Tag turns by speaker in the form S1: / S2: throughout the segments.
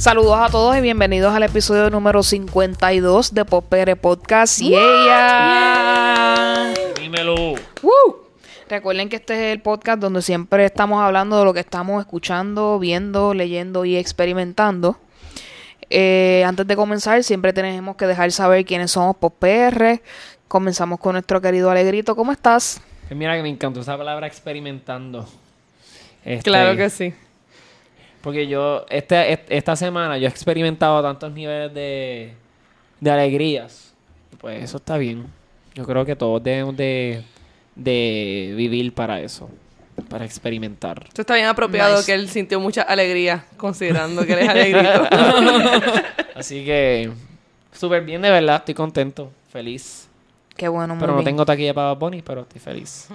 S1: Saludos a todos y bienvenidos al episodio número 52 de Popere Podcast. Y ella.
S2: Dímelo.
S1: ¡Woo! Recuerden que este es el podcast donde siempre estamos hablando de lo que estamos escuchando, viendo, leyendo y experimentando. Eh, antes de comenzar, siempre tenemos que dejar saber quiénes somos PR. Comenzamos con nuestro querido Alegrito. ¿Cómo estás?
S2: Pues mira que me encantó esa palabra experimentando. Este,
S3: Claro que sí.
S2: Porque yo, este, est- esta semana, yo he experimentado tantos niveles de, de alegrías. Pues eso está bien. Yo creo que todos debemos de, de vivir para eso. Para experimentar.
S3: Esto está bien apropiado
S1: Nice.
S3: que él sintió mucha alegría, considerando que él es alegrito.
S2: Así que, súper bien, de verdad. Estoy contento. Feliz.
S1: Qué bueno, muy
S2: Pero no
S1: bien.
S2: tengo taquilla para Bunny, pero estoy feliz.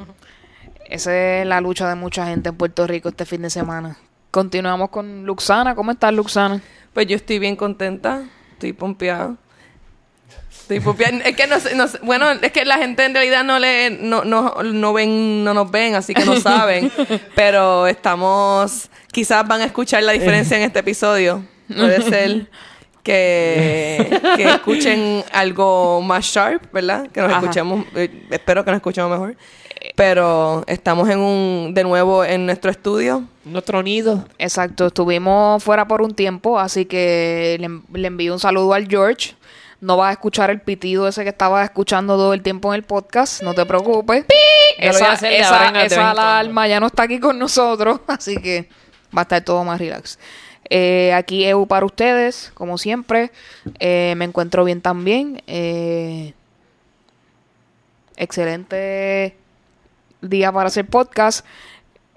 S1: Esa es la lucha de mucha gente en Puerto Rico este fin de semana. Continuamos con Luxana. ¿Cómo estás, Luxana?
S3: pues yo estoy bien contenta, estoy pompeada. Estoy pompeada. Es que no no bueno, es que la gente en realidad no le, no, no, no ven, no nos ven, así que no saben. pero estamos, quizás van a escuchar la diferencia en este episodio. Puede ser que, que escuchen algo más sharp, ¿verdad? Que nos
S1: Ajá.
S3: escuchemos, eh, espero que nos escuchemos mejor. Pero estamos en un, de nuevo en nuestro estudio.
S2: Nuestro nido.
S1: Exacto, estuvimos fuera por un tiempo, así que le, le envío un saludo al George. No vas a escuchar el pitido ese que estaba escuchando todo el tiempo en el podcast, no te preocupes. Esa, esa- esa alarma ya no está aquí con nosotros, así que va a estar todo más relax. Eh, aquí EU para ustedes, como siempre. Eh, me encuentro bien también. Eh, excelente día para hacer podcast.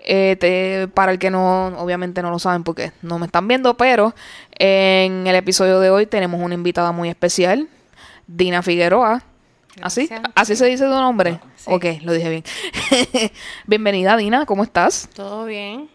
S1: Eh, te- para el que no, obviamente no lo saben porque no me están viendo, pero en el episodio de hoy tenemos una invitada muy especial, Dina Figueroa. ¿Así? ¿Así se dice tu nombre?
S4: Sí.
S1: Ok, lo dije bien. Bienvenida, Dina, ¿cómo estás?
S4: Todo bien.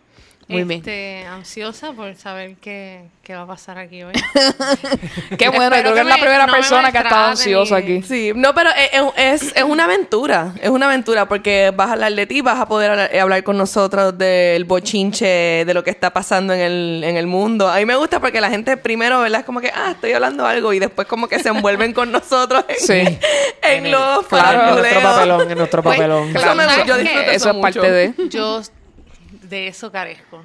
S1: Muy bien.
S4: este, Ansiosa por saber qué, qué va a pasar aquí hoy.
S1: Qué bueno, creo que
S4: que
S1: es la
S4: me-
S1: primera
S4: no
S1: persona que ha estado ansiosa aquí.
S3: Sí, no, pero es, es, es una aventura, es una aventura porque vas a hablar de ti, vas a poder hablar, hablar con nosotros del bochinche, de lo que está pasando en el, en el mundo. A mí me gusta porque la gente primero, ¿verdad? Es como que, ah, estoy hablando algo y después como que se envuelven con nosotros en,
S1: Sí.
S3: en los
S1: claro,
S2: en nuestro papelón, en nuestro
S4: Pues,
S2: papelón.
S3: Eso me-
S1: Claro,
S3: yo disfruto
S1: eso
S3: eso
S1: es parte
S3: mucho.
S1: de...
S4: Yo de eso carezco,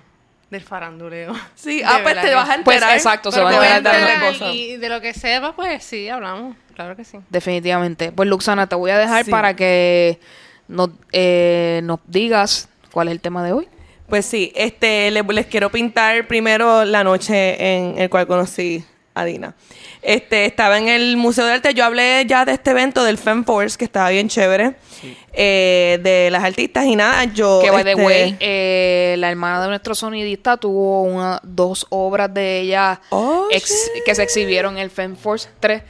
S4: del faranduleo.
S3: Sí,
S4: De
S3: ah, pues
S4: verdad
S3: te vas a
S4: sí.
S1: Pues,
S3: enterar.
S1: exacto, se van a enterar de
S3: enterar cosas.
S4: Y de lo que sepa, pues sí, hablamos. Claro que sí.
S1: Definitivamente. Pues Luxana, te voy a dejar
S3: Sí.
S1: para que nos, eh, nos digas cuál es el tema de hoy.
S3: Pues sí, este, le- les, quiero pintar primero la noche en el cual conocí a Dina. Este, estaba en el Museo de Arte. Yo hablé ya de este evento del FemForce, que estaba bien chévere, eh, de las artistas y nada. Yo,
S1: Que, by the
S3: este,
S1: way, eh, la hermana de nuestro sonidista tuvo una, dos obras de ella
S3: Oh,
S1: ex- que se exhibieron en el FemForce 3.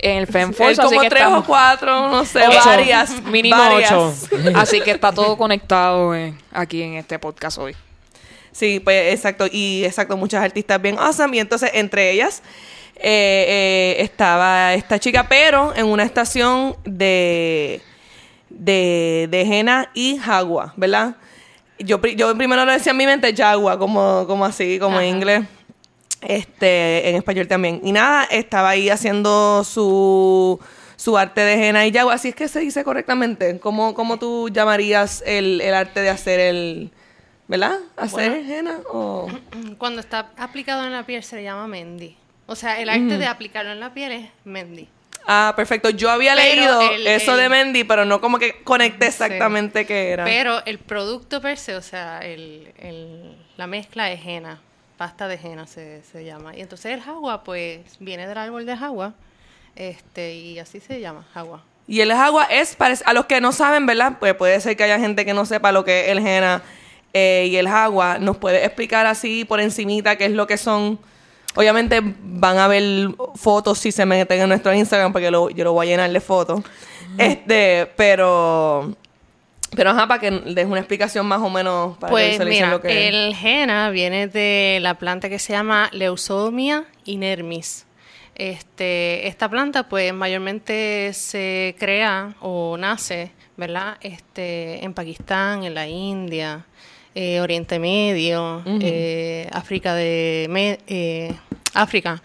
S1: En el FemForce, así
S3: como
S1: que
S3: tres
S1: estamos-
S3: o cuatro, no sé,
S1: Ocho.
S3: varias.
S2: Mínimo
S3: varias.
S2: ocho.
S1: Así que está todo conectado eh, aquí en este podcast hoy.
S3: Sí, pues exacto. Y exacto, muchas artistas bien awesome. Y entonces, entre ellas, eh, eh, estaba esta chica, pero en una estación de, de, de henna y jagua, ¿verdad? Yo, yo primero lo decía en mi mente jagua, como, como así, como en inglés. Este, en español también. Y nada, estaba ahí haciendo su, su arte de henna y jagua. Así es que se dice correctamente. ¿Cómo, cómo tú llamarías el, el arte de hacer el... ¿Verdad? ¿Hacer henna o...?
S4: Cuando está aplicado en la piel se le llama Mendy. O sea, el arte de aplicarlo en la piel es Mendy.
S3: Ah, perfecto. Yo había
S4: Pero
S3: leído
S4: el-
S3: eso
S4: el-
S3: de Mendy, pero no como que conecté
S4: Sí.
S3: exactamente qué era.
S4: Pero el producto per se, o sea, el, la mezcla es henna, pasta de henna se, se llama. Y entonces el jagua, pues, viene del árbol de jagua, este, y así se llama, jagua.
S3: Y el agua es, parec- a los que no saben, ¿verdad? Pues puede ser que haya gente que no sepa lo que es el henna eh, y el agua. ¿Nos puede explicar así por encimita qué es lo que son? Obviamente van a ver fotos si se meten en nuestro Instagram porque lo- yo lo voy a llenar de fotos. Este, pero... Pero ajá, para que des una explicación más o menos para
S4: Pues
S3: visualicen
S4: mira,
S3: lo que
S4: el henna viene de la planta que se llama Leusomia inermis. Este, esta planta, pues, mayormente se crea o nace, ¿verdad? Este, en Pakistán, en la India, eh, Oriente Medio, eh, África de Me- eh, África.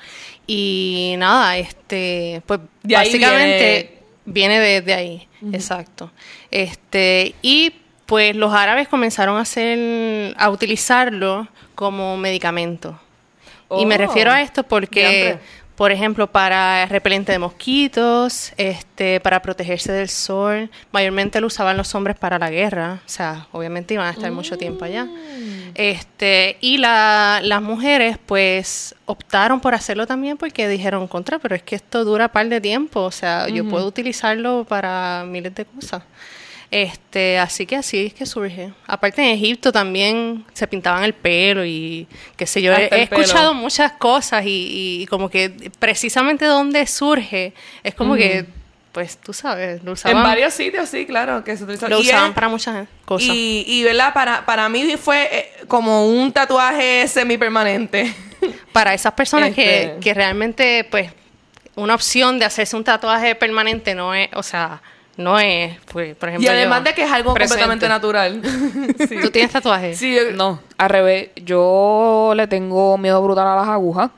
S4: Y nada, este, pues
S3: De
S4: básicamente viene, de, ahí, exacto. Este, y pues los árabes comenzaron a hacer, a utilizarlo como medicamento. Y me
S3: Oh,
S4: refiero a esto porque. Por ejemplo, para repelente de mosquitos, este, para protegerse del sol, mayormente lo usaban los hombres para la guerra, o sea, obviamente iban a estar mucho tiempo allá. Este, y la- las mujeres, pues, optaron por hacerlo también porque dijeron contra, pero es que esto dura par de tiempo, o sea, yo puedo utilizarlo para miles de cosas. Este, así que así es que surge. Aparte en Egipto también se pintaban el pelo y qué sé yo. He,
S3: Hasta el
S4: he escuchado muchas cosas y, y como que precisamente donde surge es como que, pues tú sabes, lo usaban,
S3: En varios sitios, sí, claro, que se
S4: lo
S3: Y
S4: usaban
S3: es-
S4: para muchas cosas.
S3: Y, y ¿verdad? Para, para mí fue eh, como un tatuaje semipermanente.
S4: para esas personas que,
S3: Este-
S4: que realmente, pues, una opción de hacerse un tatuaje permanente no es, o sea, no es, pues, por
S3: y
S4: ejemplo,
S3: además
S4: yo-
S3: de que es algo
S1: Presente.
S3: completamente natural. sí.
S4: ¿Tú tienes tatuajes?
S3: Sí, yo-
S1: No, al revés. Yo le tengo miedo brutal a las agujas.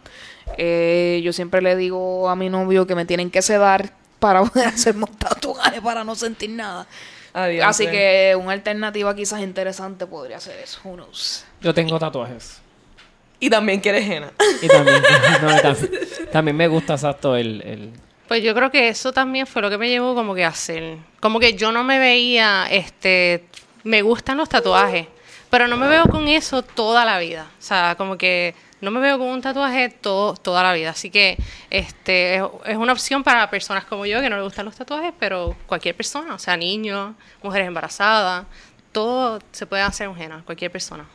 S1: Eh, yo siempre le digo a mi novio que me tienen que sedar para poder hacerme un tatuaje para no sentir nada.
S3: Adiós,
S1: Así
S3: pues.
S1: que una alternativa quizás interesante podría ser eso. Who knows?
S2: Yo tengo tatuajes.
S3: Y también quieres henna.
S2: Y también, no, y también, también me gusta exacto el, el
S4: Pues yo creo que eso también fue lo que me llevó como que a hacer. Como que yo no me veía, este, me gustan los tatuajes, pero no me veo con eso toda la vida. O sea, como que no me veo con un tatuaje todo, toda la vida. Así que este es, es una opción para personas como yo que no le gustan los tatuajes, pero cualquier persona, o sea, niños, mujeres embarazadas, todo se puede hacer un henna, cualquier persona.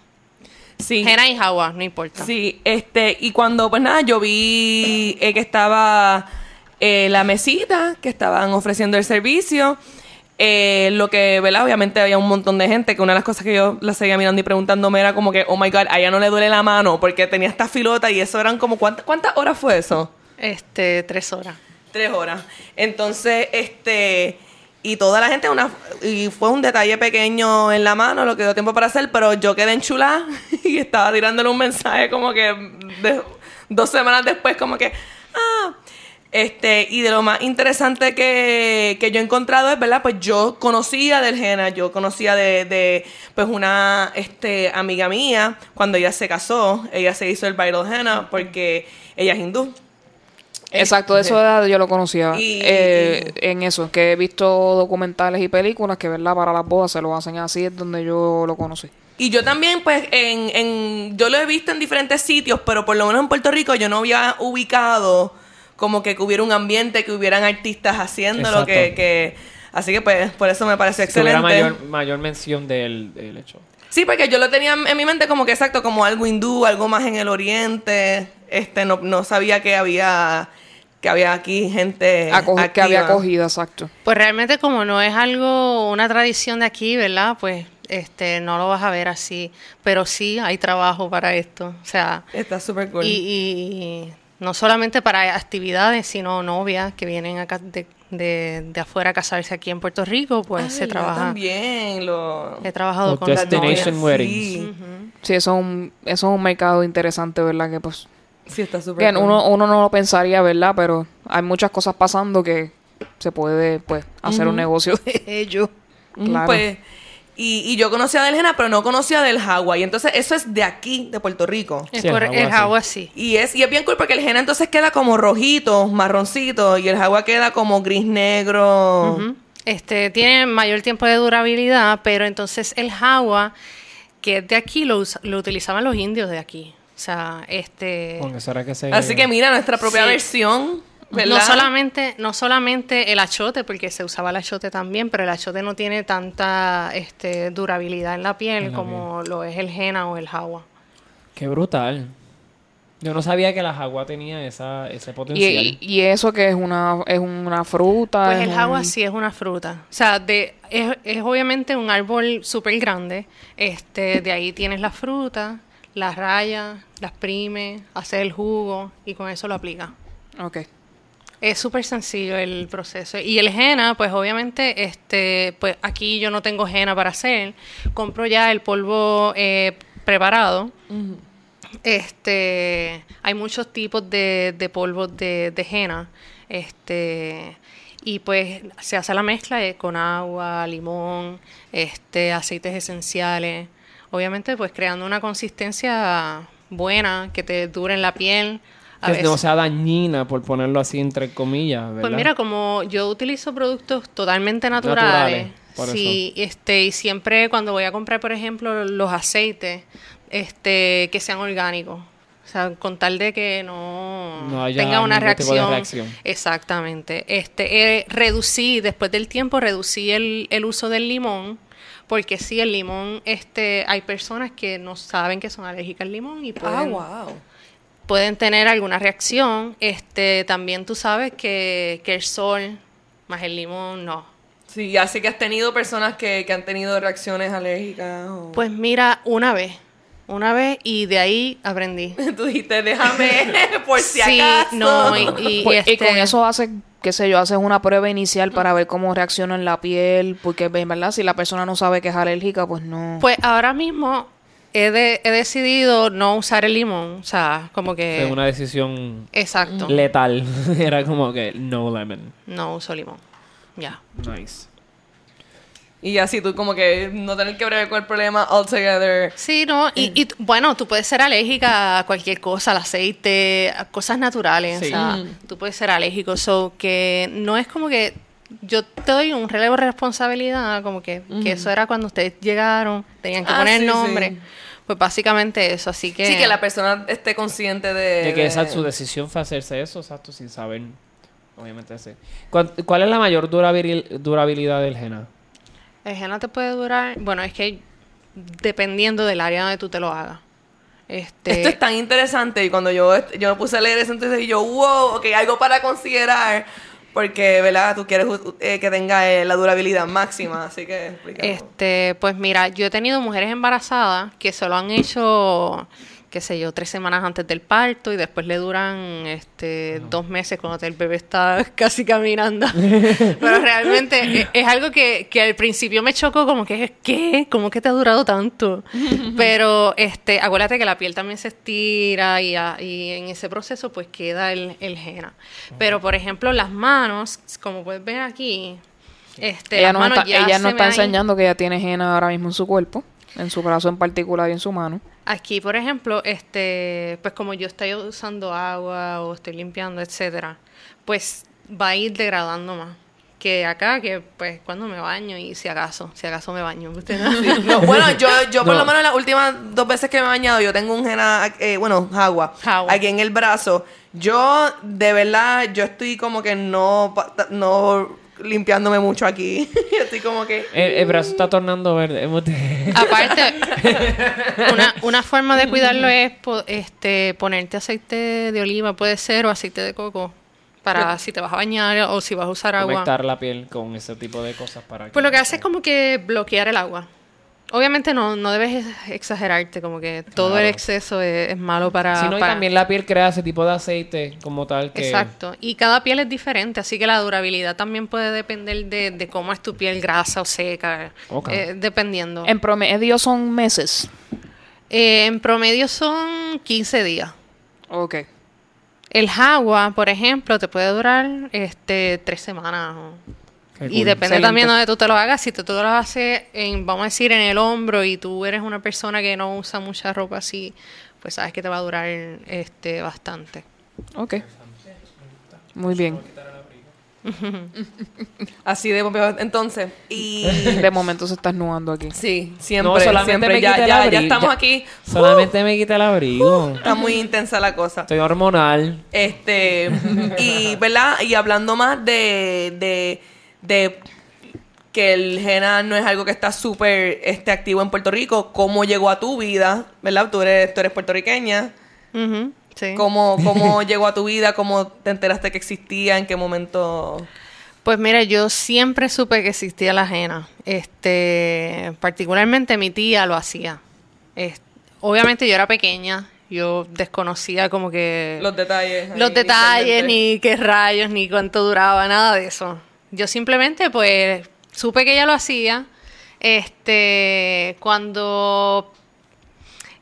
S3: Sí.
S4: Henna y agua, no importa.
S3: Sí, este, y cuando, pues nada, yo vi eh, que estaba eh, la mesita, que estaban ofreciendo el servicio, eh, lo que, ¿verdad? Obviamente había un montón de gente, que una de las cosas que yo la seguía mirando y preguntándome era como que, oh my god, a ella no le duele la mano, porque tenía esta filota y eso eran como, ¿cuántas, cuántas horas fue eso?
S4: Este, tres horas.
S3: Tres horas. Entonces, este. Y toda la gente, una, y fue un detalle pequeño en la mano, lo que dio tiempo para hacer, pero yo quedé enchulada y estaba tirándole un mensaje como que de- dos semanas después, como que, ah, este, y de lo más interesante que, que yo he encontrado es, ¿verdad? Pues yo conocía del Jena, yo conocía de, de, pues una este, amiga mía, cuando ella se casó, ella se hizo el Viral Henna porque ella es hindú.
S1: Exacto, de
S3: Este,
S1: eso yo lo conocía.
S3: Y-
S1: eh, en eso, que he visto documentales y películas que, ¿verdad? Para las bodas se lo hacen así, es donde yo lo conocí.
S3: Y yo también, pues, en, en, yo lo he visto en diferentes sitios, pero por lo menos en Puerto Rico yo no había ubicado como que, que hubiera un ambiente, que hubieran artistas haciéndolo,
S2: Exacto.
S3: que, que, así que pues, por eso me pareció excelente.
S2: mayor, mayor mención del, del hecho.
S3: Sí, porque yo lo tenía en mi mente como que exacto, como algo hindú, algo más en el oriente. Este, no, no sabía que había, que había aquí gente
S1: Acogi- que había acogida, exacto.
S4: Pues realmente como no es algo, una tradición de aquí, ¿verdad? Pues este no lo vas a ver así, pero sí hay trabajo para esto, o sea,
S3: Está súper cool.
S4: y, y no solamente para actividades, sino novias que vienen acá de, de, de afuera a casarse aquí en Puerto Rico, pues
S3: Ay,
S4: se
S3: yo
S4: trabaja.
S3: También lo...
S4: He trabajado
S2: Los
S4: con las
S2: destination
S4: novias.
S2: weddings.
S3: Sí,
S1: Sí, eso es un, eso es un mercado interesante, ¿verdad? Que pues
S3: sí, está súper cool.
S1: uno, uno no lo pensaría, ¿verdad? Pero hay muchas cosas pasando que se puede, pues, hacer un negocio de ello. Claro.
S3: Pues, y, y yo conocía del Jena, pero no conocía del Hawái. Entonces, eso es de aquí, de Puerto Rico.
S4: Es
S2: Sí, el
S4: por-
S2: agua
S4: el
S2: sí.
S3: Y es, y es bien cool porque el Jena entonces queda como rojito, marroncito, y el agua queda como gris negro.
S4: Este tiene mayor tiempo de durabilidad, pero entonces el jagua, que es de aquí, lo, usa- lo utilizaban los indios de aquí. O sea, este
S2: Con eso era que se...
S3: Así que mira, nuestra propia
S4: Sí.
S3: versión, ¿verdad?
S4: no solamente, no solamente el achote, porque se usaba el achote también, pero el achote no tiene tanta este, durabilidad en la piel
S2: En la
S4: como lo es el henna o el jagua.
S2: Qué brutal. Yo no sabía que la jagua tenía esa, ese
S1: Y,
S2: potencial.
S1: y, y eso que es una, es una fruta.
S4: Pues
S1: es
S4: el
S1: un-
S4: jagua sí es una fruta. O sea, de, es, es obviamente un árbol súper grande. Este, de ahí tienes la fruta, las rayas, las primes, haces el jugo y con eso lo aplicas.
S1: Ok.
S4: Es súper sencillo el proceso. Y el henna, pues obviamente, este, pues aquí yo no tengo henna para hacer. Compro ya el polvo eh, preparado. Este, hay muchos tipos de, de polvos de, de henna. Este, y pues se hace la mezcla eh, con agua, limón, este, aceites esenciales. Obviamente, pues creando una consistencia buena que te dure en la piel. A
S2: Que
S4: veces-
S2: no sea dañina, por ponerlo así entre comillas, ¿verdad?
S4: pues mira, como yo utilizo productos totalmente naturales, sí, este, y siempre cuando voy a comprar, por ejemplo, los aceites, este, que sean orgánicos. O sea, con tal de que no,
S2: No haya
S4: tenga una
S2: ningún tipo de
S4: reacción.
S2: reacción.
S4: Exactamente. Este, eh, reducí, después del tiempo, reducí el, el uso del limón. Porque sí, el limón, este, hay personas que no saben que son alérgicas al limón y pueden,
S3: Ah, wow.
S4: Pueden tener alguna reacción. Este, también tú sabes que, que el sol más el limón no.
S3: Sí, así que has tenido personas que, que han tenido reacciones alérgicas. o-
S4: Pues mira, una vez, una vez y de ahí aprendí.
S3: Tú dijiste, déjame, por si
S4: Sí,
S3: acaso.
S4: no, y, y,
S1: Pues, y
S4: este,
S1: con eso hace, qué sé yo, haces una prueba inicial para ver cómo reacciona en la piel, porque, en verdad, si la persona no sabe que es alérgica, pues no.
S4: Pues ahora mismo he, de- he decidido no usar el limón, o sea, como que...
S2: Fue una decisión
S4: Exacto,
S2: letal. Era como que no lemon.
S4: no uso limón. Ya.
S2: Nice.
S3: Y así tú como que no tener que bregar con el problema altogether.
S4: Sí, no, y, y t- bueno, tú puedes ser alérgica a cualquier cosa, al aceite, a cosas naturales,
S2: Sí.
S4: o sea, tú puedes ser alérgico, so que no es como que yo te doy un relevo de responsabilidad, como que, que eso era cuando ustedes llegaron, tenían que
S3: Ah,
S4: poner
S3: sí,
S4: nombre,
S3: sí.
S4: Pues básicamente eso, así que...
S3: Sí, que la persona esté consciente de...
S2: De que
S3: de-
S2: esa su decisión fue hacerse eso, exacto, sin saber. Obviamente ese. ¿Cuál, cuál es la mayor durabil- durabilidad del henna?
S4: El henna te puede durar, bueno, es que dependiendo del área donde tú te lo hagas. Este,
S3: Esto es tan interesante y cuando yo, yo me puse a leer eso entonces y yo, wow, ok, algo para considerar porque, ¿verdad? Tú quieres eh, que tenga eh, la durabilidad máxima, así que.
S4: Este, pues mira, yo he tenido mujeres embarazadas que se lo han hecho, qué sé yo, tres semanas antes del parto y después le duran este dos meses cuando el bebé está casi caminando. Pero realmente es, es algo que, que al principio me chocó como que, ¿qué? ¿Cómo que te ha durado tanto? Pero este, acuérdate que la piel también se estira y, a- y en ese proceso pues queda el, el henna. Pero por ejemplo las manos, como puedes ver aquí, este,
S1: ella no está, ella no está enseñando que ella tiene henna ahora mismo en su cuerpo, en su brazo en particular y en su mano.
S4: Aquí, por ejemplo, este, pues como yo estoy usando agua o estoy limpiando, etcétera, pues va a ir degradando más que acá, que pues cuando me baño y si acaso, si acaso me baño. ¿usted no?
S3: No, bueno, yo, yo por
S2: No.
S3: lo menos las últimas dos veces que me he bañado, yo tengo un henna, eh, bueno, agua,
S4: Agua.
S3: aquí en el brazo. Yo, de verdad, yo estoy como que no, pa- no limpiándome mucho aquí. estoy como que...
S2: El, el brazo está tornando verde.
S4: Aparte, una, una forma de cuidarlo es este, ponerte aceite de oliva, puede ser, o aceite de coco, para si te vas a bañar o si vas a usar agua.
S2: Conectar la piel con ese tipo de cosas para
S4: Pues lo que hace es como que bloquear el agua. Obviamente no, no debes exagerarte, como que todo el exceso es, es malo para...
S2: Si no, y también la piel crea ese tipo de aceite como tal que...
S4: Exacto. Y cada piel es diferente, así que la durabilidad también puede depender de, de cómo es tu piel, grasa o seca,
S2: Ok.
S4: eh, dependiendo.
S1: En promedio son meses.
S4: Eh, en promedio son 15 días.
S1: Ok.
S4: El agua, por ejemplo, te puede durar este tres semanas. o- Y depende
S1: Excelente.
S4: también de donde tú te lo hagas. Si tú te lo haces, en, vamos a decir, en el hombro y tú eres una persona que no usa mucha ropa así, pues sabes que te va a durar este bastante.
S1: Ok. Muy bien.
S3: Así de pompeado. Entonces, y...
S1: De momento se está esnudando aquí.
S3: Sí, siempre,
S2: No, solamente
S3: siempre.
S2: me
S3: Ya, ya, estamos
S2: ya.
S3: aquí.
S2: Solamente me quité el abrigo.
S3: Está muy intensa la cosa.
S2: Estoy hormonal.
S3: Este, y, ¿verdad? Y hablando más de, de, de que el henna no es algo que está súper este, activo en Puerto Rico, ¿cómo llegó a tu vida? ¿Verdad? Tú eres, tú eres puertorriqueña.
S4: Sí.
S3: ¿Cómo, ¿Cómo llegó a tu vida? ¿Cómo te enteraste que existía? ¿En qué momento?
S4: Pues mira, yo siempre supe que existía la ajena. Este, particularmente mi tía lo hacía. Es- obviamente yo era pequeña, yo desconocía como que
S3: Los detalles.
S4: los detalles, ni qué rayos, ni cuánto duraba, nada de eso. Yo simplemente, pues, supe que ella lo hacía. Este, cuando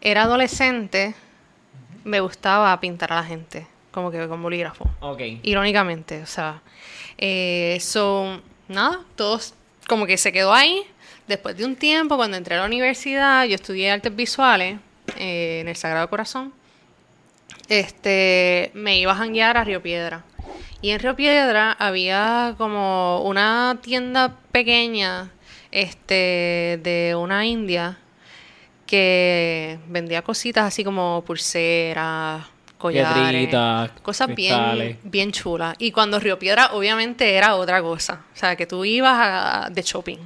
S4: era adolescente, me gustaba pintar a la gente, como que con bolígrafo.
S2: Ok.
S4: Irónicamente, o sea. Eh, so, nada, todos como que se quedó ahí. Después de un tiempo, cuando entré a la universidad, yo estudié artes visuales eh, en el Sagrado Corazón. Este, me iba a janguear a Río Piedra. Y en Río Piedra había como una tienda pequeña, este, de una india que vendía cositas así como pulseras, collares,
S2: Piedritas,
S4: cosas
S2: cristales.
S4: bien, bien chulas. Y cuando Río Piedra obviamente era otra cosa, o sea, que tú ibas a- de shopping.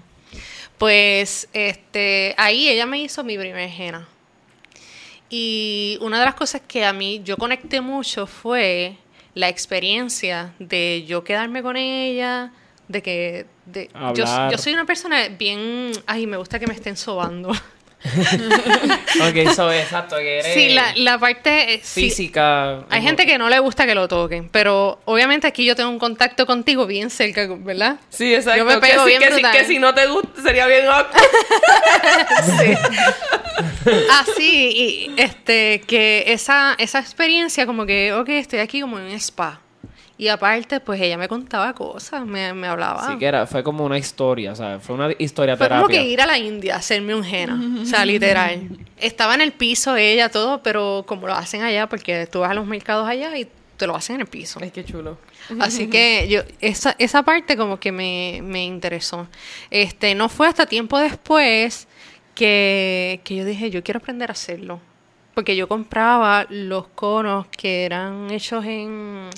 S4: Pues este, ahí ella me hizo mi primer henna. Y una de las cosas que a mí yo conecté mucho fue la experiencia de yo quedarme con ella, de que de, yo, yo soy una persona bien, ay, me gusta que me estén sobando.
S2: Ok, eso exacto, que eres
S4: Sí, la, la parte eh, sí,
S2: física.
S4: hay gente que no le gusta que lo toquen, pero obviamente aquí yo tengo un contacto contigo bien cerca, ¿verdad?
S3: Sí, exacto.
S4: Yo me pego
S3: que,
S4: bien
S3: si, que, si,
S4: brutal.
S3: que si no te gusta, sería bien awkward.
S4: Así, y este, que esa, esa experiencia como que, ok, estoy aquí como en un spa. Y aparte, pues ella me contaba cosas, me, me hablaba.
S2: Sí, que era, fue como una historia, o sea, fue una historia
S4: Fue
S2: terapia.
S4: como que ir a la India a hacerme un henna. O sea, literal. Estaba en el piso ella, todo, pero como lo hacen allá, porque tú vas a los mercados allá y te lo hacen en el piso.
S3: Ay, qué chulo.
S4: Así que yo, esa, esa parte como que me, me interesó. Este, no fue hasta tiempo después que, que yo dije, yo quiero aprender a hacerlo. Porque yo compraba los conos que eran hechos en...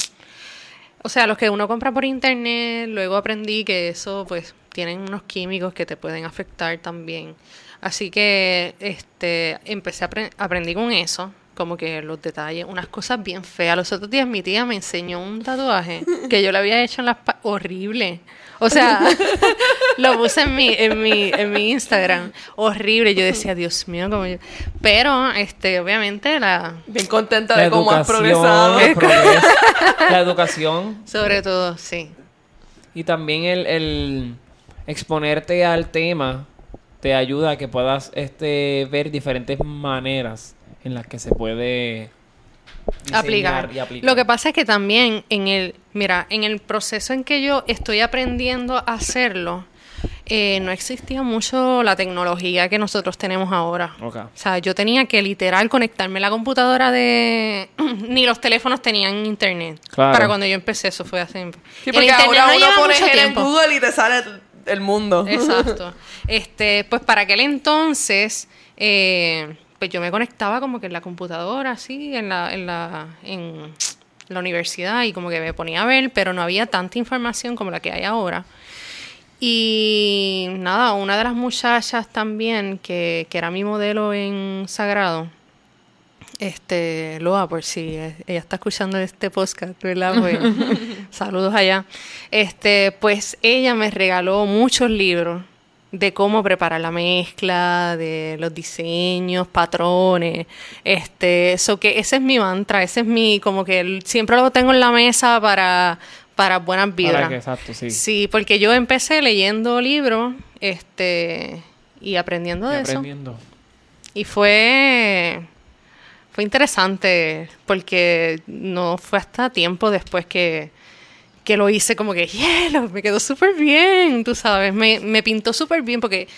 S4: O sea, los que uno compra por internet, luego aprendí que eso pues tienen unos químicos que te pueden afectar también. Así que este empecé a apre- aprendí con eso, como que los detalles, unas cosas bien feas. Los otros días mi tía me enseñó un tatuaje que yo le había hecho en las horrible. O sea, lo puse en mi, en mi, en mi Instagram. Horrible. Yo decía, Dios mío, como yo. Pero, este, obviamente, la,
S3: Bien contenta
S2: La
S3: de cómo has progresado.
S2: la educación
S4: sobre todo, sí.
S2: y también el, el exponerte al tema te ayuda a que puedas este ver diferentes maneras en las que se puede
S4: aplicar.
S2: y aplicar.
S4: Lo que pasa es que también en el, mira, en el proceso en que yo estoy aprendiendo a hacerlo, eh, no existía mucho la tecnología que nosotros tenemos ahora.
S2: Ok.
S4: O sea, yo tenía que literal conectarme a la computadora de... Ni los teléfonos tenían internet.
S2: Claro.
S4: Para cuando yo empecé, eso fue hace...
S3: Sí, porque ahora
S4: no
S3: uno
S4: lleva
S3: pone
S4: mucho
S3: en
S4: tiempo.
S3: Google y te sale el mundo.
S4: Exacto. Este, pues para aquel entonces, eh, pues yo me conectaba como que en la computadora, así, en la, en la, en la universidad, y como que me ponía a ver, pero no había tanta información como la que hay ahora. Y nada, una de las muchachas también, que, que era mi modelo en Sagrado, este, Loa, por si ella está escuchando este podcast, ¿verdad? Pues, saludos allá. Este, pues ella me regaló muchos libros de cómo preparar la mezcla, de los diseños, patrones, este, eso que ese es mi mantra, ese es mi, como que siempre lo tengo en la mesa para, para buenas vibras.
S2: Para que, exacto, sí.
S4: Sí, porque yo empecé leyendo libros, este, y aprendiendo
S2: Y
S4: de eso.
S2: aprendiendo.
S4: Y fue, fue interesante porque no fue hasta tiempo después que, que lo hice como que, hielo, me quedó súper bien, tú sabes, me, me pintó súper bien porque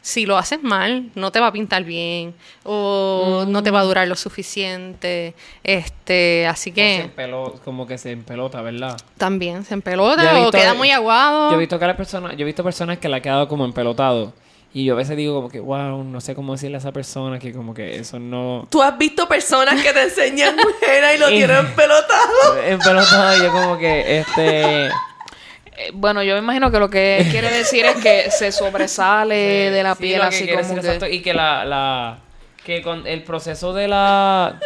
S4: si lo haces mal, no te va a pintar bien o no te va a durar lo suficiente, este, así
S2: se
S4: que
S2: empeló- como que se empelota, ¿verdad?
S4: también se empelota o queda muy aguado.
S2: Yo he visto que las personas, yo he visto personas que le ha quedado como empelotado. Y yo a veces digo como que, wow, no sé cómo decirle a esa persona que como que eso no...
S3: Tú has visto personas que te enseñan mujeres y lo
S2: Y-
S3: tienen pelotado.
S2: empelotado y yo como que, este...
S1: Eh, bueno, yo me imagino que lo que quiere decir es que se sobresale de la
S2: Sí,
S1: piel así como
S2: decir,
S1: que...
S2: exacto, y que la, la... Que con el proceso de la...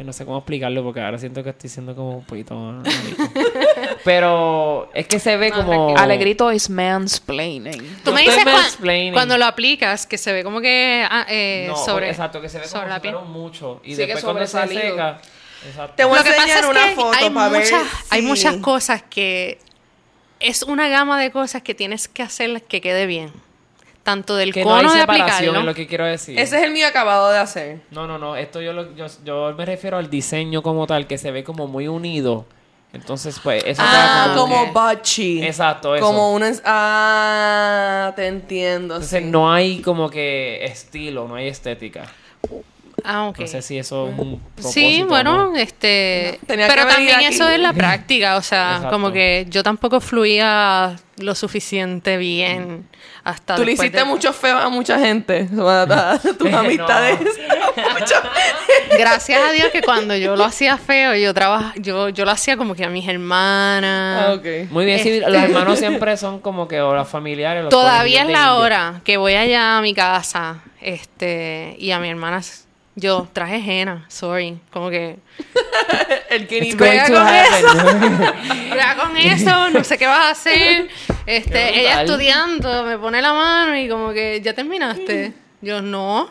S2: No sé cómo explicarlo porque ahora siento que estoy siendo como un poquito... Pero es que se ve como...
S1: Alegrito is mansplaining.
S4: Tú
S2: No
S4: me dices cuan- cuando lo aplicas que se ve como que ah, eh,
S2: No,
S4: sobre
S2: exacto, que se ve como
S4: sobre la
S2: si
S4: piel.
S2: mucho. Y
S1: Sí, que
S2: después cuando se seca... Exacto.
S3: Te voy a
S4: Lo que pasa
S3: enseñar
S4: es
S3: una
S4: que
S3: foto
S4: hay
S3: para ver
S4: muchas, hay
S3: si-
S4: muchas cosas que es una gama de cosas que tienes que hacer que quede bien. Tanto del
S2: Que no hay
S4: cono de
S2: separación
S4: aplicarlo.
S2: es lo que quiero decir.
S3: Ese es el mío acabado de hacer.
S2: No, no, no. Esto yo, lo, yo, yo me refiero al diseño como tal, que se ve como muy unido. Entonces, pues, eso
S3: Ah,
S2: queda
S3: como
S2: que-
S3: bachi.
S2: Exacto, eso.
S3: Como una... Ah, te entiendo.
S2: Entonces,
S3: sí.
S2: no hay como que estilo, no hay estética.
S4: Ah, ok.
S2: No sé si eso es un
S4: Sí,
S2: o
S4: bueno,
S2: no.
S4: este,
S3: Tenía
S4: pero también
S3: aquí.
S4: eso es la práctica, o sea,
S2: Exacto.
S4: como que yo tampoco fluía lo suficiente bien hasta
S3: Tú le hiciste
S4: de-
S3: mucho feo a mucha gente. A tus
S2: No.
S3: amistades. Mucho-
S4: Gracias a Dios que cuando yo lo hacía feo, yo trabajaba, yo, yo lo hacía como que a mis hermanas.
S3: Ah, ok.
S2: Muy bien, sí, los hermanos siempre son como que o los familiares. los
S4: Todavía es la
S2: India.
S4: hora que voy allá a mi casa, este, y a mi hermana, yo traje henna, sorry, como que
S3: El que ni
S2: to
S3: con eso.
S4: Brega con eso, no sé qué vas a hacer. Este, ella estudiando, me pone la mano y como que, ¿ya terminaste? Yo, no.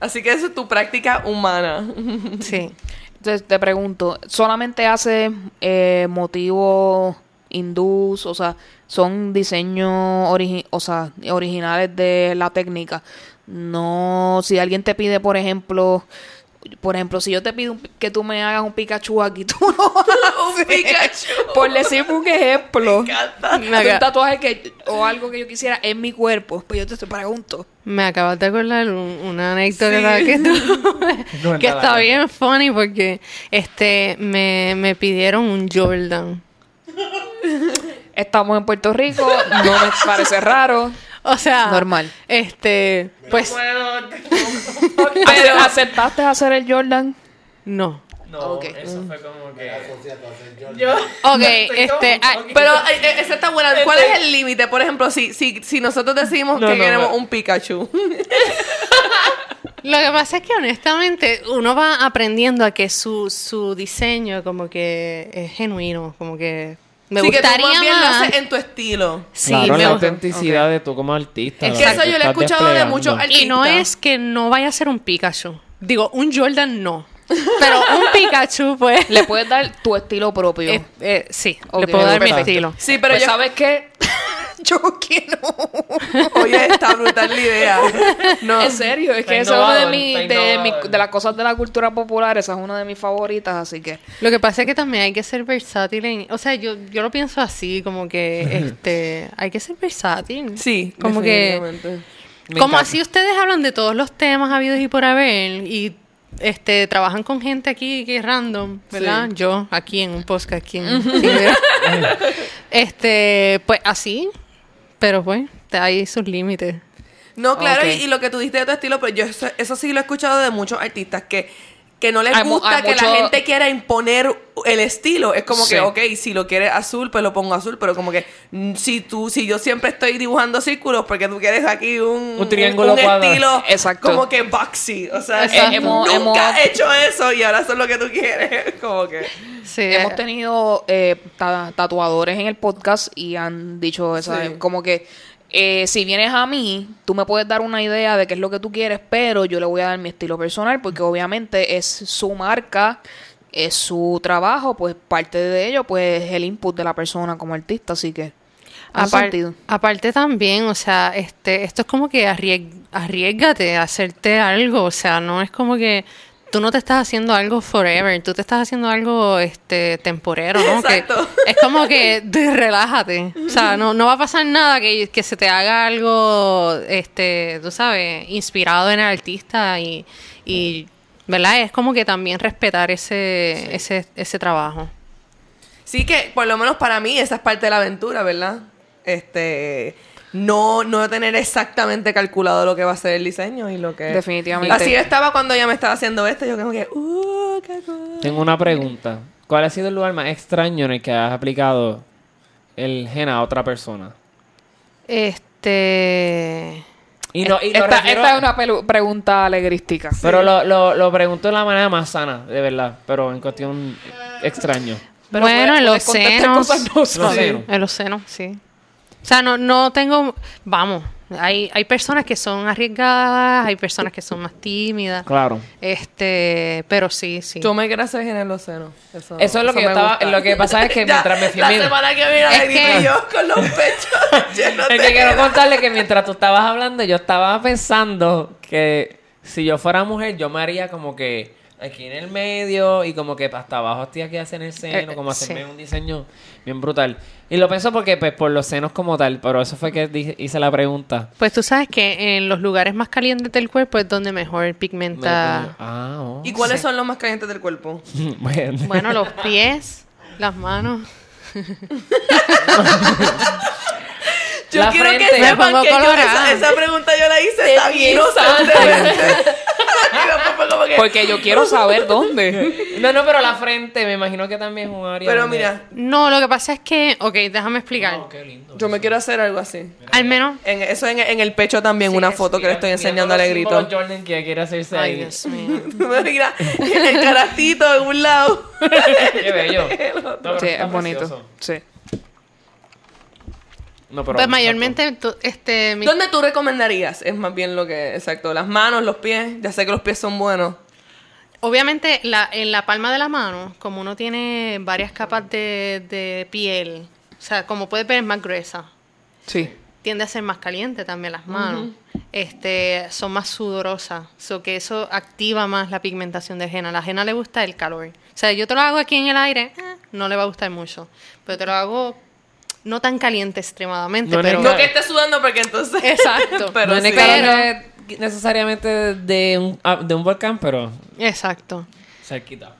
S3: Así que eso es tu práctica humana.
S4: Sí.
S1: Entonces te pregunto, ¿solamente hace eh, motivos hindús? O sea, ¿son diseños origi- o sea, originales de la técnica? No, si alguien te pide, por ejemplo, por ejemplo, si yo te pido un pi- que tú me hagas un Pikachu aquí, tú no vas a
S3: Un
S1: hacer.
S3: Pikachu.
S1: Por decir un ejemplo.
S3: Me encanta.
S4: Me,
S1: Un tatuaje que, o algo que yo quisiera en mi cuerpo. Pues yo te pregunto.
S4: me acabas de acordar un- una anécdota que, tuve, que está bien funny porque este me, me pidieron un Jordan.
S1: Estamos en Puerto Rico, no me parece raro.
S4: O sea,
S1: Normal.
S4: Este, pues
S1: Pero aceptaste hacer el Jordan.
S4: no.
S2: No,
S1: Ok.
S2: eso fue como que...
S4: Ok, este, ah,
S3: Pero eh, eh, esa está buena. ¿Cuál es el límite? Por ejemplo, si, si, si nosotros decimos
S2: No,
S3: que
S2: no,
S3: queremos
S2: no.
S3: un Pikachu.
S4: Lo que pasa es que honestamente uno va aprendiendo a que su, su diseño como que es genuino, como que me
S3: sí, que tú
S4: gustaría
S3: más bien lo haces en tu estilo.
S4: Sí,
S2: claro,
S4: me
S2: la autenticidad de tú como artista.
S3: Es que eso yo lo he escuchado de muchos artistas.
S4: Y no es que no vaya a ser un Pikachu. Digo, un Jordan no. Pero un Pikachu, pues.
S1: Le puedes dar tu estilo propio.
S4: eh, eh, sí,
S1: Ok,
S4: le puedo dar mi estilo.
S3: Sí, pero
S1: Pues,
S3: yo...
S1: ¿sabes qué? Yo quiero.
S3: Oye, está brutal la idea. No.
S1: En serio, es que esa es una de, mi- de, mi- de las cosas de la cultura popular. Esa es una de mis favoritas, así que.
S4: Lo que pasa es que también hay que ser versátil. en- o sea, yo, yo lo pienso así, como que este hay que ser versátil.
S3: Sí,
S4: como que como así ustedes hablan de todos los temas habidos y por haber y este trabajan con gente aquí que es random, ¿verdad?
S3: Sí.
S4: Yo aquí en un podcast aquí en este pues así, pero pues hay sus límites.
S3: No, claro, y lo que tú diste de tu estilo, pero yo eso, eso sí lo he escuchado de muchos artistas que, que no les
S1: Hay
S3: gusta que
S1: mucho-
S3: la gente quiera imponer el estilo. Es como
S1: Sí.
S3: que, ok, si lo quieres azul, pues lo pongo azul, pero como que mm, si tú, si yo siempre estoy dibujando círculos porque tú quieres aquí un,
S2: Un triángulo
S3: un estilo
S1: Exacto.
S3: como que boxy. O sea,
S1: Exacto.
S3: eh,
S1: Hemos-
S3: nunca
S1: hemos-
S3: he hecho eso y ahora eso es lo que tú quieres. como que.
S4: Sí,
S1: Hemos
S4: eh,
S1: tenido eh, ta- tatuadores en el podcast y han dicho esa,
S3: Sí.
S1: como que eh, si vienes a mí, tú me puedes dar una idea de qué es lo que tú quieres, pero yo le voy a dar mi estilo personal porque obviamente es su marca, es su trabajo, pues parte de ello pues es el input de la persona como artista, así que hace
S4: Apar-
S1: sentido.
S4: aparte también, o sea, este, esto es como que arriesg- arriesgate a hacerte algo, o sea, no es como que tú no te estás haciendo algo forever, tú te estás haciendo algo este temporero, ¿no? Que
S3: Exacto.
S4: es como que de- relájate, o sea, no, no va a pasar nada que, que se te haga algo, este, tú sabes, inspirado en el artista y, y ¿verdad? Es como que también respetar ese, ese, ese trabajo.
S3: Sí que, por lo menos para mí, esa es parte de la aventura, ¿verdad? Este, no, no tener exactamente calculado lo que va a ser el diseño y lo que...
S1: Definitivamente.
S3: Así yo estaba cuando ella me estaba haciendo esto, yo como que, uh, qué cool.
S2: Tengo una pregunta. ¿Cuál ha sido el lugar más extraño en el que has aplicado el gen a otra persona?
S4: Este...
S2: Y no, y
S1: esta,
S2: refiero-
S1: esta es una pelu- pregunta alegrística.
S2: Pero lo, lo, lo pregunto de la manera más sana, de verdad. Pero en cuestión extraño.
S1: Pero
S4: bueno,
S1: puedes-
S4: en los
S1: cosas no
S2: senos.
S4: En los senos, sí. O sea, no, no tengo, vamos, hay, hay personas que son arriesgadas, hay personas que son más tímidas.
S2: Claro.
S4: Este, pero sí, sí.
S3: Yo me hacer en los senos. Eso,
S2: Eso es lo que yo
S3: me
S2: estaba-
S3: gusta.
S2: lo que pasa es que
S3: Ya,
S2: mientras me fui
S3: La semana que viene,
S4: Es que-
S3: yo con los pechos llenos
S2: Es
S3: de
S2: que quiero contarle que mientras tú estabas hablando, yo estaba pensando que si yo fuera mujer, yo me haría como que aquí en el medio y como que hasta abajo estoy aquí hacer el seno,
S4: Eh,
S2: como
S4: sí.
S2: hacerme un diseño bien brutal. Y lo pienso porque, pues, por los senos como tal, pero eso fue que hice la pregunta.
S4: Pues tú sabes que en los lugares más calientes del cuerpo es donde mejor pigmenta.
S2: Ah, oh.
S3: ¿Y cuáles
S4: Sí.
S3: son los más calientes del cuerpo?
S2: bueno.
S4: Bueno, los pies, las manos.
S3: Yo
S2: La
S3: quiero
S2: frente.
S3: que
S4: Me
S3: sepan
S4: pongo
S3: que yo
S4: colorada.
S3: esa, esa pregunta yo la hice inocentemente. Como que-
S1: Porque yo quiero saber dónde.
S2: No, no, pero la frente, me imagino que también es un área.
S3: Pero
S2: donde-
S3: mira,
S4: No, lo que pasa es que, ok, déjame explicar.
S2: Oh, qué lindo.
S3: yo me quiero hacer algo así.
S4: Al menos.
S3: En, eso en, en el pecho también, una foto que le estoy enseñando a
S2: símbolos Jordan que quiere hacerse
S4: Ay,
S2: ahí.
S4: Dios mío.
S3: Mira, el caracito en un lado.
S2: Qué bello. No,
S1: Sí,
S2: está
S1: es bonito.
S2: precioso.
S1: Sí.
S2: No, pero
S4: Pues mayormente, tú- este, mi-
S3: ¿Dónde tú recomendarías? Es más bien lo que, exacto, las manos, los pies. Ya sé que los pies son buenos.
S4: obviamente la, en la palma de la mano, como uno tiene varias capas de, de piel, o sea, como puedes ver es más gruesa,
S1: Sí.
S4: tiende a ser más caliente también las manos. Este, son más sudorosas, so que eso activa más la pigmentación de henna. A la henna le gusta el calor. O sea, yo te lo hago aquí en el aire, eh, no le va a gustar mucho, pero te lo hago no tan caliente extremadamente,
S2: No
S4: pero
S3: No que esté sudando porque entonces...
S4: Exacto.
S3: pero
S2: no es
S3: sí.
S2: necesariamente de un, ah, de un volcán, pero
S4: exacto.
S2: cerquita.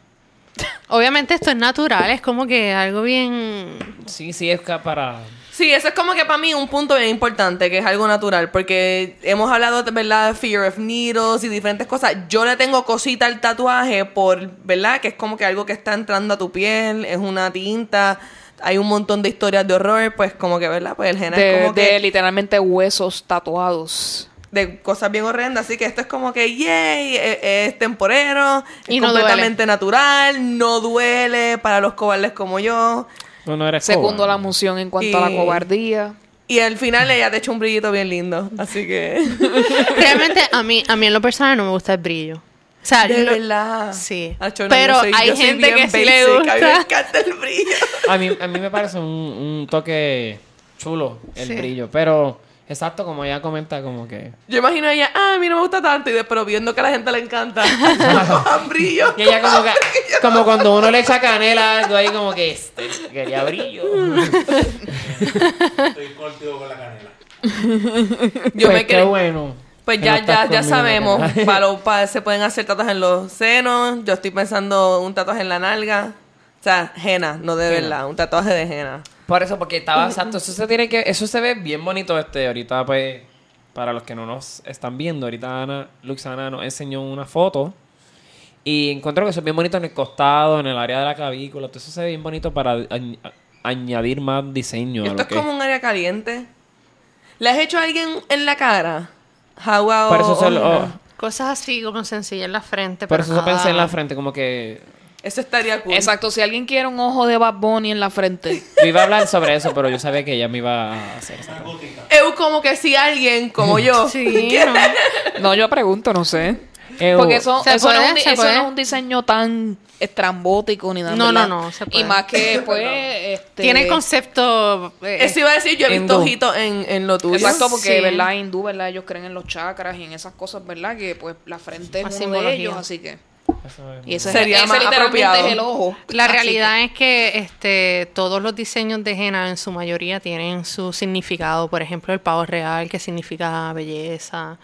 S4: Obviamente esto es natural, es como que algo bien
S2: Sí, sí, es para...
S3: Sí, eso es como que para mí un punto bien importante, que es algo natural, porque hemos hablado, de ¿verdad? Fear of needles y diferentes cosas. Yo le tengo cosita al tatuaje por, ¿verdad? Que es como que algo que está entrando a tu piel, es una tinta, hay un montón de historias de horror, pues como que, ¿verdad? Pues el género es
S1: De,
S3: como
S1: de
S3: que
S1: literalmente huesos tatuados.
S3: de cosas bien horrendas, así que esto es como que, yay, es, es temporero, es
S4: Y no
S3: completamente natural, no duele para los cobardes como yo.
S2: No, no eres
S1: Segundo
S2: cobarde.
S1: la moción en cuanto a la
S3: Y-
S1: cobardía.
S3: Y al final ella te echa un brillito bien lindo, así que...
S4: Realmente a mí, a mí en lo personal no me gusta el brillo. O sea,
S3: De
S4: lo-
S3: verdad.
S4: Sí.
S3: Acho, no,
S4: Pero
S3: soy-
S4: hay gente que sí le
S3: basic, A mí me
S4: gusta.
S3: encanta el brillo.
S2: A mí, a mí me parece un, un toque chulo el
S4: Sí.
S2: brillo, pero exacto, como ella comenta, como que...
S3: Yo imagino a ella, ah, a mí no me gusta tanto, y después viendo que a la gente le encanta, cojan brillo.
S2: Y ella como que, como cuando uno le echa canela algo ahí como que este, quería brillo.
S5: Estoy contigo con la canela.
S3: Yo
S2: Pues
S3: me
S2: qué
S3: creo.
S2: bueno.
S3: Pues ya,
S2: no
S3: ya, ya sabemos. Para, lo- para- se pueden hacer tatuajes en los senos. Yo estoy pensando un tatuaje en la nalga. O sea, henna, no de verdad. Un tatuaje de henna.
S2: Por eso, porque estaba exacto. Eso se tiene que, eso se ve bien bonito este. Ahorita, pues, para los que no nos están viendo, ahorita Ana, Luxana nos enseñó una foto. Y encuentro que eso es bien bonito en el costado, en el área de la clavícula. Todo eso se ve bien bonito para añ- añadir más diseño. a
S3: Esto
S2: lo
S3: es
S2: que
S3: como un área caliente. ¿Le has hecho a alguien en la cara? Jagua
S2: Por
S3: o-
S2: eso, se
S3: o
S2: lo-
S3: henna?
S4: Cosas así como sencilla en la frente.
S2: por
S4: pero
S2: eso se pensé en
S4: nada-
S2: la frente, como que.
S3: Eso estaría cool.
S1: Exacto, si alguien quiere un ojo de Bad Bunny en la frente.
S2: Yo iba a hablar sobre eso, pero yo sabía que ella me iba a hacer eso.
S3: Es como que si alguien como yo
S4: Sí, ¿no?
S1: No, yo pregunto, no sé.
S2: Eh,
S1: Porque eso,
S4: Se
S1: eso, no,
S4: puede,
S1: es un, di-
S4: se
S1: eso
S4: puede.
S1: no es un diseño tan estrambótico ni nada.
S4: No,
S1: ¿verdad?
S4: no, no, se puede.
S1: Y más que, pues, este...
S4: Tiene el concepto. eh,
S3: Eso iba a decir, yo he visto
S2: Hindú.
S3: ojitos en, en lo tuyo.
S1: Exacto, porque,
S4: Sí.
S1: ¿verdad? Hindú, ¿verdad? Ellos creen en los chakras y en esas cosas, ¿verdad? Que, pues, la frente
S4: Más
S1: es uno de ellos, así que...
S2: Eso es-
S1: Y ese,
S3: Sería
S1: ese
S3: más
S1: literalmente
S3: apropiado.
S1: es el ojo.
S4: La
S1: Así
S4: realidad es que este, todos los diseños de henna en su mayoría tienen su significado. Por ejemplo, el pavo real, que significa belleza.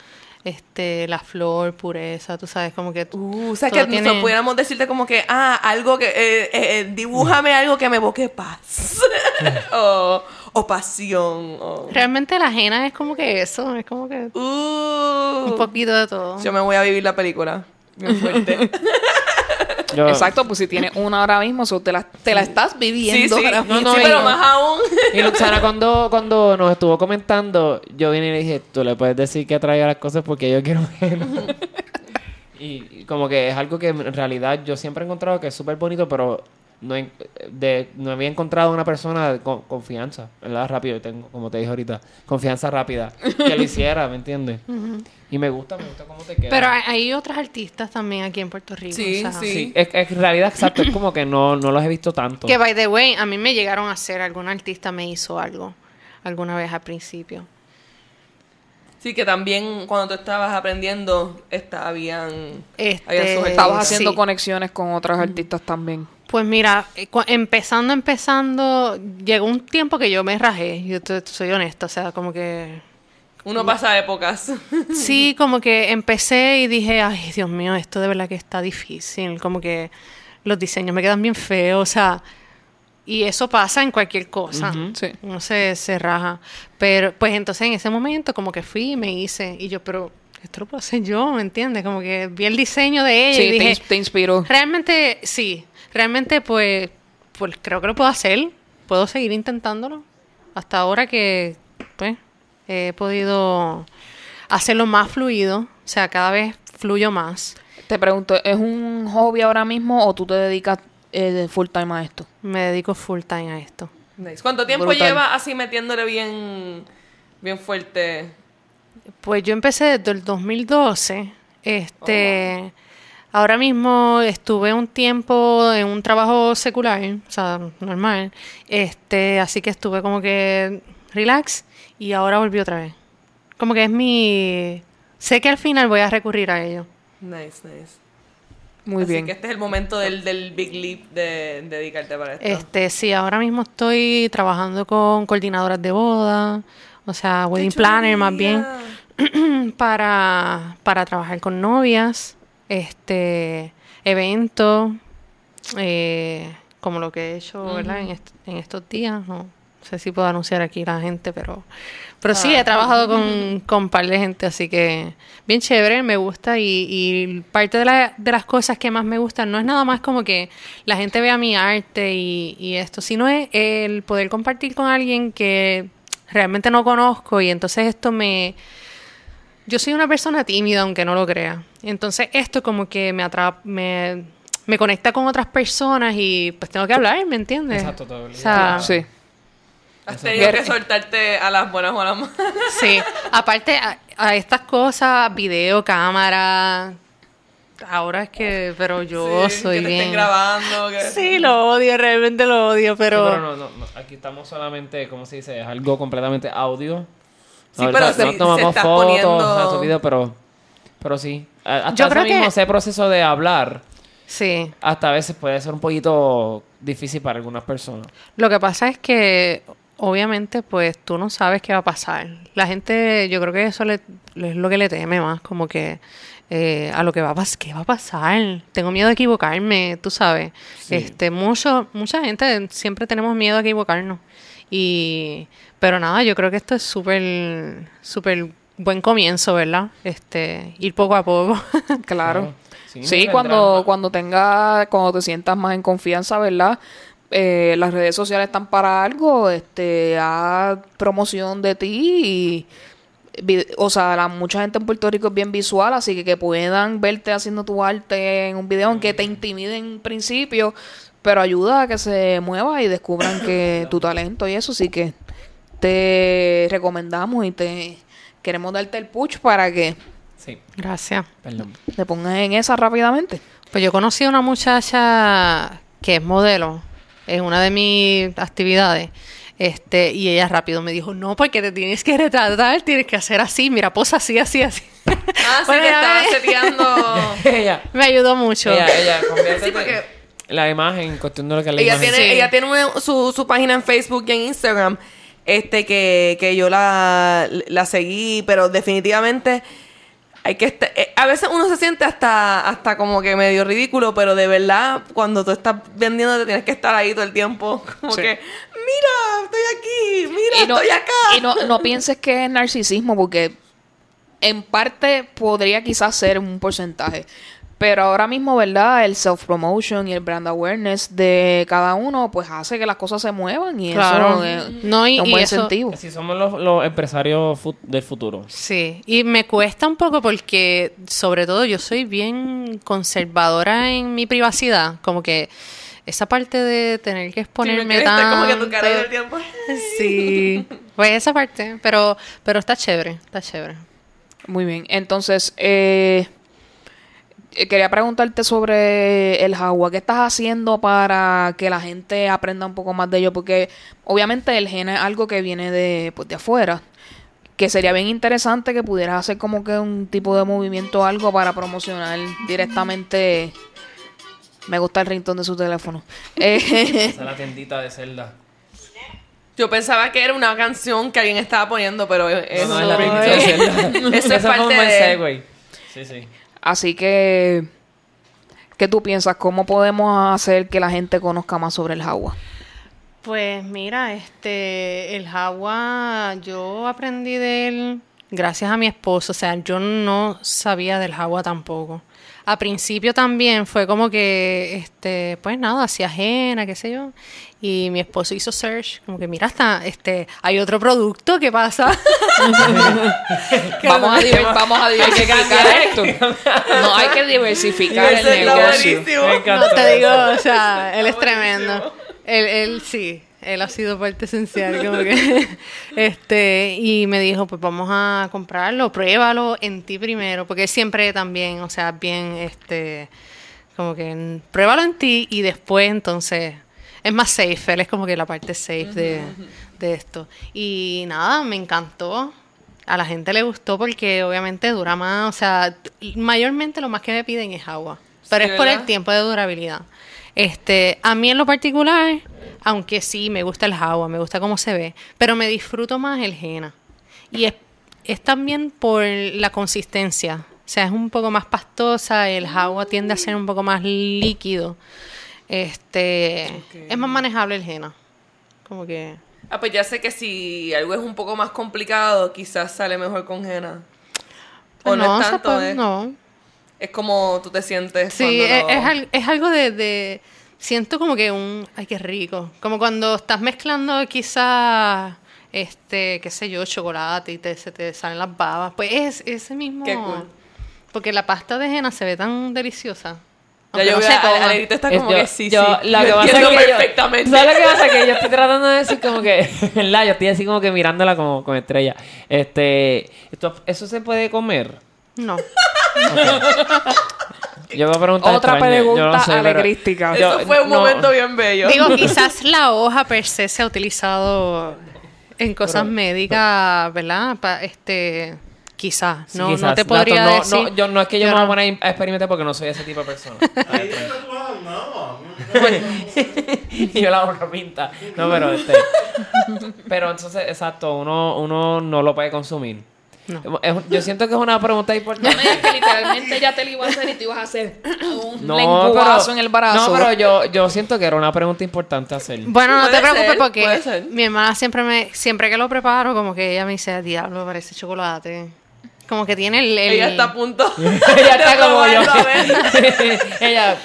S4: Este, la flor, pureza, tú sabes, como que...
S3: Uh, o sea, que
S4: tiene-
S3: nosotros pudiéramos decirte como que, ah, algo que, eh, eh, eh, dibújame algo que me evoque paz. o, o pasión. O,
S4: Realmente la henna es como que eso, es como que
S3: uh,
S4: un poquito de todo.
S3: yo me voy a vivir la película. Bien fuerte.
S2: yo-
S1: Exacto, pues si tienes una ahora mismo, so, te, la, te la estás viviendo.
S3: sí,
S1: ahora
S3: no, sí,
S2: y-
S3: pero más aún.
S2: Y Luxana, cuando, cuando nos estuvo comentando, yo vine y le dije, tú le puedes decir que traiga las cosas porque yo quiero ver. y, y como que es algo que en realidad yo siempre he encontrado que es súper bonito, pero no, de, no había encontrado una persona con confianza, ¿verdad? Rápido, tengo, como te dije ahorita, confianza rápida, que lo hiciera, ¿me entiendes? Y me gusta, me gusta cómo te queda.
S4: Pero hay, otras artistas también aquí en Puerto Rico.
S3: Sí,
S4: o sea,
S3: sí.
S2: Sí, es, en realidad, exacto, es como que no, no los he visto tanto.
S4: Que, by the way, a mí me llegaron a hacer, algún artista me hizo algo alguna vez al principio.
S3: Sí, que también cuando tú estabas aprendiendo, esta, habían,
S4: Este,
S3: habían.
S1: Estabas haciendo
S4: Sí.
S1: conexiones con otras artistas también.
S4: Pues mira, eh, empezando, empezando, llegó un tiempo que yo me rajé, yo soy honesta, o sea, como que...
S3: Uno pasa épocas.
S4: Sí, como que empecé y dije, ay, Dios mío, esto de verdad que está difícil, como que los diseños me quedan bien feos, o sea, y eso pasa en cualquier cosa.
S1: Sí.
S4: Uno se, se raja. Pero, pues entonces en ese momento como que fui y me hice, y yo, pero esto lo puedo hacer yo, ¿me entiendes? Como que vi el diseño de ella
S1: Sí,
S4: y
S1: te,
S4: dije,
S1: ins- te inspiró.
S4: Realmente, sí. Realmente, pues, pues creo que lo puedo hacer. Puedo seguir intentándolo. Hasta ahora que, pues, he podido hacerlo más fluido. O sea, cada vez fluyo más.
S1: Te pregunto, ¿es un hobby ahora mismo o tú te dedicas eh, full time a esto?
S4: Me dedico full time a esto.
S3: Nice. ¿Cuánto tiempo
S1: Brutal.
S3: lleva así metiéndole bien, bien fuerte?
S4: Pues yo empecé desde el 2012. Este, ahora mismo estuve un tiempo en un trabajo secular, o sea, normal. Este, así que estuve como que relax y ahora volví otra vez. Como que es mi sé que al final voy a recurrir a ello.
S3: Nice, nice.
S1: Muy
S3: Así
S1: bien.
S3: que este es el momento del, del big leap de, de dedicarte para esto.
S4: Este, sí, ahora mismo estoy trabajando con coordinadoras de boda, o sea, wedding planner más bien. para, para trabajar con novias, este eventos, eh, como lo que he hecho ¿verdad? en, est- en estos días. No sé si puedo anunciar aquí la gente, pero, pero sí, he trabajado con, con un par de gente, así que bien chévere, me gusta. Y, y parte de, la- de las cosas que más me gustan no es nada más como que la gente vea mi arte y, y esto, sino es el poder compartir con alguien que realmente no conozco y entonces esto me yo soy una persona tímida, aunque no lo crea. Entonces esto como que me atrapa, me, me conecta con otras personas y pues tengo que hablar, ¿me entiendes?
S2: Exacto, te.
S4: O sea,
S1: Sí.
S3: Has tenido que soltarte a las buenas o a las malas.
S4: sí. Aparte a, a estas cosas, video, cámara, ahora es que, pero yo
S3: Sí,
S4: soy
S3: que te
S4: bien.
S3: estén grabando. Que...
S4: Sí, lo odio, realmente lo odio,
S2: Sí,
S4: pero...
S2: pero no, no, no, aquí estamos solamente, ¿cómo se dice? Es algo completamente audio.
S3: Sí, pero
S2: no
S3: se- se
S2: tomamos
S3: está
S2: fotos,
S3: poniendo-
S2: video, pero, pero sí. Hasta
S4: Yo
S2: ese
S4: creo que-
S2: mismo ese proceso de hablar,
S4: Sí.
S2: hasta a veces puede ser un poquito difícil para algunas personas.
S4: Lo que pasa es que obviamente pues tú no sabes qué va a pasar. La gente, yo creo que eso le, es lo que le teme más, como que eh, a lo que va a pasar, ¿qué va a pasar? Tengo miedo de equivocarme, tú sabes.
S2: Sí.
S4: Este, mucho, mucha gente siempre tenemos miedo a equivocarnos. Y, pero nada, yo creo que esto es súper, súper buen comienzo, ¿verdad? Este, ir poco a poco.
S1: Claro.
S2: Sí,
S1: Sí, cuando, cuando tenga, cuando te sientas más en confianza, ¿verdad? Eh, las redes sociales están para algo, este, haz promoción de ti y, vi- o sea, la, mucha gente en Puerto Rico es bien visual, así que que puedan verte haciendo tu arte en un video, aunque te intimide en principio, pero ayuda a que se mueva y descubran que tu talento y eso, sí que te recomendamos y te queremos darte el push para que
S2: Sí,
S4: Gracias.
S2: perdón.
S1: te pongas en esa rápidamente.
S4: Pues yo conocí a una muchacha que es modelo en una de mis actividades. Este, y ella rápido me dijo, no, porque te tienes que retratar, tienes que hacer así, mira, posa así, así, así.
S3: Ah, sí,
S4: Bueno,
S3: que estaba seteando...
S2: ella,
S4: Me ayudó mucho.
S2: ella, ella,
S3: Sí, porque-
S2: la imagen, en cuestión de lo que es la
S3: ella
S2: imagen.
S3: tiene,
S4: Sí.
S3: ella tiene una- su, su página en Facebook y en Instagram, este que, que yo la, la seguí, pero definitivamente hay que estar- eh, a veces uno se siente hasta, hasta como que medio ridículo, pero de verdad, cuando tú estás vendiendo, te tienes que estar ahí todo el tiempo. Como
S1: Sí.
S3: que, mira, estoy aquí, mira,
S1: no,
S3: estoy acá.
S1: y no, no pienses que es narcisismo, porque en parte podría quizás ser un porcentaje. Pero ahora mismo, ¿verdad? El self-promotion y el brand awareness de cada uno, pues hace que las cosas se muevan y
S4: Claro.
S1: eso es,
S4: No, y-
S1: es un
S4: y
S1: buen
S4: eso-
S1: incentivo.
S2: Así somos los, los empresarios fu- del futuro.
S4: Sí, y me cuesta un poco porque, sobre todo, yo soy bien conservadora en mi privacidad, como que esa parte de tener que
S3: Sí, me
S4: exponerme
S3: creíste como que tu cara
S4: tanto-
S3: del tiempo.
S4: Sí, pues esa parte, pero, pero está chévere, está chévere.
S1: Muy bien. Entonces, eh, quería preguntarte sobre el Jagua. ¿Qué estás haciendo para que la gente aprenda un poco más de ello? Porque obviamente el gen es algo que viene de, pues, de afuera. Que sería bien interesante que pudieras hacer como que un tipo de movimiento o algo para promocionar directamente. Me gusta el ringtone de su teléfono. Eh,
S2: Esa es la tiendita de Zelda.
S3: Yo pensaba que era una canción que alguien estaba poniendo, pero es
S2: No, no, es la tiendita de
S3: ringtone.
S2: Zelda.
S3: Eso es parte de-
S2: segue. Sí, sí.
S1: Así que, ¿qué tú piensas? ¿Cómo podemos hacer que la gente conozca más sobre el Jagua?
S4: Pues mira, este, el Jagua, yo aprendí de él gracias a mi esposo, o sea, yo no sabía del Jagua tampoco. A principio también fue como que, este, pues nada, hacía ajena, qué sé yo, y mi esposo hizo search, como que mira, hasta, este, hay otro producto, ¿qué pasa?
S1: Vamos a, diver- vamos a diversificar esto. No, hay que diversificar el negocio.
S3: buenísimo.
S2: Me encantó
S4: No te digo,
S2: eso.
S4: o sea, él es tremendo. Él, él sí, él ha sido parte esencial, como que, este, y me dijo, pues vamos a comprarlo, pruébalo en ti primero, porque siempre también, o sea, bien, este, como que pruébalo en ti y después entonces es más safe, él es como que la parte safe de, de esto. Y nada, me encantó. A la gente le gustó porque obviamente dura más, o sea, mayormente lo más que me piden es agua, pero
S3: Sí,
S4: es por el tiempo de durabilidad. Este, a mí en lo particular, aunque sí me gusta el agua, me gusta cómo se ve, pero me disfruto más el henna. Y es, es también por la consistencia. O sea, es un poco más pastosa, el agua tiende a ser un poco más líquido. Este, es más manejable el henna. Como que
S3: Ah, pues ya sé que si algo es un poco más complicado, quizás sale mejor con henna. O no,
S4: no,
S3: es tanto,
S4: puede-
S3: es,
S4: no.
S3: es como tú te sientes
S4: Sí,
S3: cuando
S4: es,
S3: lo-
S4: es algo de, de- Siento como que un... Ay, qué rico. Como cuando estás mezclando quizás, este, qué sé yo, chocolate y te, se te salen las babas. Pues es ese mismo...
S3: Qué cool.
S4: Porque la pasta de henna se ve tan deliciosa.
S3: Ya yo
S4: no coma.
S3: Alerita está
S2: Es-
S3: como
S2: yo-
S3: que sí,
S2: yo-
S3: sí.
S2: Lo
S3: Yo
S2: que pasa
S3: entiendo
S2: es que yo-
S3: perfectamente.
S2: ¿Sabes lo que pasa? Que yo estoy tratando de decir como que, ¿verdad? Yo estoy así como que mirándola como con estrella. Este, esto- ¿eso se puede comer?
S4: No.
S2: Yo
S1: Otra
S2: extraña,
S1: pregunta
S2: no sé, pero-
S1: alegrística.
S2: yo-
S3: Eso fue un
S2: no.
S3: momento bien bello.
S4: Digo, quizás la hoja per se se ha utilizado en cosas
S2: Pero-
S4: médicas, ¿verdad? Pa- este, quizás.
S2: Sí,
S4: No,
S2: quizás.
S4: no te
S2: Dato,
S4: podría
S2: no,
S4: decir.
S2: No, yo, no es que yo,
S4: Yo
S2: me voy a
S4: no.
S2: poner a experimentar porque no soy ese tipo de persona.
S5: Ahí está tu nada.
S2: y yo la boca pinta. No, pero este. Pero entonces, exacto, uno, uno no lo puede consumir.
S4: No.
S2: Es- yo siento que es una pregunta importante.
S1: Es que literalmente ya te lo iba a hacer y te ibas a hacer un
S2: No,
S1: lenguazo en el brazo.
S2: No, pero yo, yo siento que era una pregunta importante hacer.
S4: Bueno, no te preocupes
S3: ser,
S4: porque mi hermana siempre me, siempre que lo preparo, como que ella me dice, diablo, parece chocolate. Como que tiene el... el-
S3: Ella está a punto.
S2: Ella está como yo. Ella.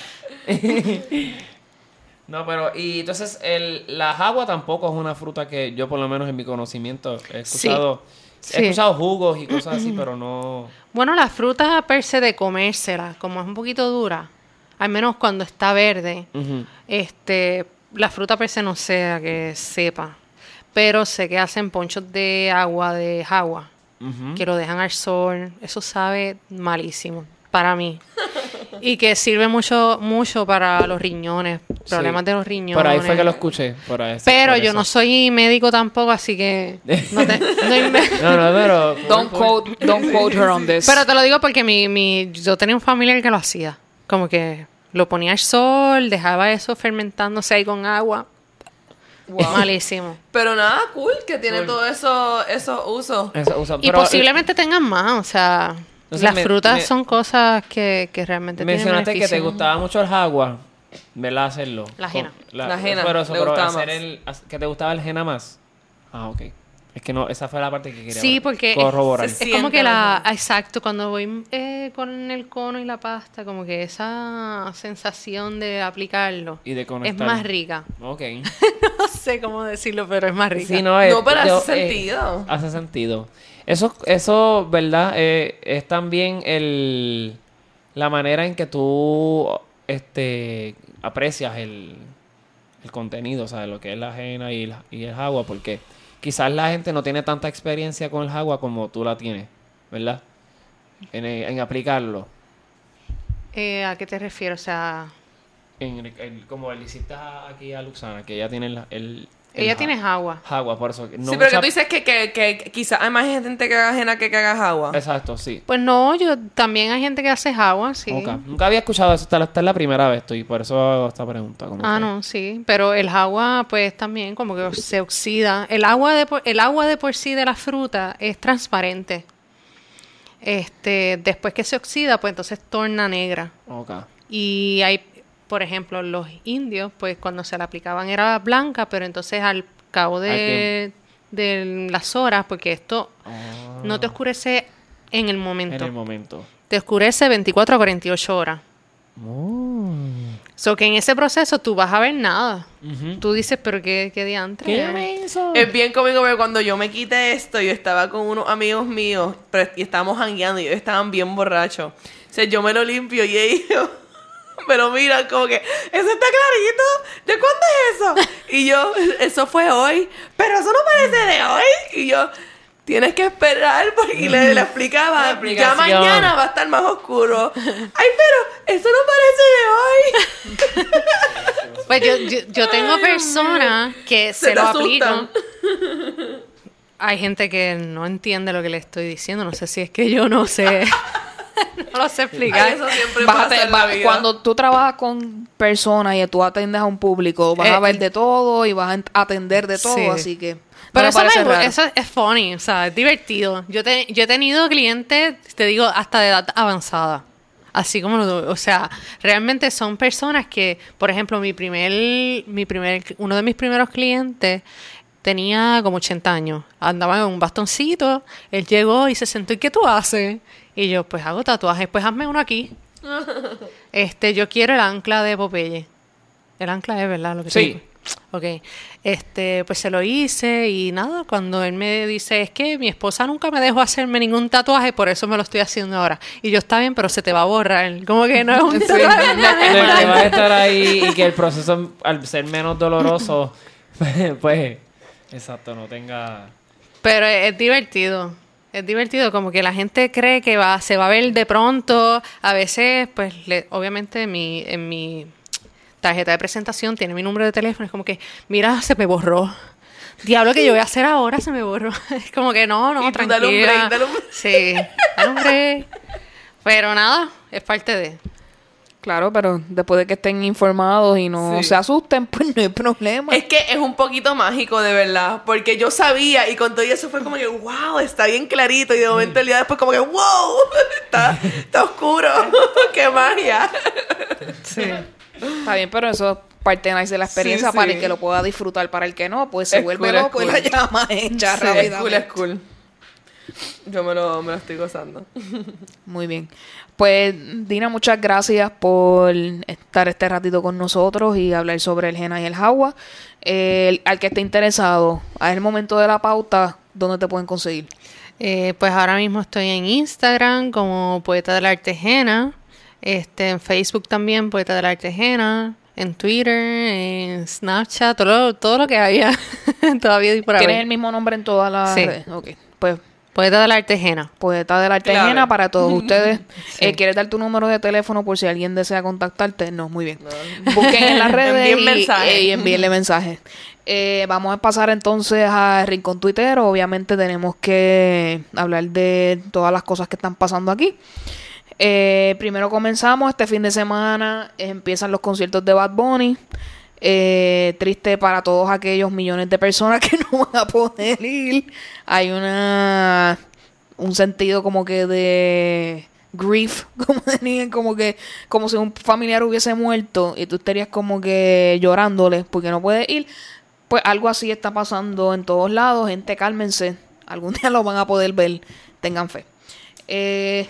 S2: no, pero. Y entonces, el, la jagua tampoco es una fruta que yo, por lo menos en mi conocimiento, he escuchado.
S4: Sí.
S2: He escuchado jugos y cosas así, pero no.
S4: Bueno, la fruta per se de comérsela, como es un poquito dura, al menos cuando está verde, este, la fruta per se no sé a que sepa, pero sé que hacen ponchos de agua, de agua, que lo dejan al sol, eso sabe malísimo para mí. Y que sirve mucho mucho para los riñones, problemas
S2: Sí.
S4: de los riñones.
S2: Por ahí fue que lo escuché. Por ahí,
S4: Pero
S2: por
S4: yo
S2: eso.
S4: no soy médico tampoco, así que no te, no
S2: No, no, pero.
S1: Don't quote, don't quote her on this.
S4: Pero te lo digo porque mi, mi, yo tenía un familiar que lo hacía. Como que lo ponía al sol, dejaba eso fermentándose ahí con agua. Malísimo.
S3: Pero nada, cool que tiene todo eso, esos usos.
S2: Eso usa-
S4: Y
S2: pero, eh,
S4: posiblemente tengan más, o sea,
S2: Entonces
S4: las
S2: me-
S4: frutas
S2: me-
S4: son cosas que, que realmente
S2: Mencionaste
S4: tienen
S2: que te gustaba mucho el jagua, ¿verdad? Hacerlo.
S4: La ajena.
S2: Con-
S3: La ajena,
S2: Pero eso, pero hacer el, que te gustaba el ajena más. Ah, ok. Es que no, esa fue la parte que quería
S4: Sí, porque
S2: corroborar.
S4: es, como que la... Exacto, cuando voy eh, con el cono y la pasta, como que esa sensación de aplicarlo
S2: Y de
S4: es más rica.
S2: Ok.
S4: No sé cómo decirlo, pero es más rica.
S2: Sí, no, es,
S3: No, pero
S2: yo,
S3: hace
S2: eh,
S3: sentido.
S2: hace sentido. Eso, eso ¿verdad? Eh, es también el, la manera en que tú este, aprecias el, el contenido, o sea, lo que es la ajena y, la- y el agua, porque quizás la gente no tiene tanta experiencia con el agua como tú la tienes, ¿verdad? En, en aplicarlo.
S4: Eh, ¿A qué te refieres? O sea,
S2: En, el- el- como le hiciste aquí a Luxana, que ella tiene el- el
S4: ella
S2: ja-
S4: tiene agua.
S2: Agua, por eso. No
S3: sí, pero que tú dices que, que, que quizás hay más gente que haga ajena que que hagas agua.
S2: Exacto, sí.
S4: Pues no, yo también hay gente que hace agua, sí.
S2: Ok. Nunca había escuchado eso, esta, esta es la primera vez, estoy, por eso hago esta pregunta. como
S4: Ah,
S2: que-
S4: no, sí, pero el agua pues también como que se oxida. El agua de por, el agua de por sí de la fruta es transparente. Este, después que se oxida, pues entonces torna negra.
S2: Ok.
S4: Y hay, por ejemplo, los indios, pues cuando se la aplicaban era blanca, pero entonces al cabo de, de las horas, porque esto
S2: Ah,
S4: no te oscurece en el momento,
S2: en el momento.
S4: te oscurece 24 a 48 horas.
S2: Oh.
S4: So que en ese proceso tú vas a ver nada.
S2: Ujú.
S4: Tú dices, pero qué, qué diantre.
S2: ¿Qué me hizo?
S3: Es bien cómico porque cuando yo me quité esto, yo estaba con unos amigos míos pero, y estábamos jangueando y ellos estaban bien borrachos. O sea, yo me lo limpio y ellos... Pero mira, como que, eso está clarito. ¿De cuándo es eso? Y yo, eso fue hoy. Pero eso no parece de hoy. Y yo, tienes que esperar porque le, le explicaba. Ya mañana va a estar más oscuro. Ay, pero eso no parece de hoy.
S4: Pues yo, yo, yo tengo personas que se,
S3: Se
S4: lo aplican. Hay gente que no entiende lo que le estoy diciendo. No sé si es que yo no sé. no lo sé explicar.
S3: eso siempre
S1: Bájate-
S3: pasa en la
S1: ba-
S3: vida.
S1: cuando tú trabajas con personas y tú atiendes a un público, vas a
S4: Eh,
S1: ver de todo y vas a atender de todo,
S4: Sí.
S1: así que...
S4: Pero
S1: me-
S4: eso es funny, o sea, es divertido. Yo, te- yo he tenido clientes, te digo, hasta de edad avanzada. Así como, lo- o sea, realmente son personas que, por ejemplo, mi primer, mi primer, uno de mis primeros clientes tenía como 80 años. Andaba en un bastoncito, él llegó y se sentó, ¿y qué tú haces? Y yo, pues hago tatuajes, pues hazme uno aquí. Este, yo quiero el ancla de Popeye. El ancla es, ¿verdad? Lo que
S2: Sí.
S4: te- Ok. Este, pues se lo hice y nada, cuando él me dice, es que mi esposa nunca me dejó hacerme ningún tatuaje, por eso me lo estoy haciendo ahora. Y yo, está bien, pero se te va a borrar. Como que no es un tatuaje.
S2: No, que va a estar ahí y que el proceso, al ser menos doloroso, pues, exacto, no tenga...
S4: Pero es, es divertido. Es divertido, como que la gente cree que va, se va a ver de pronto. A veces, pues, le- obviamente en mi, en mi tarjeta de presentación tiene mi número de teléfono. Es como que, mira, se me borró. Diablo, que yo voy a hacer ahora? Se me borró. Es como que no, no,
S3: Y tú dale un
S4: tranquila.
S3: break, dale un break.
S4: Sí, dale un break. Pero nada, es parte de.
S1: Claro, pero después de que estén informados y no
S3: Sí.
S1: se asusten, pues no hay problema.
S3: Es que es un poquito mágico, de verdad. Porque yo sabía y con todo eso fue como que, wow, está bien clarito. Y de momento el día después, como que, wow, está, está oscuro. ¡Qué magia!
S4: Sí.
S1: Está bien, pero eso es parte nice de la experiencia
S3: Sí,
S1: para el que lo pueda disfrutar, para el que no, pues se
S3: Es
S1: vuelve
S3: cool,
S1: loco y
S3: cool.
S1: la llama hecha
S3: cool, es cool. Yo me lo, me lo estoy gozando.
S1: Muy bien. Pues, Dina, muchas gracias por estar este ratito con nosotros y hablar sobre el Jena y el Jagua. Eh, al que esté interesado, a el momento de la pauta, ¿dónde te pueden conseguir?
S4: Eh, pues ahora mismo estoy en Instagram como Poeta del Arte Jena. Este, en Facebook también, Poeta del Arte Jena. En Twitter, en Snapchat, todo lo, todo lo que haya. Todavía por
S1: ¿Tienes el mismo nombre en todas las
S4: Sí.
S1: redes? Ok. Pues
S4: Poeta del Arte Jena.
S1: Poeta del Arte
S3: Clave.
S1: Jena para todos ustedes.
S4: Sí.
S1: Eh, ¿Quieres dar tu número de teléfono por si alguien desea contactarte? No, muy bien. Busquen en las redes y, eh, y envíenle mensajes. Eh, vamos a pasar entonces a Rincón Twitter. Obviamente tenemos que hablar de todas las cosas que están pasando aquí. Eh, primero comenzamos, este fin de semana empiezan los conciertos de Bad Bunny. Eh, triste para todos aquellos millones de personas que no van a poder ir. Hay una un sentido como que de grief, como tenían, como que como si un familiar hubiese muerto y tú estarías como que llorándole porque no puedes ir. Pues algo así está pasando en todos lados. Gente, cálmense. Algún día lo van a poder ver. Tengan fe. Eh,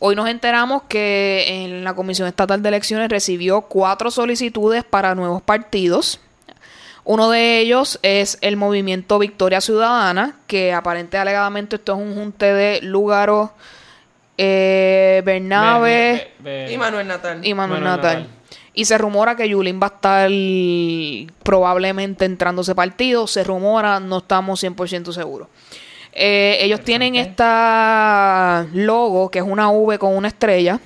S1: Hoy nos enteramos que en la Comisión Estatal de Elecciones recibió cuatro solicitudes para nuevos partidos. Uno de ellos es el movimiento Victoria Ciudadana, que aparente alegadamente esto es un junte de Lugaro, eh, Bernabe
S2: Be- be-
S3: Y Manuel Natal.
S1: y Manuel
S2: Manuel
S1: Natal.
S2: Natal.
S1: Y se rumora que Yulín va a estar probablemente entrando a ese partido. Se rumora, no estamos 100% seguros. Eh, ellos tienen esta logo, que es una V con una estrella.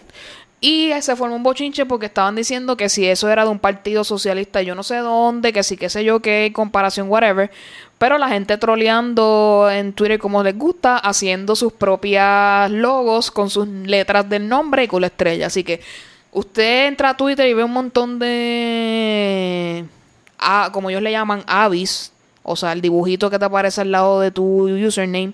S1: Y se formó un bochinche porque estaban diciendo que si eso era de un partido socialista, yo no sé dónde, que sí, qué sé yo, qué comparación, whatever. Pero la gente troleando en Twitter como les gusta, haciendo sus propias logos con sus letras del nombre y con la estrella. Así que usted entra a Twitter y ve un montón de, ah, como ellos le llaman, avis, o sea, el dibujito que te aparece al lado de tu username,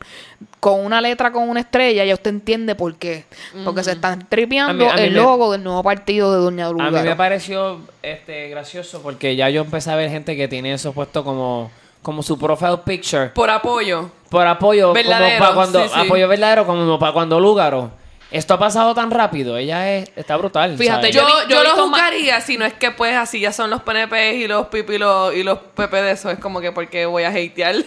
S1: con una letra con una estrella, ya usted entiende por qué. Porque se están tripeando
S2: A mí- a mí
S1: el
S2: me-
S1: logo del nuevo partido de Doña
S2: A mí me pareció este, gracioso porque ya yo empecé a ver gente que tiene eso puesto como, como su profile picture
S3: Por apoyo.
S2: por apoyo.
S3: Verdadero,
S2: como para cuando,
S3: sí, sí.
S2: Apoyo verdadero como para cuando Lúgaro. Esto ha pasado tan rápido. Ella es, está brutal.
S1: Fíjate,
S2: ¿sabes?
S3: Yo, yo,
S1: yo he
S3: lo juzgaría si no es que pues así ya son los PNP y los pipi y los, y los PP de eso. Es como que porque voy a hatear.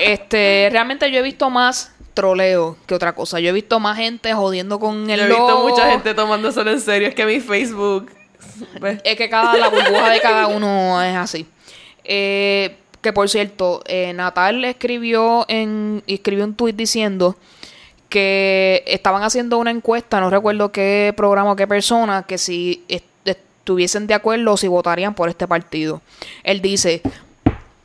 S1: Este, realmente yo he visto más troleo que otra cosa. Yo he visto más gente jodiendo con el
S3: Yo he visto
S1: logo.
S3: mucha gente tomándoselo en serio. Es que mi Facebook... ¿ves?
S1: Es que cada la burbuja de cada uno es así. Eh, que por cierto, eh, Natal escribió en escribió un tweet diciendo que estaban haciendo una encuesta, no recuerdo qué programa o qué persona, que si estuviesen de acuerdo o si votarían por este partido. Él dice,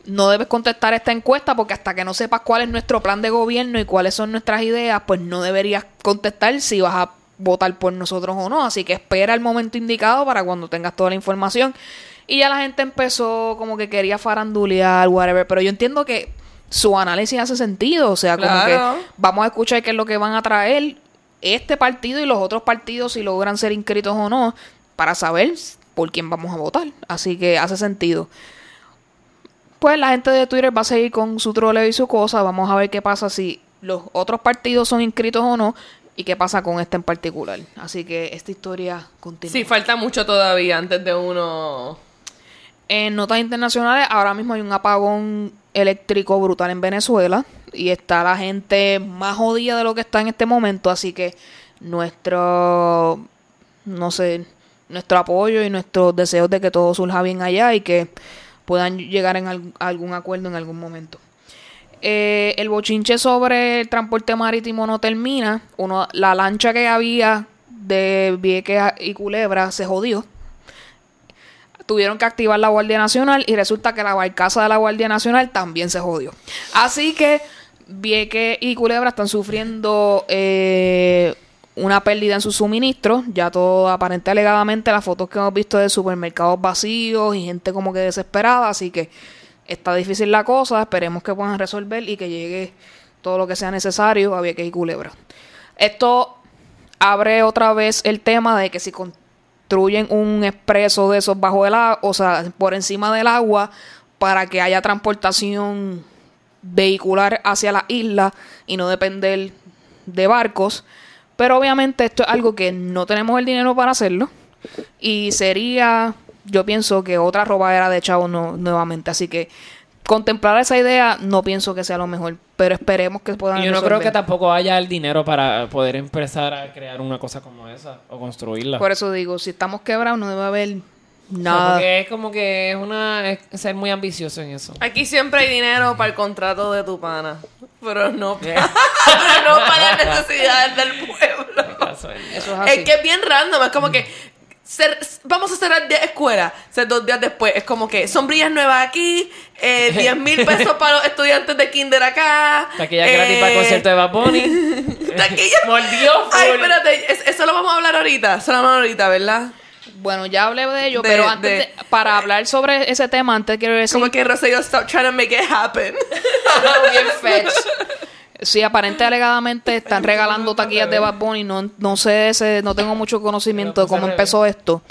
S1: no debes contestar esta encuesta porque hasta que no sepas cuál es nuestro plan de gobierno y cuáles son nuestras ideas, pues no deberías contestar si vas a votar por nosotros o no. Así que espera el momento indicado para cuando tengas toda la información. Y ya la gente empezó como que quería farandulear, whatever. Pero yo entiendo que su análisis hace sentido. O sea, como que vamos a escuchar qué es lo que van a traer este partido y los otros partidos si logran ser inscritos o no para saber por quién vamos a votar. Así que hace sentido. Pues la gente de Twitter va a seguir con su troleo y su cosa. Vamos a ver qué pasa si los otros partidos son inscritos o no y qué pasa con este en particular. Así que esta historia continúa.
S3: Sí, falta mucho todavía antes de uno...
S1: En notas internacionales, ahora mismo hay un apagón eléctrico brutal en Venezuela y está la gente más jodida de lo que está en este momento, así que nuestro, no sé, nuestro apoyo y nuestros deseos de que todo surja bien allá y que puedan llegar en al- algún acuerdo en algún momento. Eh, el bochinche sobre el transporte marítimo no termina. Uno, la lancha que había de Vieques y Culebra se jodió tuvieron que activar la Guardia Nacional y resulta que la barcaza de la Guardia Nacional también se jodió. Así que Vieques y Culebra están sufriendo eh, una pérdida en sus suministros. Ya todo aparente alegadamente las fotos que hemos visto de supermercados vacíos y gente como que desesperada. Así que está difícil la cosa. Esperemos que puedan resolver y que llegue todo lo que sea necesario a Vieques y Culebra. Esto abre otra vez el tema de que si construyen un expreso de esos bajo el agua, o sea, por encima del agua, para que haya transportación vehicular hacia la isla y no depender de barcos. Pero obviamente esto es algo que no tenemos el dinero para hacerlo. Y sería, yo pienso que otra robadera de chavos no- nuevamente. Así que contemplar esa idea no pienso que sea lo mejor. Pero esperemos que puedan
S2: Y yo no creo que tampoco haya el dinero para poder empezar a crear una cosa como esa o construirla.
S1: Por eso digo, si estamos quebrados no debe haber
S2: O sea,
S1: nada.
S2: porque es como que es una es ser muy ambicioso en eso.
S3: Aquí siempre hay dinero para el contrato de tu pana. Pero no, pero no para las necesidades del pueblo.
S1: Eso es así.
S3: Es que es bien random, es como que cer- vamos a cerrar 10 escuelas, ser dos días después, es como que sombrillas nuevas aquí, eh, 10 mil pesos para los estudiantes de kinder acá.
S2: Taquilla gratis para el
S3: eh,
S2: concierto de Bad Bunny.
S3: Taquilla.
S2: Mordió
S3: Ay, espérate, es- eso lo vamos a hablar ahorita, eso lo vamos a hablar ahorita, ¿verdad?
S1: Bueno, ya hablé de ello,
S3: De-
S1: pero antes
S3: de-
S1: de- para hablar sobre ese tema, antes quiero decir
S3: Como que Rosselló stop trying to make it happen.
S1: bien fetch. Sí, aparente alegadamente están regalando taquillas de Bad Bunny. No, no sé, ese, no tengo mucho conocimiento de cómo empezó esto.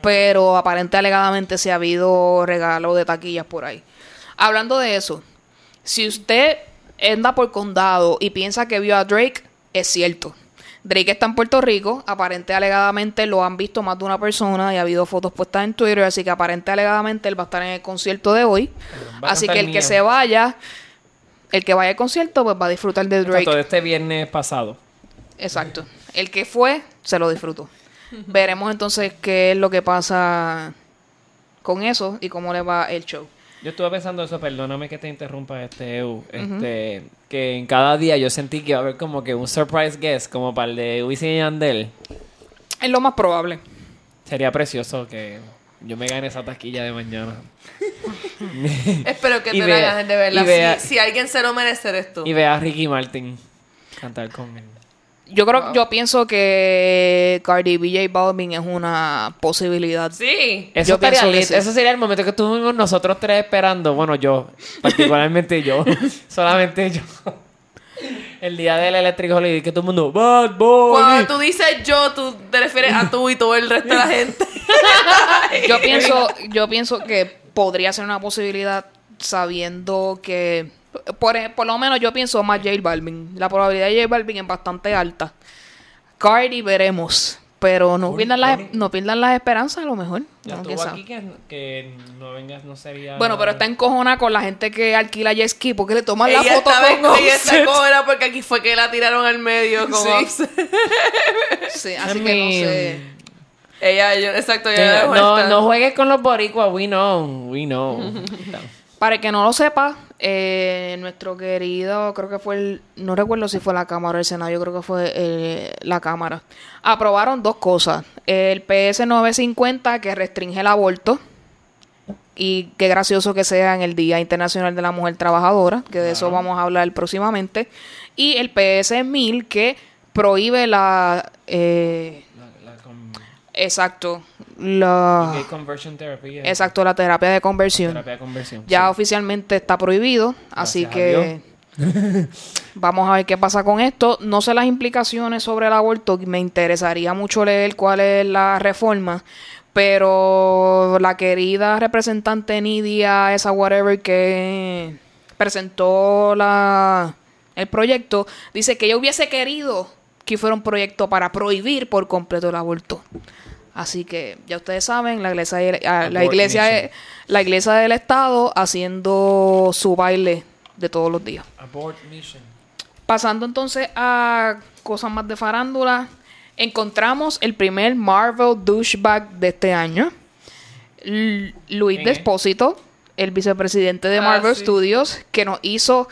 S1: Pero aparente alegadamente sí ha habido regalo de taquillas por ahí. Hablando de eso, si usted anda por condado y piensa que vio a Drake, es cierto. Drake está en Puerto Rico, aparente alegadamente lo han visto más de una persona y ha habido fotos puestas en Twitter, así que aparente alegadamente él va a estar en el concierto de hoy. Así que el que se vaya, el que vaya al concierto, pues va a disfrutar de Drake.
S2: Exacto, de este viernes pasado.
S1: Exacto. El que fue, se lo disfrutó. Veremos entonces qué es lo que pasa con eso y cómo le va el show.
S2: Yo estuve pensando eso, perdóname que te interrumpa, este, Eu, este, que en cada día yo sentí que iba a haber como que un surprise guest, como para el de Wisin y Yandel.
S1: Es lo más probable.
S2: Sería precioso que yo me gane esa taquilla de mañana.
S3: Espero que te
S2: vea-
S3: la ganes de verdad.
S2: vea-
S3: si, si alguien se lo merece, eres tú.
S2: Y ve a Ricky Martin cantar con él.
S1: Yo creo, yo pienso que Cardi B J Balvin es una posibilidad.
S3: Sí.
S2: Eso,
S1: Yo
S2: estaría
S1: pienso que
S2: lit.
S1: sí.
S2: Eso sería el momento que estuvimos nosotros tres esperando. Bueno, yo, particularmente yo. Solamente yo. El día del Electric Holiday, que todo el mundo, Bad Boy.
S3: Cuando tú dices yo, tú te refieres a tú y todo el resto de la gente.
S1: Yo pienso, yo pienso que podría ser una posibilidad sabiendo que por, por lo menos yo pienso más J Balvin. La probabilidad de J Balvin es bastante alta. Cardi veremos, pero no pierdan las no pierdan las esperanzas a lo mejor.
S2: Ya
S1: No,
S2: estuvo aquí que, que no vengas, no sería.
S1: Bueno, pero está encojona con la gente que alquila jet ski porque le toman la
S3: ella
S1: foto
S3: estaba
S1: con
S3: ella está porque aquí fue que la tiraron al medio con
S1: Sí. Sí,
S2: I
S1: así que no sé.
S3: Ella, yo, exacto, ella
S2: no, no juegues con los boricuas, we know, we know.
S1: Para el que no lo sepa, eh, nuestro querido, creo que fue el, no recuerdo si fue la Cámara o el Senado, yo creo que fue eh, la Cámara, aprobaron dos cosas. El PS 950 que restringe el aborto y qué gracioso que sea en el Día Internacional de la Mujer Trabajadora, que de eso vamos a hablar próximamente. Y el PS 1000 que prohíbe la... eh,
S2: La- la con-
S1: exacto, la...
S2: gay conversion therapy. eh,
S1: Exacto, la terapia de conversión.
S2: Terapia de conversión.
S1: Ya
S2: sí.
S1: oficialmente está prohibido, así que vamos a ver qué pasa con esto. No sé las implicaciones sobre el aborto, me interesaría mucho leer cuál es la reforma, pero la querida representante Nidia, esa whatever que presentó la el proyecto, dice que ella hubiese querido que fuera un proyecto para prohibir por completo el aborto. Así que ya ustedes saben, la iglesia, ah, la iglesia, la iglesia del Estado haciendo su baile de todos los días.
S2: Abort mission.
S1: Pasando entonces a cosas más de farándula, encontramos el primer Marvel douchebag de este año, L- Luis. Despósito, el vicepresidente de
S3: Ah,
S1: Marvel
S3: sí.
S1: Studios, que nos hizo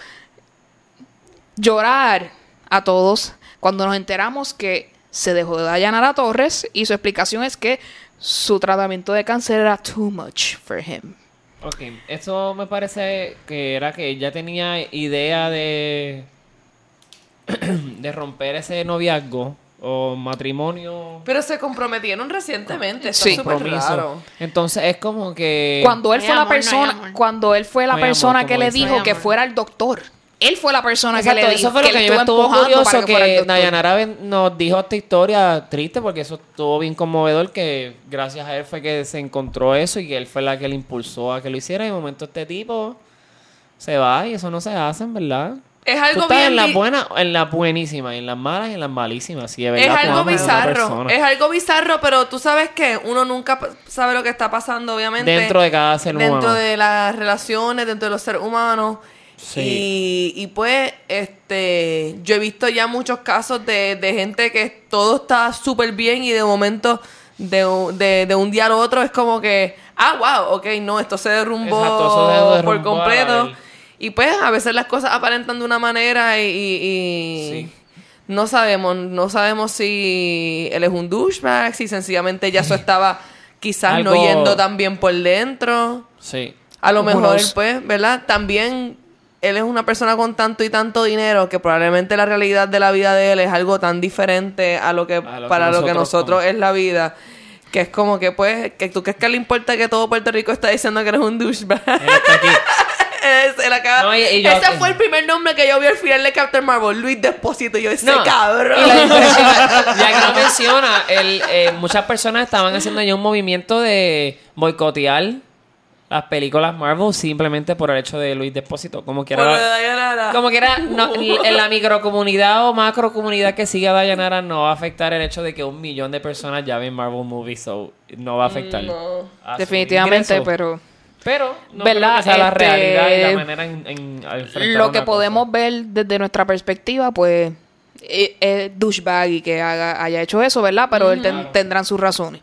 S1: llorar a todos cuando nos enteramos que se dejó de allanar a Torres y su explicación es que su tratamiento de cáncer era too much for him.
S2: Ok, eso me parece que era que ella tenía idea de de romper ese noviazgo o matrimonio
S3: Pero se comprometieron recientemente. Está
S1: Sí.
S3: súper raro.
S2: Entonces es como que
S1: Cuando él fue la persona, cuando él fue la persona que le dijo que fuera el doctor. Él fue la persona
S2: Exacto,
S1: que le dijo
S2: eso fue lo que, a mí me
S1: estuvo
S2: curioso
S1: para que,
S2: que ven- nos dijo esta historia triste porque eso estuvo bien conmovedor que gracias a él fue que se encontró eso y que él fue la que le impulsó a que lo hiciera y de momento este tipo se va y eso no se hace, en verdad.
S3: Es
S2: Tú
S3: algo
S2: estás
S3: bien
S2: en las buenas, en las buenísimas, en las malas y en las malísimas. Sí, de verdad,
S3: Es
S2: tú
S3: algo bizarro, es algo bizarro, pero tú sabes que uno nunca sabe lo que está pasando, obviamente.
S2: Dentro de cada ser
S3: Dentro
S2: humano.
S3: de las relaciones, dentro de los seres humanos.
S2: Sí.
S3: Y, y pues, este, yo he visto ya muchos casos de, de gente que todo está súper bien y de momento, de, un- de, de un día al otro, es como que, ah, wow, ok, no, esto se derrumbó,
S2: Exacto, eso se derrumbó
S3: por completo. Y pues, a veces las cosas aparentan de una manera y... y- y-
S2: Sí.
S3: no sabemos, no sabemos si él es un douchebag, si sencillamente ya eso estaba quizás no
S2: Algo-
S3: yendo tan bien por dentro.
S2: Sí.
S3: A lo mejor, pues, ¿verdad? También él es una persona con tanto y tanto dinero que probablemente la realidad de la vida de él es algo tan diferente a lo que,
S2: A lo que
S3: para lo que
S2: nosotros como-
S3: es la vida. Que es como que, pues, que tú crees que le importa que todo Puerto Rico está diciendo que eres un douchebag. Es- él acaba-
S2: No, y- y yo-
S3: Ese fue el primer nombre que yo vi al final de Captain Marvel, Luis Despósito. Y yo, ese
S2: No,
S3: cabrón.
S2: Y la impresión, ya que lo menciona, el, eh, muchas personas estaban haciendo ya un movimiento de boicotear las películas Marvel simplemente por el hecho de Luis Despósito. Como que
S3: Por lo de
S2: era,
S3: Dayanara.
S2: como que era no, en la microcomunidad o macrocomunidad que sigue a Dayanara no va a afectar el hecho de que un millón de personas ya ven Marvel movies, so no va a afectar.
S3: No.
S2: a su
S1: Definitivamente,
S2: ingreso.
S1: pero
S2: Pero no
S1: ¿Verdad?
S2: creo que sea la
S1: Este,
S2: realidad y la manera en,
S1: lo
S2: una
S1: que
S2: cosa.
S1: podemos ver desde nuestra perspectiva, pues eh, eh, douchebag y que haga- haya hecho eso, ¿verdad? Pero él ten- tendrán sus razones.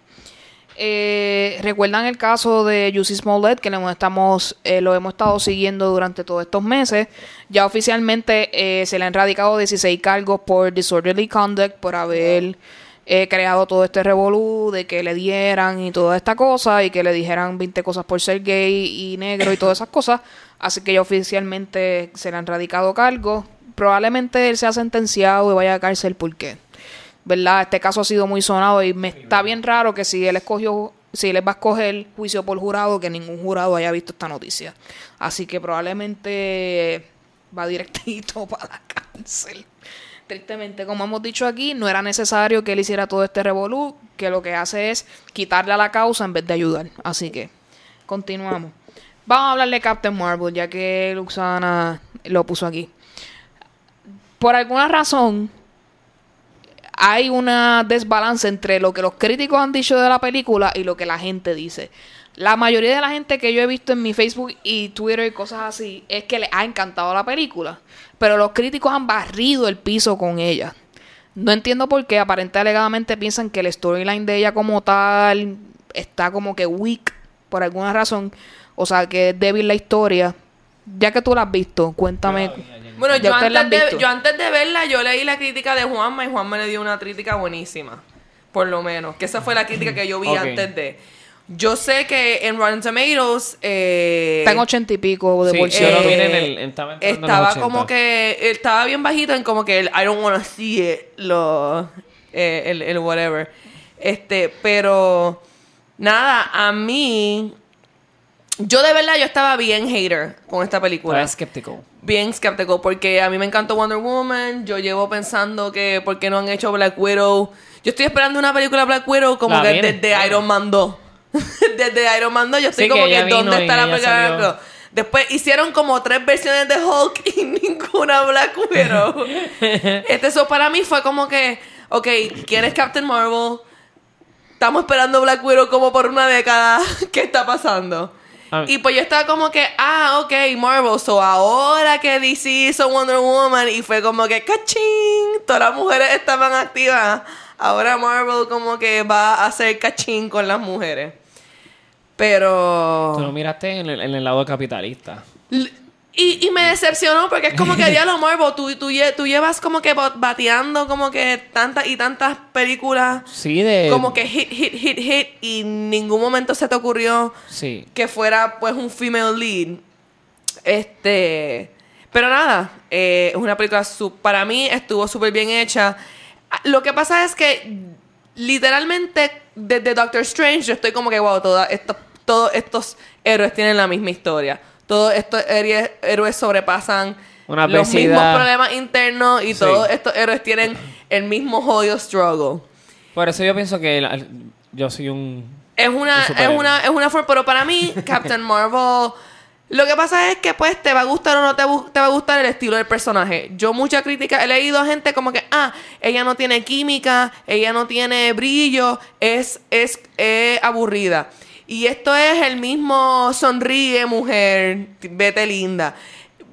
S1: Eh, ¿Recuerdan el caso de Jussie Smollett que lo, estamos, eh, lo hemos estado siguiendo durante todos estos meses? Ya oficialmente eh, se le han radicado 16 cargos por disorderly conduct, por haber eh, creado todo este revolú de que le dieran y toda esta cosa y que le dijeran 20 cosas por ser gay y negro y todas esas cosas. Así que ya oficialmente se le han radicado cargos. Probablemente él sea sentenciado y vaya a cárcel porque ¿verdad? Este caso ha sido muy sonado y me está bien raro que si él escogió, si él va a escoger juicio por jurado, que ningún jurado haya visto esta noticia. Así que probablemente va directito para la cárcel. Tristemente, como hemos dicho aquí, no era necesario que él hiciera todo este revolú, que lo que hace es quitarle a la causa en vez de ayudar. Así que, continuamos. Vamos a hablar de Captain Marvel, ya que Luxana lo puso aquí. Por alguna razón, hay una desbalance entre lo que los críticos han dicho de la película y lo que la gente dice. La mayoría de la gente que yo he visto en mi Facebook y Twitter y cosas así es que les ha encantado la película, pero los críticos han barrido el piso con ella. No entiendo por qué, aparentemente alegadamente piensan que el storyline de ella como tal está como que weak por alguna razón, o sea, que es débil la historia. Ya que tú la has visto, cuéntame.
S3: Bueno, yo antes, de, yo antes de verla, yo leí la crítica de Juanma y Juanma le dio una crítica buenísima. Por lo menos. Que esa fue la crítica que yo vi antes de. Yo sé que en Rotten Tomatoes. Eh,
S1: Está en ochenta y pico de
S2: Sí,
S1: por
S3: eh,
S2: vi en el- estaba entrando en los
S3: estaba
S2: 80.
S3: como que. Estaba bien bajito en como que el I don't wanna see it. Lo, eh, el, el whatever. Este, pero. Nada, a mí. Yo de verdad yo estaba bien hater con esta película
S2: Estaba escéptico.
S3: bien escéptico porque a mí me encantó Wonder Woman. Yo llevo pensando que por qué no han hecho Black Widow. Yo estoy esperando una película Black Widow como
S2: La
S3: que
S2: viene,
S3: desde
S2: claro.
S3: Iron Man 2. desde Iron Man 2 yo estoy
S2: Sí,
S3: como
S2: que
S3: ¿dónde está la película Black. Widow? Después hicieron como tres versiones de Hulk y ninguna Black Widow. este, eso para mí fue como que, ok, ¿quién es Captain Marvel? Estamos esperando Black Widow como por una década. ¿Qué está pasando?
S2: Ah.
S3: Y pues yo estaba como que, ah, ok, Marvel. So ahora que DC hizo Wonder Woman y fue como que, cachín, todas las mujeres estaban activas. Ahora Marvel como que va a hacer cachín con las mujeres. Pero...
S2: Tú lo miraste en el, en el lado capitalista.
S3: L- Y, y me decepcionó porque es como que diablo Marvel, tú, tú, tú llevas como que ba- bateando como que tantas y tantas películas
S2: Sí, de...
S3: como que hit, hit, hit, hit y en ningún momento se te ocurrió
S2: Sí.
S3: que fuera pues un female lead. Este, pero nada, eh, es una película su- para mí estuvo súper bien hecha. Ah, Lo que pasa es que literalmente desde Doctor Strange yo estoy como que wow, toda esto- todos estos héroes tienen la misma historia. Todos estos héroes, sobrepasan
S2: Una
S3: los mismos problemas internos y
S2: Sí.
S3: todos estos héroes tienen el mismo jodido struggle.
S2: Por eso yo pienso que la- yo soy un...
S3: Es una,
S2: Un
S3: es una, es una forma, pero para mí, Captain Marvel, lo que pasa es que pues te va a gustar o no te, te va a gustar el estilo del personaje. Yo mucha crítica, he leído a gente como que, ah, ella no tiene química, ella no tiene brillo, es, es, es aburrida. Y esto es el mismo sonríe, mujer, vete linda.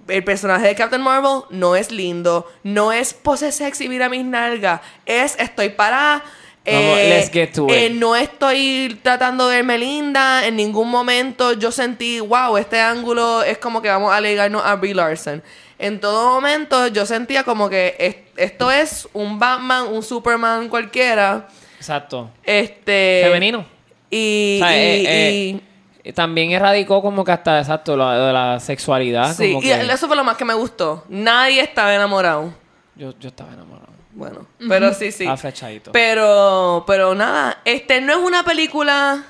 S3: El personaje de Captain Marvel no es lindo, no es pose sexy, mira mis nalgas, es estoy parada.
S2: Vamos,
S3: eh,
S2: let's get to
S3: eh,
S2: it.
S3: no estoy tratando de verme linda. En ningún momento yo sentí, wow, este ángulo es como que vamos a ligarnos a Brie Larson. En todo momento yo sentía como que es- esto es un Batman, un Superman cualquiera.
S2: Exacto.
S3: Este.
S2: Femenino.
S3: Y.
S2: O sea,
S3: y-
S2: eh,
S3: y-
S2: eh, también erradicó como que hasta, exacto, lo de la sexualidad.
S3: sí,
S2: como
S3: y
S2: que
S3: eso fue lo más que me gustó. Nadie estaba enamorado.
S2: yo, yo estaba enamorado.
S3: Bueno, pero sí, sí.
S2: Estaba flechadito.
S3: Pero, pero nada, este no es una película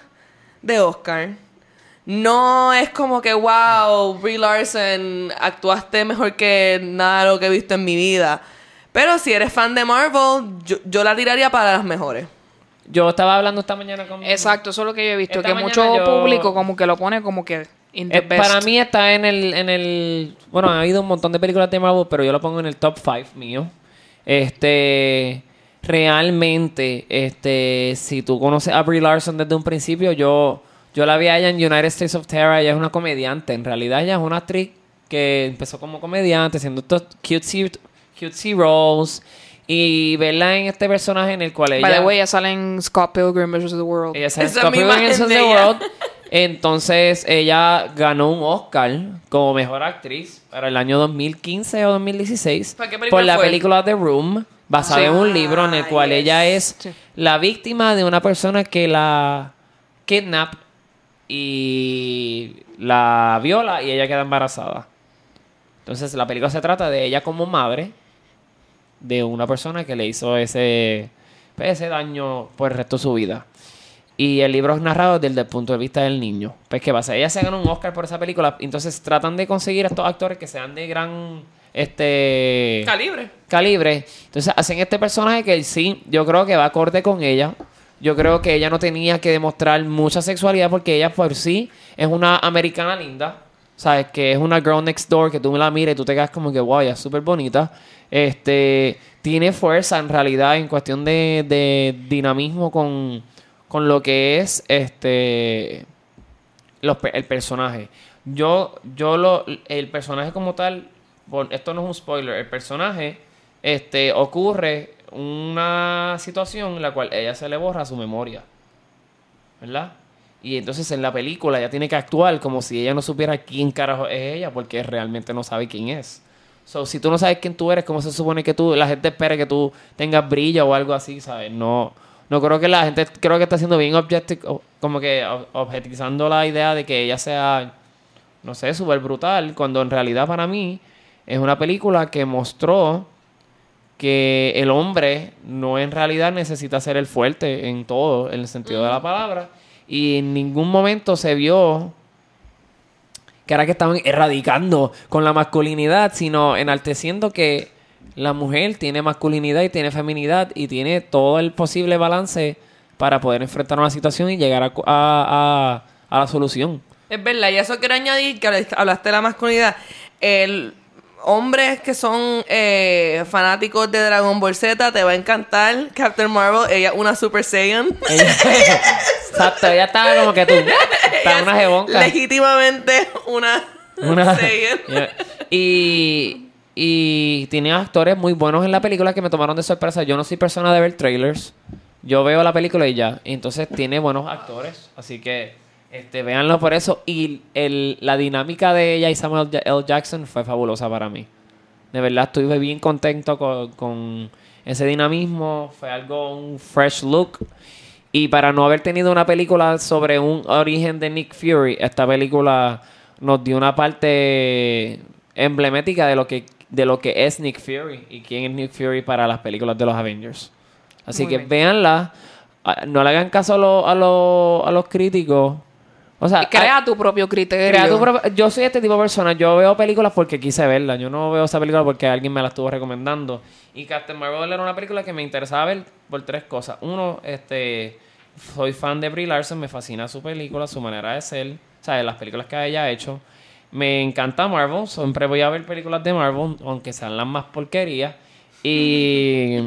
S3: de Oscar. No es como que, wow, Brie Larson, actuaste mejor que nada de lo que he visto en mi vida. Pero si eres fan de Marvel, yo, yo la tiraría para las mejores.
S2: Yo estaba hablando esta mañana con...
S1: Exacto, eso es lo que yo he visto.
S2: Esta
S1: que mucho
S2: yo-
S1: público como que lo pone como que in the
S2: Eh,
S1: best.
S2: para mí está en el, en el... Bueno, ha habido un montón de películas de Marvel, pero yo lo pongo en el top 5 mío. Este... Realmente, este... Si tú conoces a Brie Larson desde un principio, yo... Yo la vi a ella en United States of Terror. Ella es una comediante. En realidad, ella es una actriz que empezó como comediante, haciendo estos cutesy, cutesy roles. Y verla en este personaje en el cual ella...
S1: By the way, ya sale en Scott Pilgrim vs. The World.
S2: Ella sale en
S3: Esa
S2: Scott Pilgrim vs. The
S3: ella.
S2: World. Entonces, ella ganó un Oscar como mejor actriz para el año 2015 o 2016
S3: ¿Para qué película
S2: por la
S3: fue?
S2: película The Room, basada
S3: Sí.
S2: en un libro en el
S3: Ah,
S2: cual
S3: yes.
S2: ella es
S1: Sí.
S2: la víctima de una persona que la kidnap y la viola y ella queda embarazada. Entonces, la película se trata de ella como madre de una persona que le hizo ese, pues, ese daño por el resto de su vida. Y el libro es narrado desde el punto de vista del niño. Pues, ¿qué pasa? Ella se ganó un Oscar por esa película. Entonces, tratan de conseguir a estos actores que sean de gran este
S3: Calibre.
S2: calibre. Entonces, hacen este personaje que sí, yo creo que va acorde con ella. Yo creo que ella no tenía que demostrar mucha sexualidad porque ella por sí es una americana linda. ¿Sabes? Que es una girl next door que tú me la miras y tú te quedas como que, wow, es súper bonita. Este, tiene fuerza en realidad en cuestión de, de dinamismo con, con lo que es este los el personaje. Yo, yo lo, el personaje como tal, esto no es un spoiler, el personaje, este, ocurre una situación en la cual ella se le borra su memoria. ¿Verdad? Y entonces en la película ella tiene que actuar como si ella no supiera quién carajo es ella, porque realmente no sabe quién es. So, si tú no sabes quién tú eres, ¿cómo se supone que tú, la gente espera que tú tengas brillo o algo así, ¿sabes? No, no creo que la gente, creo que está siendo bien objecti- como que ob- objetizando la idea de que ella sea, no sé, súper brutal, cuando en realidad para mí es una película que mostró que el hombre no en realidad necesita ser el fuerte en todo, en el sentido de la palabra, y en ningún momento se vio que era que estaban erradicando con la masculinidad, sino enalteciendo que la mujer tiene masculinidad y tiene feminidad y tiene todo el posible balance para poder enfrentar una situación y llegar a, a- a- la solución.
S3: Es verdad, y eso quiero añadir que hablaste de la masculinidad. El hombres que son eh, fanáticos de Dragon Ball Z, te va a encantar Captain Marvel, ella es una Super Saiyan.
S2: Ella- Exacto, ella estaba como que tú. Está
S3: Ella
S2: una jebonca.
S3: Legítimamente una,
S2: Una-
S3: Saiyan.
S2: y, y tiene actores muy buenos en la película que me tomaron de sorpresa. Yo no soy persona de ver trailers. Yo veo la película y ya. Entonces tiene buenos actores. Así que este, véanlo por eso. Y el, la dinámica de ella y Samuel L. Jackson fue fabulosa para mí. De verdad estuve bien contento con, con ese dinamismo. Fue algo, un fresh look. Y para no haber tenido una película sobre un origen de Nick Fury, esta película nos dio una parte emblemática de lo que de lo que es Nick Fury y quién es Nick Fury para las películas de los Avengers. Así
S1: Muy
S2: que
S1: bien.
S2: véanla, Ah, no le hagan caso a, los- a, los- a los críticos. O sea,
S1: Crea tu propio criterio.
S2: crea tu propio- yo soy este tipo de persona, yo veo películas porque quise verlas, yo no veo esa película porque alguien me la estuvo recomendando. Y Captain Marvel era una película que me interesaba ver por tres cosas. Uno, este, soy fan de Brie Larson, me fascina su película, su manera de ser, o sea, las películas que ella ha hecho. Me encanta Marvel, siempre voy a ver películas de Marvel, aunque sean las más porquerías. Y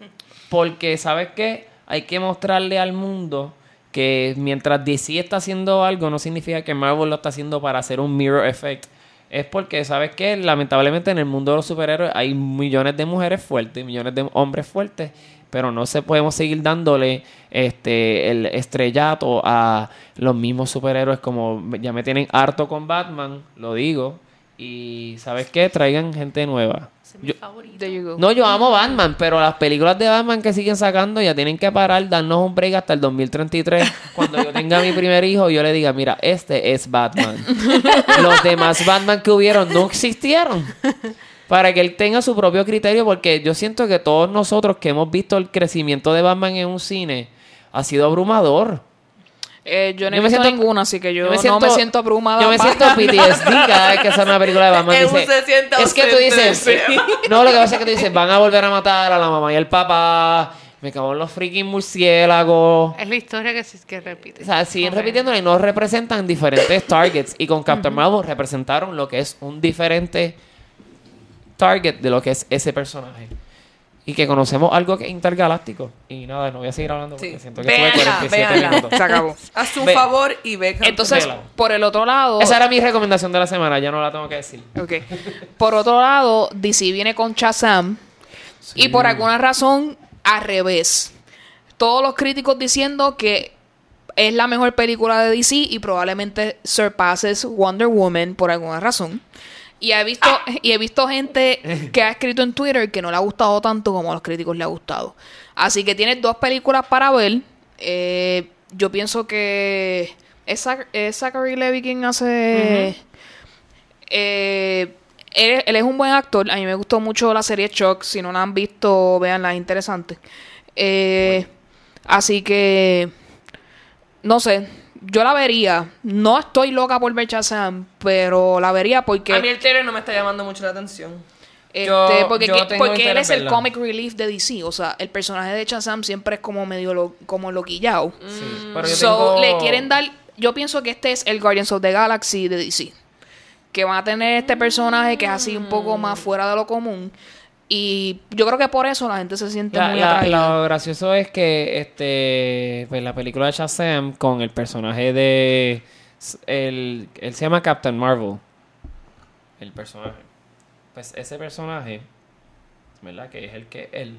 S2: porque, ¿sabes qué? Hay que mostrarle al mundo que mientras DC está haciendo algo, no significa que Marvel lo está haciendo para hacer un mirror effect. Es porque, ¿sabes qué? Lamentablemente en el mundo de los superhéroes hay millones de mujeres fuertes, millones de hombres fuertes, pero no se podemos seguir dándole este el estrellato a los mismos superhéroes como ya me tienen harto con Batman, lo digo. Y ¿sabes qué? Traigan gente nueva.
S4: Ese es mi favorito.
S2: No, yo amo Batman, pero las películas de Batman que siguen sacando ya tienen que parar, darnos un break hasta el 2033. Cuando yo tenga mi primer hijo, yo le diga, mira, este es Batman. Los demás Batman que hubieron no existieron. Para que él tenga su propio criterio, porque yo siento que todos nosotros que hemos visto el crecimiento de Batman en un cine ha sido abrumador.
S1: Eh, yo no he
S2: me
S1: visto
S2: siento-
S1: ninguna, así que yo,
S2: yo me
S1: no
S2: siento-
S1: me siento abrumada.
S2: Yo me siento PTSD cada vez que sale una película de Batman. Dice, es que tú dices, no, lo que pasa es que tú dices, van a volver a matar a la mamá y al papá. Me cago en los freaking murciélagos.
S4: Es la historia que, sí- que repite.
S2: O sea, siguen
S4: Ok.
S2: repitiéndola y no representan diferentes targets. Y con Captain Marvel representaron lo que es un diferente target de lo que es ese personaje. Y que conocemos algo que es intergaláctico. Y nada, no voy a seguir hablando porque
S3: Sí.
S2: siento que estuve
S3: Véanla,
S2: 47
S3: véanla.
S2: minutos.
S1: Se acabó.
S3: A su
S2: Ve-
S3: favor y ve
S1: Entonces, por el otro lado,
S2: Esa era mi recomendación de la semana, ya no la tengo que decir.
S1: Ok. Por otro lado, DC viene con Shazam. Y por alguna razón, al revés. Todos los críticos diciendo que es la mejor película de DC y probablemente surpases Wonder Woman por alguna razón. Y he visto, y he visto gente que ha escrito en Twitter que no le ha gustado tanto como a los críticos le ha gustado. Así que tienes dos películas para ver. Eh, yo pienso que es, Zac- es Zachary Levi quien hace... Eh, él, él es un buen actor. A mí me gustó mucho la serie Chuck. Si no la han visto, véanla, es interesante. Eh, Así que, no sé, yo la vería. No estoy loca por ver Shazam, pero la vería porque,
S3: A mí el trailer no me está llamando mucho la atención.
S1: este,
S2: Yo-
S1: porque,
S2: yo
S1: que- porque él es el comic relief de DC. O sea, el personaje de Shazam siempre es como medio lo, como loquillao.
S2: Sí, pero yo
S1: So,
S2: tengo-
S1: le quieren dar. Yo pienso que este es el Guardians of the Galaxy de DC. Que van a tener este personaje que es así un poco más fuera de lo común. Y yo creo que por eso la gente se siente
S2: La-
S1: muy
S2: la-
S1: atraída.
S2: lo gracioso es que este pues la película de Shazam con el personaje de el, él se llama Captain Marvel. El personaje. Pues ese personaje verdad que es el que él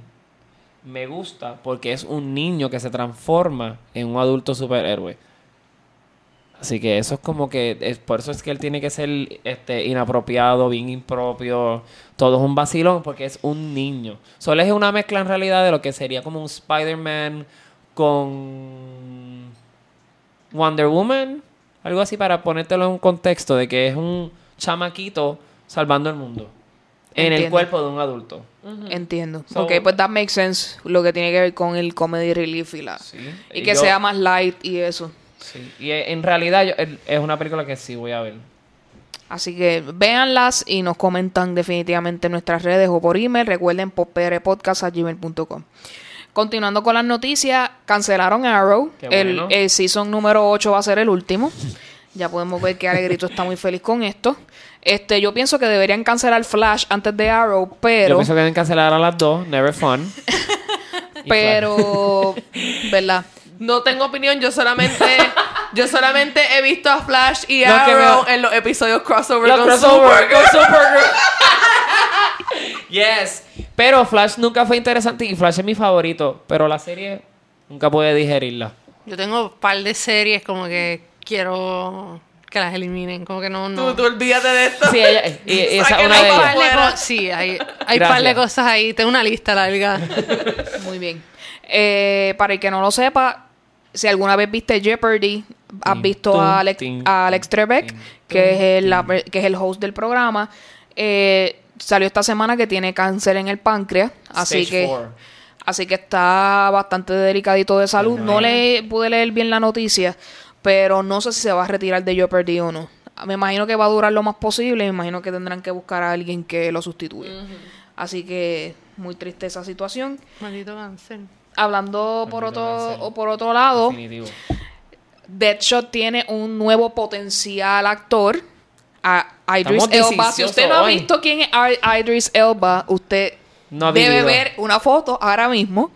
S2: me gusta porque es un niño que se transforma en un adulto superhéroe Así que eso es como que, es, por eso es que él tiene que ser este, inapropiado, bien impropio, todo es un vacilón porque es un niño. Solo es una mezcla en realidad de lo que sería como un Spider-Man con Wonder Woman, algo así para ponértelo en un contexto de que es un chamaquito salvando el mundo en el cuerpo de un adulto.
S1: Entiendo.
S2: So-
S1: ok, pues that makes sense. Lo que tiene que ver con el comedy relief y la...
S2: Sí.
S1: Y
S2: Y
S1: que
S2: yo-
S1: sea más light y eso.
S2: Sí. Y eh, en realidad yo- es una película que sí voy a ver.
S1: Así que véanlas y nos comentan definitivamente en nuestras redes o por email. Recuerden poprpodcast.gmail.com. Continuando con las noticias, cancelaron Arrow. El, el season número 8 va a ser el último. Ya podemos ver que Alegrito está muy feliz con esto. Este, yo pienso que deberían cancelar Flash antes de Arrow,
S2: Yo
S1: pero...
S2: pienso que deben cancelar a las dos, Never Fun.
S1: Pero... ¿Verdad?
S3: No tengo opinión, yo solamente yo solamente he visto a Flash y
S2: que
S3: Arrow
S2: me-
S3: en los episodios crossover
S2: Los
S3: con
S2: crossover,
S3: Supergirl.
S2: con Supergirl. yes. Pero Flash nunca fue interesante y Flash es mi favorito. Pero la serie nunca pude digerirla.
S4: Yo tengo un par de series como que quiero que las eliminen. Como que no, no.
S3: Tú, tú olvídate de esto.
S2: Sí, ella, y, y esa una de ellas.
S4: Sí, hay, hay par de cosas ahí. Tengo una lista larga.
S1: Muy bien. Eh, para el que no lo sepa, si alguna vez viste Jeopardy, has visto a Alex, a Alex Trebek, que, es el, la- que es el host del programa. Eh, salió esta semana que tiene cáncer en el páncreas, así
S2: Stage
S1: que
S2: four.
S1: así que está bastante delicadito de salud. No le pude leer bien la noticia, pero no sé si se va a retirar de Jeopardy o no. Me imagino que va a durar lo más posible, me imagino que tendrán que buscar a alguien que lo sustituya. Así que muy triste esa situación
S4: Maldito cáncer.
S1: Hablando por otro o por otro lado,
S2: Definitivo.
S1: Deadshot tiene un nuevo potencial actor, a Idris
S2: Estamos
S1: Elba. Si usted no ha visto quién es Idris Elba, usted
S2: No
S1: debe
S2: vivido.
S1: ver una foto ahora mismo.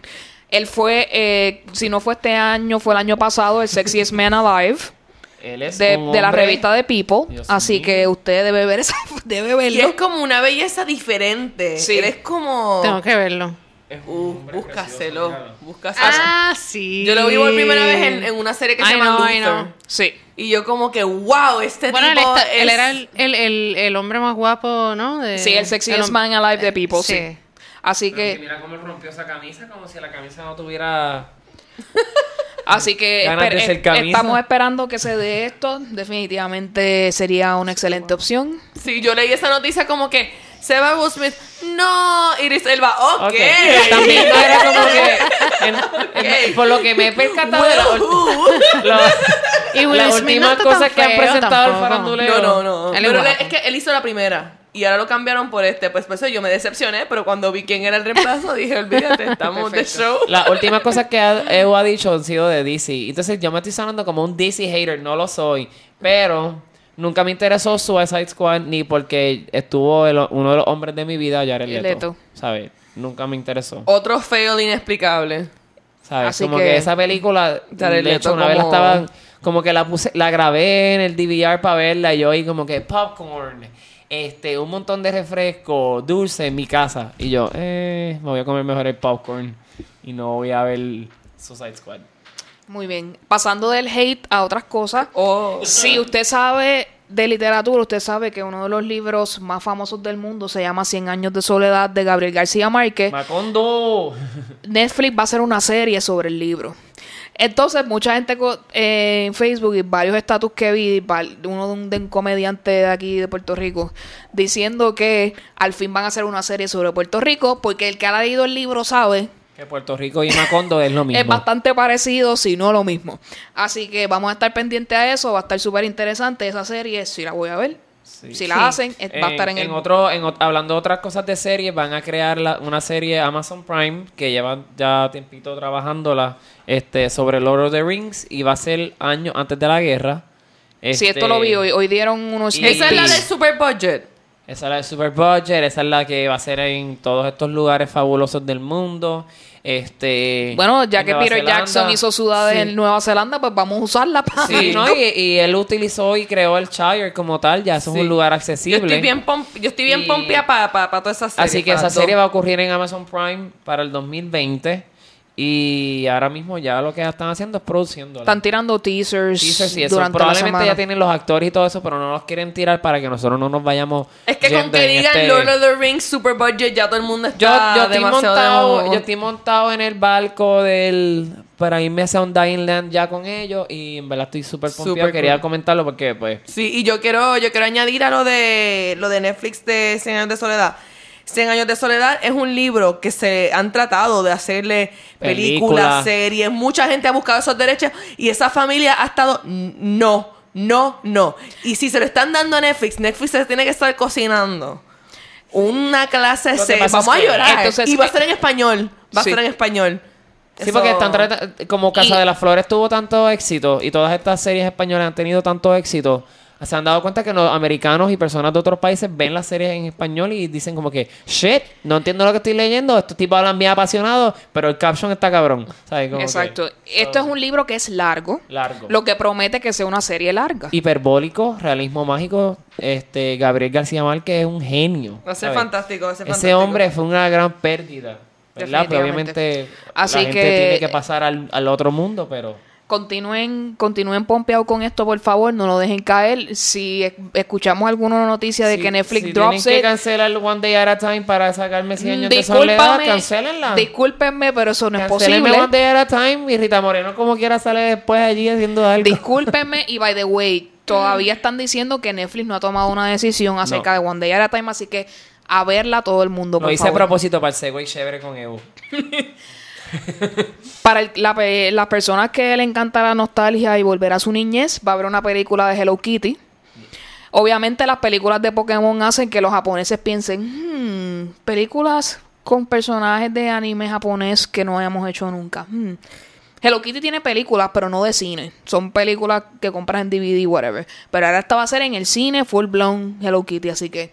S1: Él fue, eh, si no fue este año, fue el año pasado, el Sexiest Man Alive
S2: Él es
S1: de, de la revista de People.
S2: Dios
S1: Así
S2: mío.
S1: que usted debe ver esa, debe
S3: Y
S1: verlo.
S3: es como una belleza diferente.
S1: Sí.
S3: Eres como...
S4: Tengo que verlo.
S2: Es un
S3: Uh, búscaselo. Búscaselo.
S4: Ah, sí.
S3: Yo lo vi por primera vez en, en una serie que se llama Luther.
S1: Sí.
S3: Y yo como que, wow, este
S4: Bueno, él,
S3: tipo
S4: él
S3: es-
S4: era el, el, el, el hombre más guapo, ¿no? De-
S1: Sí, el Sexiest Man Alive de People, sí.
S4: sí.
S1: Así
S2: Pero
S1: que,
S2: mira cómo él rompió esa camisa, como si la camisa no tuviera...
S1: así que esper-
S2: camisa.
S1: estamos esperando que se dé esto. Definitivamente sería una excelente opción.
S3: Sí, yo leí esa noticia como que se va Will Smith. No, Iris Elba, ok.
S2: Ok. También era como que... en- en- por lo que me he percatado de la,
S3: Well,
S2: la-
S4: Y Will
S2: las
S4: Smith no
S2: últimas cosas que han presentado el
S4: tampoco.
S2: faranduleo.
S3: No, no, no.
S4: Él
S3: Pero es que él hizo la primera. Y ahora lo cambiaron por este. Pues por eso yo me decepcioné. Pero cuando vi quién era el reemplazo, dije, olvídate, estamos de show.
S2: Las últimas cosas que Evo ha dicho han sido de DC. Entonces yo me estoy sonando como un DC hater, no lo soy. Pero nunca me interesó Suicide Squad ni porque estuvo el- uno de los hombres de mi vida, Jared Leto.
S1: Leto.
S2: ¿Sabes? Nunca me interesó.
S3: Otro fail inexplicable.
S2: ¿Sabes?
S1: Así
S2: como
S1: que-
S2: que... esa película,
S3: Jared
S2: de hecho,
S3: Leto
S2: una vez la
S3: como-
S2: estaban... Como que la puse, la grabé en el DVR para verla y yo ahí como que popcorn. este, un montón de refresco dulce en mi casa. Y yo, eh, me voy a comer mejor el popcorn y no voy a ver Suicide Squad.
S1: Muy bien. Pasando del hate a otras cosas.
S3: Oh.
S1: Si usted sabe de literatura, usted sabe que uno de los libros más famosos del mundo se llama Cien años de soledad de Gabriel García Márquez.
S2: Macondo.
S1: Netflix va a hacer una serie sobre el libro. Entonces, mucha gente eh, en Facebook y varios estatus que vi, uno de un, de un comediante de aquí de Puerto Rico, diciendo que al fin van a hacer una serie sobre Puerto Rico, porque el que ha leído el libro sabe
S2: Que Puerto Rico y Macondo es lo mismo.
S1: es bastante parecido, si no lo mismo. Así que vamos a estar pendientes a eso, va a estar súper interesante esa serie, si la voy a ver.
S2: Sí.
S1: Si la hacen, es- va a estar en, el...
S2: otro, en hablando de otras cosas de series, van a crear la- una serie Amazon Prime que llevan ya tiempito trabajándola este, sobre Lord of the Rings y va a ser años antes de la guerra.
S1: Si
S2: Este,
S1: esto lo vi hoy, hoy dieron unos...
S3: Esa es la del super budget.
S2: Esa es la de Super Budget, esa es la que va a ser en todos estos lugares fabulosos del mundo. Este,
S1: Bueno, ya que
S2: Nueva
S1: Peter
S2: Zelanda.
S1: Jackson hizo ciudades
S2: Sí.
S1: en Nueva Zelanda, pues vamos a usarla para...
S2: Sí, ¿no? Y, y él utilizó y creó el Shire como tal, ya eso
S3: Sí.
S2: es un lugar
S3: Yo
S2: accesible.
S3: estoy bien, pomp yo estoy bien
S2: Y-
S3: pompia para toda esa serie.
S2: Así que esa
S3: todo.
S2: serie va a ocurrir en Amazon Prime para el 2020. Y ahora mismo ya lo que están haciendo es produciéndola.
S1: Están tirando teasers,
S2: Teasers y eso.
S1: durante
S2: Probablemente ya tienen los actores y todo eso, pero no los quieren tirar para que nosotros no nos vayamos.
S3: Es que con que digan
S2: este-
S3: Lord of the Rings super budget ya todo el mundo
S2: Yo,
S3: está
S2: yo, estoy
S3: demasiado
S2: montado,
S3: de-
S2: yo estoy montado en el barco del para irme hacia un Dying Land ya con ellos y en verdad estoy súper
S3: Súper
S2: pompeado. Quería
S3: cool.
S2: comentarlo porque pues
S3: Sí, y yo quiero, yo quiero añadir a lo de lo de Netflix de 100 años de soledad. 100 años de soledad es un libro que se han tratado de hacerle
S2: Película.
S3: películas, series. Mucha gente ha buscado esos derechos y esa familia ha estado "N- no, no, no. Y si se lo están dando a Netflix, Netflix se tiene que estar cocinando una clase
S2: pasa
S3: Vamos a llorar.
S1: entonces-
S3: y va a ser en español. Va
S1: Sí.
S3: a ser en español.
S2: Sí,
S3: Eso-
S2: porque están como Casa
S1: Y-
S2: de las Flores tuvo tanto éxito y todas estas series españolas han tenido tanto éxito, se han dado cuenta que los americanos y personas de otros países ven las series en español y dicen como que, shit, no entiendo lo que estoy leyendo, estos tipos hablan bien apasionados, pero el caption está cabrón. ¿Sabes? Como que-
S1: Exacto. Esto es un libro que es largo,
S2: Largo.
S1: lo que promete que sea una serie larga.
S2: Hiperbólico, realismo mágico, este Gabriel García Márquez es un genio.
S3: Va a ser fantástico, va a ser
S2: Ese
S3: fantástico.
S2: hombre fue una gran pérdida. ¿Verdad? Pero
S1: Definitivamente.
S2: obviamente
S1: Así
S2: la gente
S1: que-
S2: tiene que pasar al, al otro mundo, pero...
S1: Continúen, continúen pompeados con esto, por favor, no lo dejen caer. Si es- escuchamos alguna noticia de
S2: Si-
S1: que Netflix
S2: si
S1: drops
S2: tienen que
S1: it,
S2: cancelar One Day at a Time para sacarme 100 años de soledad, cancélenla.
S1: discúlpenme, pero eso no es posible.
S2: One Day at a Time y Rita Moreno como quiera sale después allí haciendo algo.
S1: Discúlpenme y by the way, todavía están diciendo que Netflix no ha tomado una decisión acerca de One Day at a Time, así que a verla todo el mundo,
S2: Lo
S1: por
S2: hice a
S1: favor.
S2: propósito para el Segway chévere con Evo.
S1: Para la pe- las personas que le encanta la nostalgia y volver a su niñez, va a haber una película de Hello Kitty. Obviamente las películas de Pokémon hacen que los japoneses piensen, "Hmm, películas con personajes de anime japonés que no hayamos hecho nunca. Hmm. Hello Kitty tiene películas, pero no de cine. Son películas que compras en DVD, whatever. Pero ahora esta va a ser en el cine, full blown Hello Kitty. Así que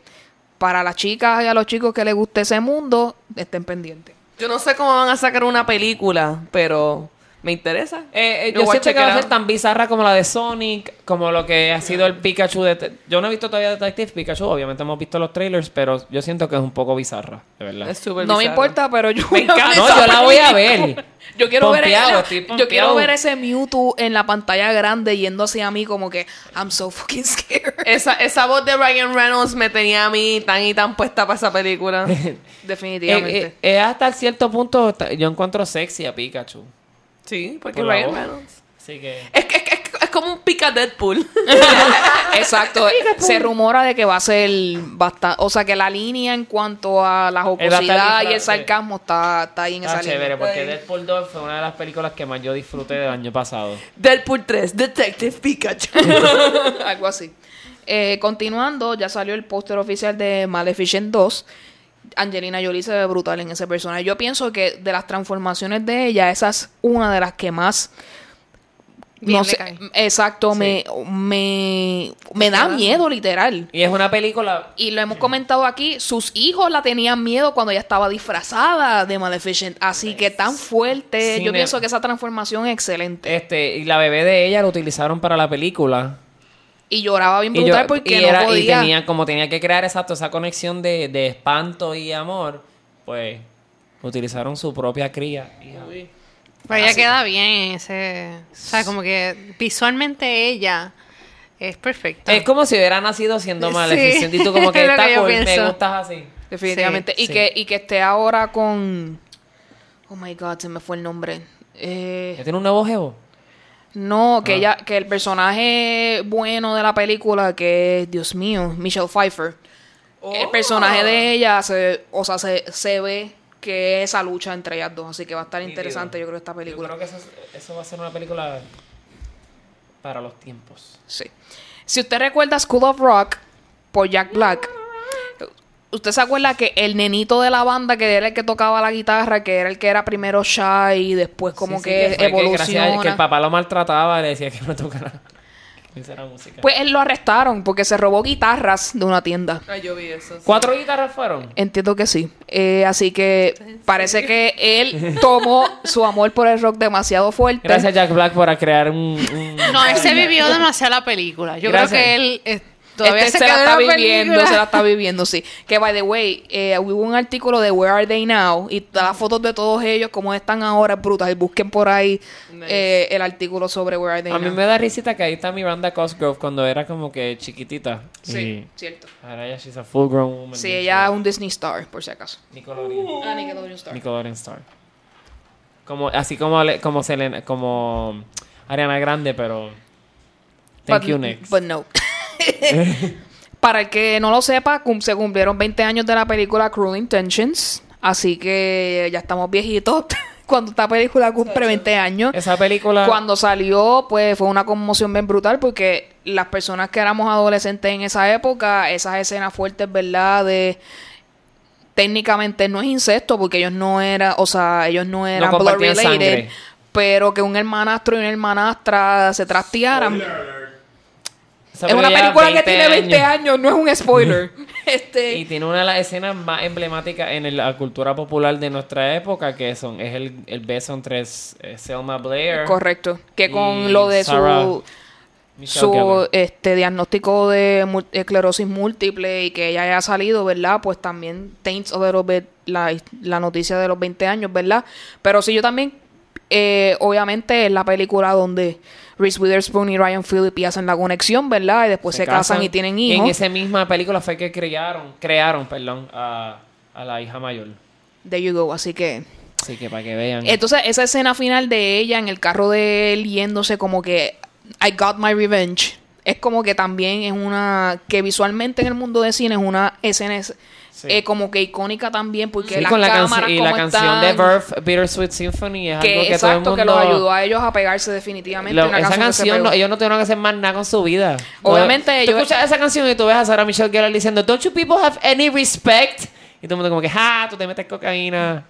S1: para las chicas y a los chicos que les guste ese mundo, estén pendientes.
S3: Yo no sé cómo van a sacar una película, pero me interesa.
S2: Eh, eh, yo siento que va a ser tan bizarra como la de Sonic, como lo que ha sido el Pikachu de... Yo no he visto todavía Detective Pikachu, obviamente hemos visto los trailers, pero yo siento que es un poco bizarra, de verdad.
S3: Es súper
S1: No me importa, pero yo
S3: Me encanta.
S2: No, yo la voy a ver.
S1: Yo quiero ver el- yo quiero ver ese Mewtwo en la pantalla grande yendo hacia mí como que I'm so fucking scared.
S3: Esa, esa voz de Ryan Reynolds me tenía a mí tan y tan puesta para esa película.
S1: Definitivamente.
S2: Eh, eh, eh, hasta cierto punto yo encuentro sexy a Pikachu.
S3: Sí, porque
S2: Por
S3: Ryan. Reynolds.
S2: Así que...
S3: Es, es, que- es como un pica Deadpool.
S1: Exacto. Se rumora de que va a ser bastante, o sea que la línea en cuanto a la jocosidad y el sarcasmo está, está ahí en
S2: Está
S1: esa
S2: chévere,
S1: línea.
S2: porque. Deadpool 2 fue una de las películas que más yo disfruté del año pasado.
S3: Deadpool 3, Detective Pikachu.
S1: Algo así. Eh, continuando, ya salió el póster oficial de Maleficent 2. Angelina Jolie se ve brutal en ese personaje. Yo pienso que de las transformaciones de ella, esa es una de las que más.
S4: Bien
S1: no
S4: le
S1: sé,
S4: cae.
S1: exacto, me, me, me da miedo, literal.
S2: Y es una película...
S1: Y lo hemos comentado aquí, sus hijos la tenían miedo cuando ella estaba disfrazada de Maleficent. Así que tan fuerte.
S2: Cine-
S1: Yo pienso que esa transformación es excelente.
S2: Este, y la bebé de ella lo utilizaron para la película.
S1: Y lloraba bien
S2: Y,
S1: brutal
S2: yo-
S1: porque
S2: y
S1: no
S2: era- y
S1: podía.
S2: tenía, como tenía que crear exacto esa conexión de, de espanto y amor, pues utilizaron su propia cría. hija.
S4: Pero ella queda bien en ese... O sea, como que visualmente ella es perfecta.
S2: Es como si hubiera nacido siendo
S4: Sí.
S2: Maleficent y tú como que está cool, me gustas así.
S1: Definitivamente.
S4: Sí,
S1: y,
S2: sí.
S1: Que, y que esté ahora con. Oh my god, se me fue el nombre. Eh,
S2: ¿Ya tiene un nuevo jevo?
S1: No, que
S2: Ah.
S1: ella, que el personaje bueno de la película, que es, Dios mío, Michelle Pfeiffer. El personaje de ella, se, o sea, se, se ve que es esa lucha entre ellas dos. Así que va a estar interesante, yo creo, esta
S2: Yo
S1: película.
S2: creo que eso, eso va a ser una película para los tiempos.
S1: Sí. Si usted recuerda School of Rock por Jack Black, usted se acuerda que el nenito de la banda que era el que tocaba la guitarra, que era el que era primero shy y después como
S2: Sí, sí,
S1: que,
S2: a-
S1: evoluciona.
S2: que el papá lo maltrataba, le decía que no tocara. que música.
S1: Pues él lo arrestaron porque se robó guitarras de una tienda.
S3: Ay, yo vi eso. sí.
S2: ¿Cuatro guitarras fueron?
S1: Entiendo que sí. Eh, así que parece que él tomó su amor por el rock demasiado fuerte.
S2: Gracias Jack Black por crear un... un-
S4: No, él se vivió demasiado la película. Yo
S2: Gracias.
S4: creo que él eh, todavía
S1: Este
S4: se,
S1: se la está viviendo,
S4: película.
S1: se la está viviendo, sí. Que, by the way, eh, hubo un artículo de Where Are They Now y todas las fotos de todos ellos, como están ahora, es brutal. Busquen por ahí eh, el artículo sobre Where Are They
S2: A
S1: Now.
S2: mí me da risita que ahí está Miranda Cosgrove cuando era como que chiquitita.
S1: Sí,
S2: Y
S1: cierto.
S2: ahora ella she's a full grown woman.
S1: Sí, ella es un Disney Star, por si acaso.
S2: Nickelodeon.
S1: Ah, Nickelodeon Star.
S2: Nickelodeon Star. Como, así como, como Selena, como Ariana Grande, pero... Thank
S1: But-
S2: you, next.
S1: But no. Para el que no lo sepa, cum- se cumplieron 20 años de la película Cruel Intentions. Así que ya estamos viejitos cuando esta película cumple 20 años.
S2: Esa película...
S1: Cuando salió, pues fue una conmoción bien brutal porque las personas que éramos adolescentes en esa época, esas escenas fuertes, ¿verdad? De técnicamente no es incesto porque ellos no eran, o sea, ellos no eran blood
S2: compartían
S1: related,
S2: sangre.
S1: pero que un hermanastro y una hermanastra se trastearan.
S5: Spoiler
S1: Es una película que tiene 20 años, no es un spoiler. este,
S2: Y tiene una de las escenas más emblemáticas en la cultura popular de nuestra época, que son es el, el beso entre eh, Selma Blair.
S1: correcto, que con lo de
S2: Sarah
S1: su su este diagnóstico de esclerosis múltiple y que ella haya salido, ¿verdad? Pues también taints a little bit la, la noticia de los 20 años, ¿verdad? Pero sí, yo también, eh, obviamente, es la película donde Reese Witherspoon y Ryan Phillippe hacen la conexión, ¿verdad? Y después se, casan, y tienen
S2: Y en
S1: hijos.
S2: esa misma película fue que crearon, crearon, perdón, a, a la hija mayor.
S1: There you go, así que...
S2: Así que para que vean.
S1: Entonces, esa escena final de ella en el carro de él yéndose como que I got my revenge. Es como que también es una que visualmente en el mundo de cine es una escena es-
S2: Sí.
S1: eh, como que icónica también porque
S2: Sí,
S1: las
S2: con la
S1: cámaras
S2: y la canción de
S1: están,
S2: Birth, Bittersweet Symphony es
S1: que
S2: algo que
S1: exacto
S2: todo el mundo
S1: que los ayudó a ellos a pegarse definitivamente
S2: Lo-
S1: una
S2: esa
S1: canción,
S2: no- ellos no tuvieron que hacer más nada con su vida.
S1: Obviamente
S2: Tú
S1: ellos-
S2: escuchas esa canción y tú ves a Sarah Michelle Gellar diciendo, Don't you people have any respect? Y todo el mundo como que, ja, tú te metes cocaína.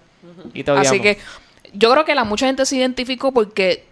S2: Y
S1: Así que yo creo que la mucha gente se identificó porque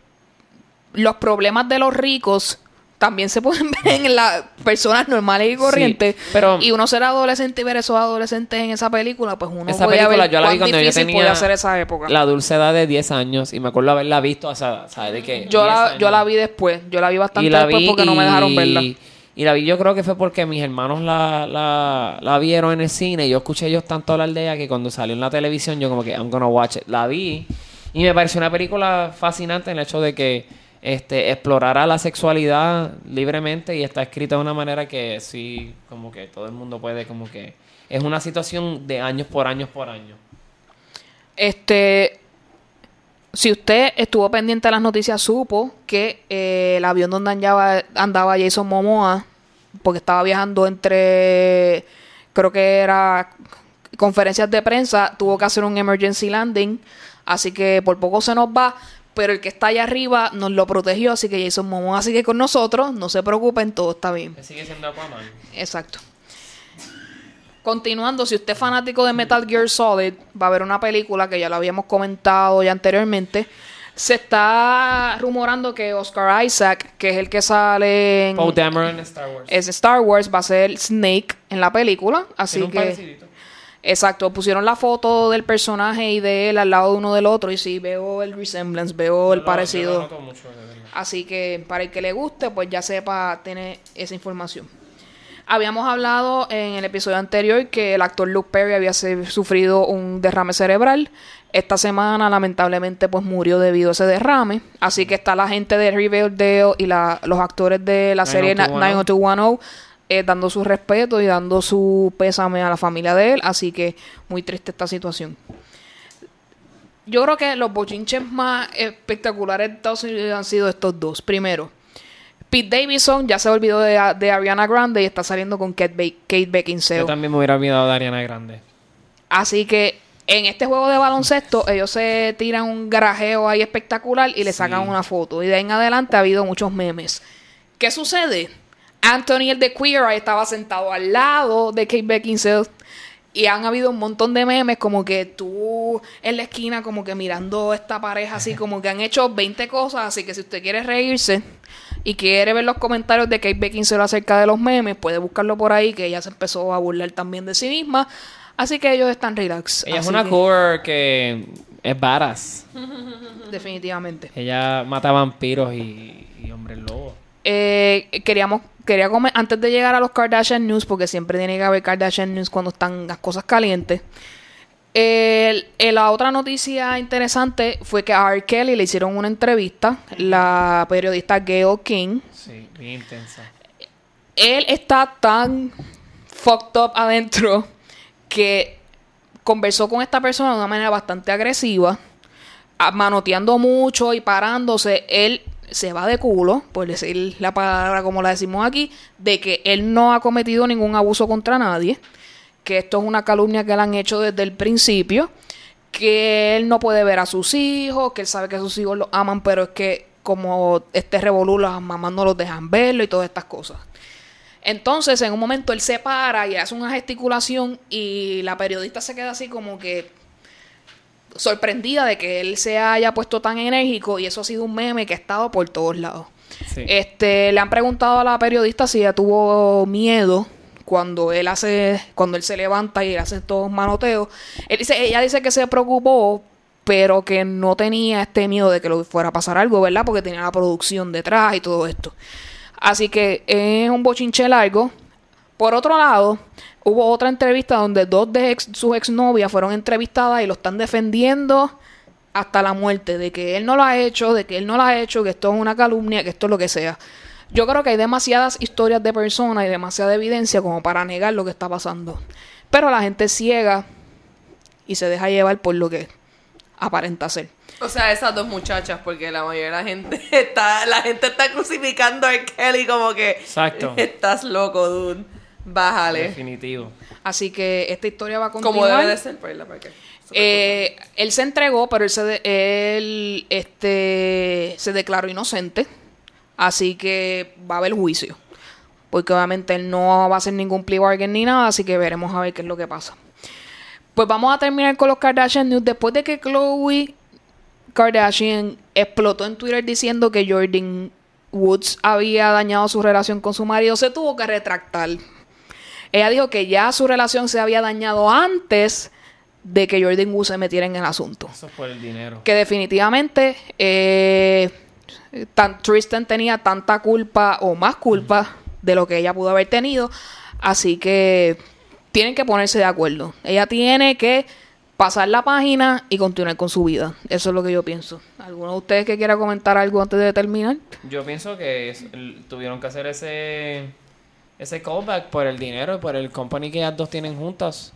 S1: los problemas de los ricos también se pueden ver en las personas normales y corrientes.
S2: pero-
S1: y uno ser adolescente y ver esos adolescentes en esa película, pues uno
S2: Esa
S1: puede
S2: película
S1: ver
S2: yo la vi cuando yo tenía
S1: ser esa época.
S2: la dulce edad de 10 años y me acuerdo haberla visto, o sea, ¿sabes de qué?
S1: yo,
S2: 10
S1: la,
S2: años.
S1: yo la vi después. Yo la vi bastante
S2: y la
S1: después
S2: vi
S1: porque no me dejaron verla.
S2: Y la vi yo creo que fue porque mis hermanos la, la, la vieron en el cine y yo escuché ellos tanto hablar de ella que cuando salió en la televisión yo como que I'm gonna watch it. La vi y me pareció una película fascinante en el hecho de que este explorara la sexualidad libremente y está escrita de una manera que sí, como que todo el mundo puede como que... Es una situación de años por años por año.
S1: Este, si usted estuvo pendiente de las noticias, supo que eh, el avión donde andaba, andaba Jason Momoa, porque estaba viajando entre, creo que era conferencias de prensa, tuvo que hacer un emergency landing, así que por poco se nos va, pero el que está allá arriba nos lo protegió, así que Jason Momoa sigue con nosotros, no se preocupen, todo está bien.
S2: Sigue siendo Aquaman.
S1: Exacto. Continuando, si usted es fanático de Metal Gear Solid, va a haber una película que ya lo habíamos comentado ya anteriormente. Se está rumorando que Oscar Isaac, que es el que sale en
S2: Poe Dameron en Star Wars.
S1: es Star Wars, va a ser Snake en la película. Así que
S2: parecidito.
S1: Exacto, pusieron la foto del personaje y de él al lado de uno del otro y sí, veo el resemblance, veo el parecido.
S2: mucho.
S1: Así que para el que le guste, pues ya sepa, tiene esa información. Habíamos hablado en el episodio anterior que el actor Luke Perry había sufrido un derrame cerebral. Esta semana, lamentablemente, pues murió debido a ese derrame. Así que está la gente de Riverdale y la- los actores de la serie
S2: 90210.
S1: 90210 eh, dando su respeto y dando su pésame a la familia de él. Así que muy triste esta situación. Yo creo que los bochinches más espectaculares de Estados Unidos han sido estos dos. Primero, Pete Davidson ya se olvidó de, de Ariana Grande y está saliendo con Kate, Be- Kate
S2: Yo
S1: Beckinsale.
S2: también me hubiera olvidado de Ariana Grande.
S1: Así que en este juego de baloncesto ellos se tiran un garajeo ahí espectacular y le sacan una foto. Y de ahí en adelante ha habido muchos memes. ¿Qué sucede? Anthony el de Queer Eye estaba sentado al lado de Kate Beckinsale y han habido un montón de memes como que tú en la esquina como que mirando esta pareja así como que han hecho 20 cosas, así que si usted quiere reírse y quiere ver los comentarios de Kate Beckinsale acerca de los memes, puede buscarlo por ahí que ella se empezó a burlar también de sí misma, así que ellos están relax.
S2: Ella es una
S1: que,
S2: core que es varas.
S1: definitivamente.
S2: Ella mata vampiros y, y hombres lobos.
S1: Eh, queríamos quería comer antes de llegar a los Kardashian News porque siempre tiene que haber Kardashian News cuando están las cosas calientes. El- la otra noticia interesante fue que a R. Kelly le hicieron una entrevista, la periodista Gail King.
S2: Sí, bien intensa.
S1: Él está tan fucked up adentro que conversó con esta persona de una manera bastante agresiva, manoteando mucho y parándose. Él se va de culo, por decir la palabra como la decimos aquí, de que él no ha cometido ningún abuso contra nadie, que esto es una calumnia que le han hecho desde el principio, que él no puede ver a sus hijos, que él sabe que sus hijos lo aman, pero es que como este revolú, las mamás no los dejan verlo y todas estas cosas. Entonces, en un momento él se para y hace una gesticulación y la periodista se queda así como que sorprendida de que él se haya puesto tan enérgico y eso ha sido un meme que ha estado por todos lados.
S2: Sí.
S1: Este, le han preguntado a la periodista si ella tuvo miedo cuando él hace, cuando él se levanta y hace estos manoteos. Él dice, ella dice que se preocupó, pero que no tenía este miedo de que le fuera a pasar algo, ¿verdad? Porque tenía la producción detrás y todo esto. Así que es un bochinche largo. Por otro lado, hubo otra entrevista donde dos de ex- sus exnovias fueron entrevistadas y lo están defendiendo hasta la muerte, de que él no lo ha hecho, de que él no lo ha hecho, que esto es una calumnia, que esto es lo que sea. Yo creo que hay demasiadas historias de personas y demasiada evidencia como para negar lo que está pasando. Pero la gente es ciega y se deja llevar por lo que aparenta ser.
S3: O sea, esas dos muchachas, porque la mayoría de la gente está, la gente está crucificando a. Kelly como que
S2: Exacto.
S3: estás loco, dude. Bájale.
S2: Definitivo.
S1: Así que esta historia va a continuar.
S3: Como debe de ser, pues, la porque
S1: Eh, él se entregó, pero él, se de- él este, se declaró inocente. Así que va a haber juicio. Porque obviamente él no va a hacer ningún plea bargain ni nada. Así que veremos a ver qué es lo que pasa. Pues vamos a terminar con los Kardashian News. Después de que Chloe Kardashian explotó en Twitter diciendo que Jordan Woods había dañado su relación con su marido, se tuvo que retractar. Ella dijo que ya su relación se había dañado antes de que Jordan Woods se metiera en el asunto.
S2: Eso es por el dinero.
S1: Que definitivamente eh, tan- Tristan tenía tanta culpa o más culpa de lo que ella pudo haber tenido. Así que tienen que ponerse de acuerdo. Ella tiene que pasar la página y continuar con su vida. Eso es lo que yo pienso. ¿Alguno de ustedes que quiera comentar algo antes de terminar?
S2: Yo pienso que es- tuvieron que hacer ese ese callback por el dinero y por el company que ellas dos tienen juntas.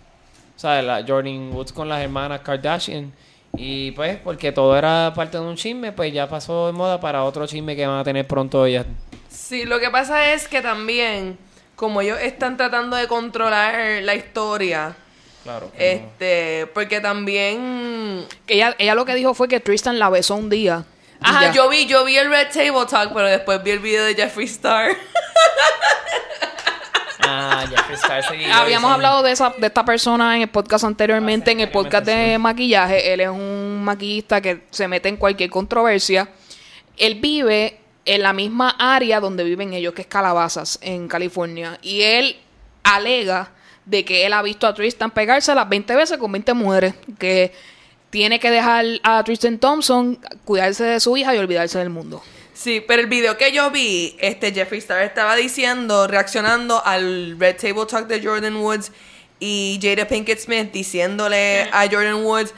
S2: O sea, la Jordan Woods con las hermanas Kardashian. Y pues, porque todo era parte de un chisme, pues ya pasó de moda para otro chisme que van a tener pronto ellas.
S3: Sí, lo que pasa es que también, como ellos están tratando de controlar la historia,
S2: Claro.
S3: este, porque también...
S1: Ella, ella lo que dijo fue que Tristan la besó un día.
S3: Ajá,
S1: ya.
S3: yo vi, yo vi el Red Table Talk, pero después vi el video de Jeffree Star.
S2: Ah, Jeffree Star seguido
S1: Habíamos hablado de esa de esta persona en el podcast anteriormente,
S2: Ah,
S1: en el podcast de maquillaje. Él es un maquillista que se mete en cualquier controversia. Él vive en la misma área donde viven ellos, que es Calabazas, en California. Y él alega de que él ha visto a Tristan pegarse las 20 veces con 20 mujeres, que tiene que dejar a Tristan Thompson cuidarse de su hija y olvidarse del mundo.
S3: Sí, pero el video que yo vi, este Jeffree Star estaba diciendo, reaccionando al Red Table Talk de Jordan Woods y Jada Pinkett Smith diciéndole a Jordan Woods,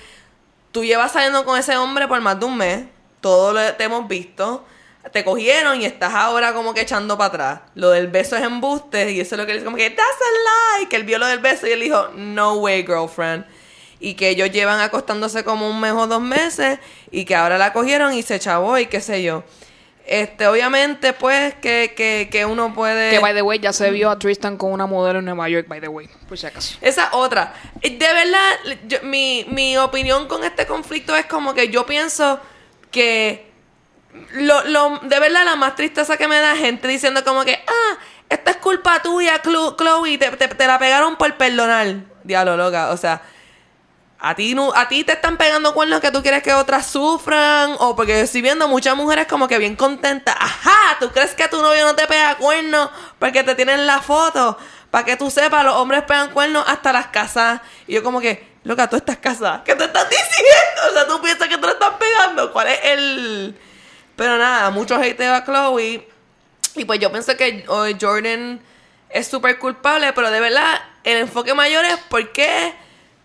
S3: tú llevas saliendo con ese hombre por más de un mes, todo lo te hemos visto, te cogieron y estás ahora como que echando para atrás. Lo del beso es embuste y eso es lo que él dice como que, that's a lie, que él vio lo del beso y él dijo, no way girlfriend. Y que ellos llevan acostándose como un mes o dos meses y que ahora la cogieron y se chavó y qué sé yo. Este, obviamente, pues, que, que, que uno puede...
S1: Que, by the way, ya se vio a Tristan con una modelo en Nueva York, by the way, por si acaso.
S3: Esa otra. Eh, De verdad, yo- mi, mi opinión con este conflicto es como que yo pienso que lo, lo, de verdad la más tristeza que me da es gente diciendo como que, ah, esta es culpa tuya, Chloe, te, te, te la pegaron por perdonar. Diablo, loca, o sea, a ti, no, a ti te están pegando cuernos que tú quieres que otras sufran, o porque estoy viendo muchas mujeres como que bien contentas. Ajá, ¿tú crees que tu novio no te pega cuernos porque te tienen la foto? Para que tú sepas, los hombres pegan cuernos hasta las casas. Y yo como que, loca, tú estás casada. ¿Qué te estás diciendo? O sea, tú piensas que te lo están pegando. ¿Cuál es el...? Pero nada, mucho hateo a Chloe. Y pues yo pienso que oh, Jordan es súper culpable, pero de verdad, el enfoque mayor es por qué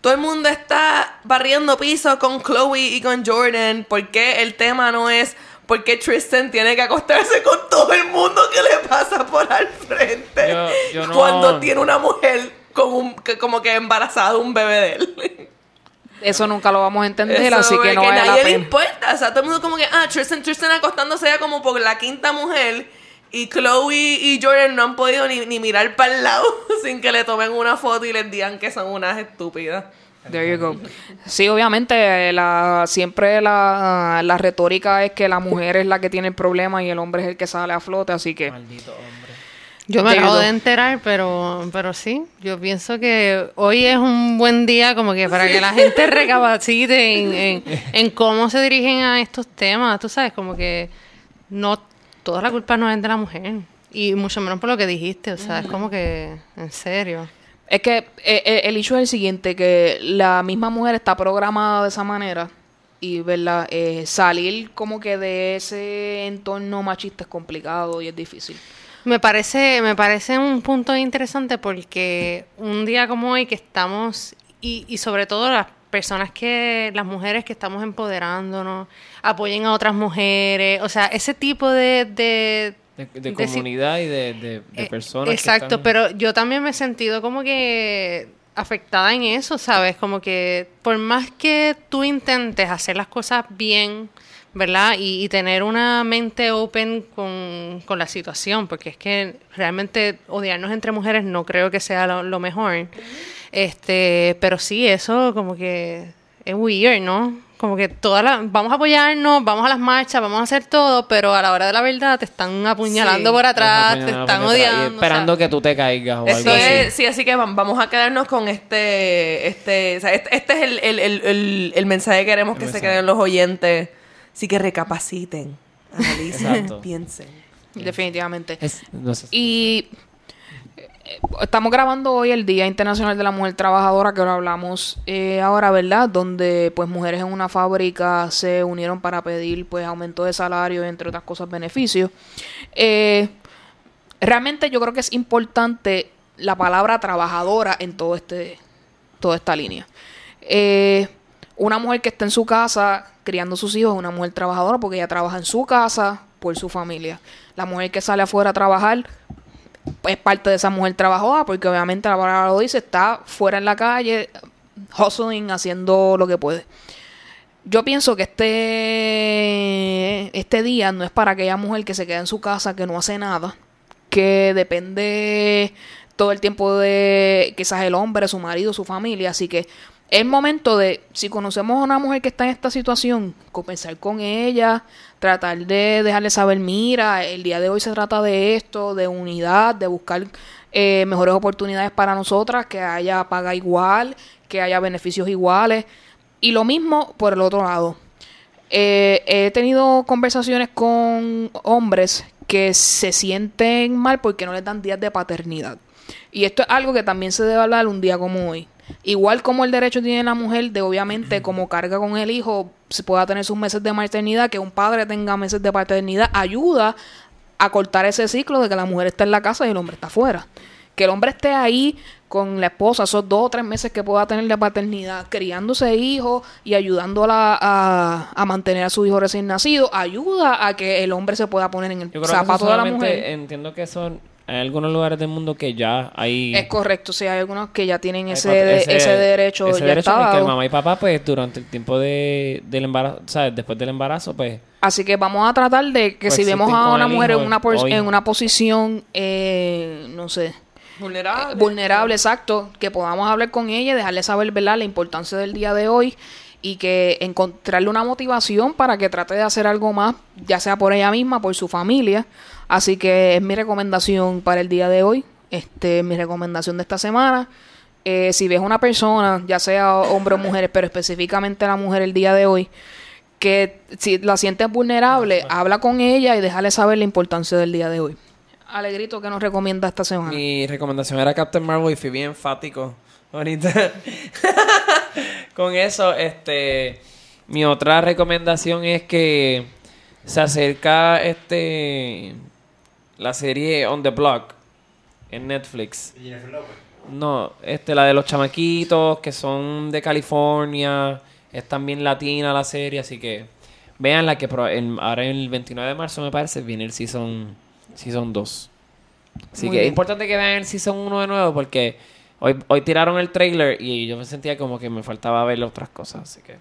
S3: todo el mundo está barriendo piso con Chloe y con Jordan. ¿Por qué el tema no es por qué Tristan tiene que acostarse con todo el mundo que le pasa por al frente?
S2: Yo- yo no-
S3: Cuando tiene una mujer con un, que como que embarazada de un bebé de él.
S1: Eso nunca lo vamos a entender,
S3: Eso,
S1: así que no vale la
S3: nadie le
S1: pena.
S3: importa. O sea, todo el mundo como que, ah, Tristan, Tristan acostándose ya como por la quinta mujer. Y Chloe y Jordan no han podido ni, ni mirar para el lado sin que le tomen una foto y les digan que son unas estúpidas.
S1: There you go. Sí, obviamente, la, siempre la, la retórica es que la mujer es la que tiene el problema y el hombre es el que sale a flote, así que...
S2: Maldito hombre.
S4: Yo me acabo de enterar, pero, pero sí, yo pienso que hoy es un buen día como que para que la gente recapacite en, en, en cómo se dirigen a estos temas. Tú sabes, como que no toda la culpa no es de la mujer. Y mucho menos por lo que dijiste, o sea, es como que, en serio.
S1: Es que eh, eh, el hecho es el siguiente, que la misma mujer está programada de esa manera y ¿verdad? Eh, salir como que de ese entorno machista es complicado y es difícil.
S4: Me parece, me parece un punto interesante porque un día como hoy que estamos, y, y sobre todo las personas que, las mujeres que estamos empoderándonos, apoyen a otras mujeres, o sea, ese tipo de... de
S2: De, de
S4: de si-
S2: comunidad y de, de, de
S4: eh,
S2: personas. que
S4: Exacto,
S2: están-
S4: pero yo también me he sentido como que afectada en eso, ¿sabes? Como que por más que tú intentes hacer las cosas bien, ¿verdad? Y, y tener una mente open con, con la situación, porque es que realmente odiarnos entre mujeres no creo que sea lo, lo mejor. Este, pero sí, eso como que es weird, ¿no? Como que todas las, vamos a apoyarnos, vamos a las marchas, vamos a hacer todo, pero a la hora de la verdad te están apuñalando
S3: Sí.
S4: por atrás, te están odiando. o
S2: Esperando
S4: sea.
S2: que tú te caigas o
S3: Eso
S2: algo así.
S3: es, sí, así que vam- vamos a quedarnos con este, este, o sea, este, este es el, el, el, el, mensaje que queremos que se queden los oyentes. Así que recapaciten, analicen, piensen.
S1: Definitivamente.
S2: Es- no sé.
S1: Y eh, estamos grabando hoy el Día Internacional de la Mujer Trabajadora, que ahora hablamos eh, ahora, ¿verdad? Donde pues mujeres en una fábrica se unieron para pedir pues aumento de salario, entre otras cosas, beneficios. Eh, realmente yo creo que es importante la palabra trabajadora en todo este, toda esta línea. Eh, una mujer que está en su casa criando sus hijos es una mujer trabajadora porque ella trabaja en su casa por su familia. La mujer que sale afuera a trabajar es parte de esa mujer trabajadora porque obviamente la palabra lo dice, está fuera en la calle, hustling, haciendo lo que puede. Yo pienso que este, este día no es para aquella mujer que se queda en su casa, que no hace nada, que depende todo el tiempo de quizás el hombre, su marido, su familia. Así que es momento de, si conocemos a una mujer que está en esta situación, conversar con ella, tratar de dejarle saber, mira, el día de hoy se trata de esto, de unidad, de buscar eh, mejores oportunidades para nosotras, que haya paga igual, que haya beneficios iguales. Y lo mismo por el otro lado. Eh, he tenido conversaciones con hombres que se sienten mal porque no les dan días de paternidad. Y esto es algo que también se debe hablar un día como hoy. Igual como el derecho tiene la mujer de obviamente como carga con el hijo, se pueda tener sus meses de maternidad, que un padre tenga meses de paternidad, ayuda a cortar ese ciclo de que la mujer está en la casa y el hombre está afuera. Que el hombre esté ahí con la esposa esos dos o tres meses que pueda tener de paternidad, criándose hijos y ayudándola a, a mantener a su hijo recién nacido, ayuda a que el hombre se pueda poner en el
S2: Yo creo que
S1: zapato
S2: eso
S1: de la mujer.
S2: Entiendo que son hay algunos lugares del mundo que ya hay
S1: Es correcto, sí, hay algunos que ya tienen ese,
S2: pat-
S1: ese, derecho,
S2: ese
S1: ya
S2: derecho
S1: está
S2: en el que
S1: dado.
S2: mamá y papá pues durante el tiempo de, del embarazo, ¿sabes? Después del embarazo pues
S1: Así que vamos a tratar de que si
S2: Coexisten
S1: vemos a una mujer en una, por-
S2: hoy.
S1: en una posición, eh, no sé,
S3: Vulnerable.
S1: vulnerable, exacto, que podamos hablar con ella y dejarle saber, ¿verdad?, la importancia del día de hoy y que encontrarle una motivación para que trate de hacer algo más, ya sea por ella misma, por su familia. Así que es mi recomendación para el día de hoy, este, mi recomendación de esta semana. Eh, si ves una persona, ya sea hombre o mujer, pero específicamente la mujer el día de hoy, que si la sientes vulnerable, habla con ella y déjale saber la importancia del día de hoy. Alegrito, que nos recomienda esta semana?
S2: Mi recomendación era Captain Marvel y fui bien enfático ahorita. Con eso, este, mi otra recomendación es que se acerca este la serie On the Block en Netflix.
S5: Y Jennifer López.
S2: No, este, la de los chamaquitos que son de California. Es también latina la serie, así que veanla que pro- el- ahora el 29 de marzo me parece viene el season, season 2. Así
S1: Muy
S2: que es importante que vean el season 1 de nuevo porque hoy, hoy tiraron el trailer y yo me sentía como que me faltaba ver otras cosas, así que...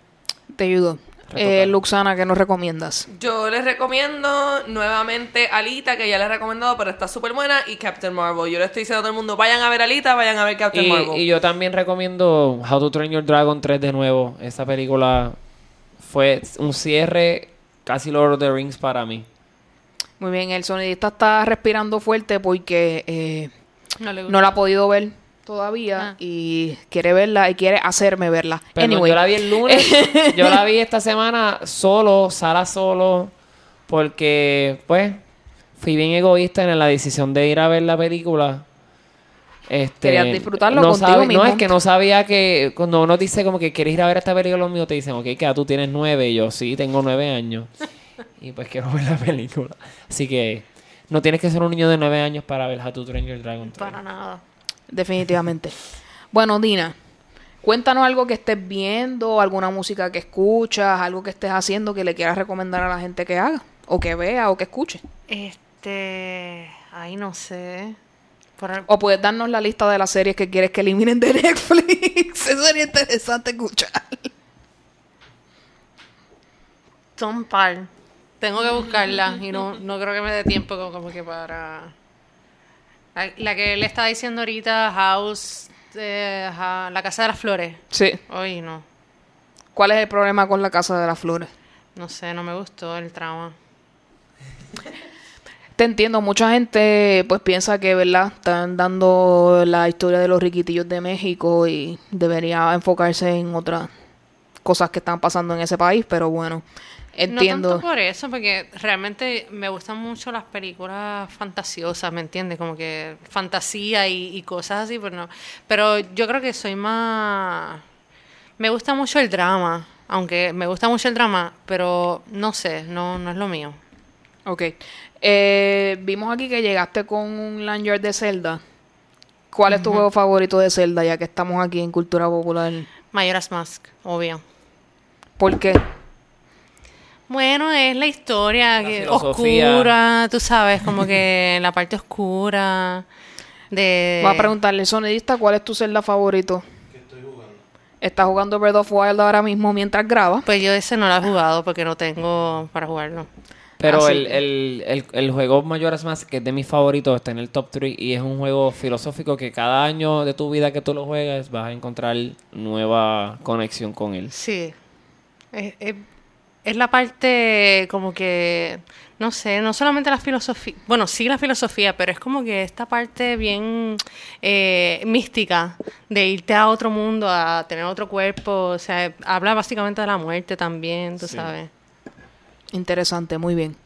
S1: Te ayudo. Eh, Luxana, ¿qué nos recomiendas?
S3: Yo les recomiendo nuevamente Alita, que ya les he recomendado, pero está súper buena, y Captain Marvel. Yo le estoy diciendo a todo el mundo, vayan a ver Alita, vayan a ver Captain
S2: Y,
S3: Marvel.
S2: y yo también recomiendo How to Train Your Dragon 3 de nuevo. Esa película fue un cierre casi Lord of the Rings para mí.
S1: Muy bien, el sonidista está respirando fuerte porque eh,
S4: No le gusta.
S1: no la ha podido ver todavía
S4: Ah.
S1: y quiere verla y quiere hacerme verla.
S2: Pero
S1: anyway,
S2: yo la vi el lunes. yo la vi esta semana solo, sala solo. Porque, pues, fui bien egoísta en la decisión de ir a ver la película. Este,
S1: Querías disfrutarlo
S2: no
S1: contigo
S2: sabe-
S1: mismo.
S2: No, es que no sabía que cuando uno dice como que quieres ir a ver esta película, los míos te dicen, ok, que ya tú tienes nueve. Y yo, sí, tengo nueve años. y pues quiero ver la película. Así que no tienes que ser un niño de nueve años para ver How to Train Your Dragon 3.
S4: Para nada.
S1: Definitivamente. Bueno, Dina, cuéntanos algo que estés viendo, alguna música que escuchas, algo que estés haciendo que le quieras recomendar a la gente que haga, o que vea, o que escuche.
S4: Este. Ay, no sé. Por-
S1: O puedes darnos la lista de las series que quieres que eliminen de Netflix. Eso sería interesante escuchar.
S4: Son par. Tengo que buscarla y no, no creo que me dé tiempo como, como que para... La, la que le estaba diciendo ahorita, House, eh, La Casa de las Flores.
S1: Sí.
S4: Hoy no.
S1: ¿Cuál es el problema con la Casa de las Flores?
S4: No sé, no me gustó el trama.
S1: Te entiendo, mucha gente pues piensa que, ¿verdad? Están dando la historia de los riquitillos de México y debería enfocarse en otras cosas que están pasando en ese país, pero bueno,
S4: No
S1: entiendo.
S4: tanto por eso, porque realmente me gustan mucho las películas fantasiosas, ¿me entiendes? Como que fantasía y, y cosas así, pero no. Pero yo creo que soy más... Me gusta mucho el drama, aunque me gusta mucho el drama, pero no sé, no, no es lo mío.
S1: Ok. Eh, vimos aquí que llegaste con un lanyard de Zelda. ¿Cuál es tu juego favorito de Zelda, ya que estamos aquí en Cultura Popular?
S4: Majora's Mask, obvio.
S1: ¿Por qué?
S4: Bueno, es la historia
S2: La
S4: que-
S2: filosofía.
S4: oscura, tú sabes, como que la parte oscura de...
S1: Voy a preguntarle, sonidista, ¿cuál es tu Zelda favorito?
S5: ¿Qué estoy jugando?
S1: ¿Estás jugando Breath of Wild ahora mismo mientras grabas?
S4: Pues yo ese no lo he jugado porque no tengo para jugarlo.
S2: Pero el, el, el, el juego Majora's Mask, que es de mis favoritos, está en el top 3 y es un juego filosófico que cada año de tu vida que tú lo juegas vas a encontrar nueva conexión con él.
S4: Sí. Es, es- es la parte como que, no sé, no solamente la filosofía, bueno, sí la filosofía, pero es como que esta parte bien eh, mística de irte a otro mundo, a tener otro cuerpo, o sea, habla básicamente de la muerte también, tú
S2: Sí.
S4: sabes.
S1: Interesante, muy bien.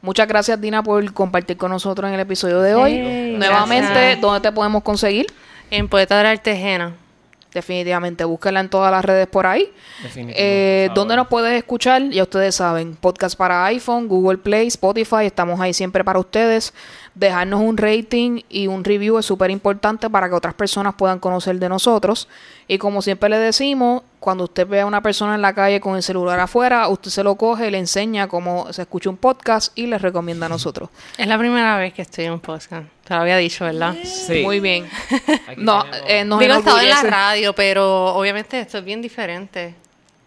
S1: Muchas gracias, Dina, por compartir con nosotros en el episodio de hoy.
S4: Hey,
S1: Nuevamente,
S4: gracias.
S1: ¿dónde te podemos conseguir?
S4: En Poeta de Artejena.
S1: Definitivamente, búsquenla en todas las redes por ahí. Eh, ¿Dónde nos puedes escuchar? Ya ustedes saben, podcast para iPhone, Google Play, Spotify, estamos ahí siempre para ustedes. Dejarnos un rating y un review es súper importante para que otras personas puedan conocer de nosotros. Y como siempre le decimos, cuando usted ve a una persona en la calle con el celular afuera, usted se lo coge, le enseña cómo se escucha un podcast y les recomienda a nosotros.
S4: Es la primera vez que estoy en un podcast. Te lo había dicho, ¿verdad?
S2: Sí.
S1: Muy bien.
S2: Aquí
S1: No, eh, nos
S4: Digo, he estado en la radio, pero obviamente esto es bien diferente.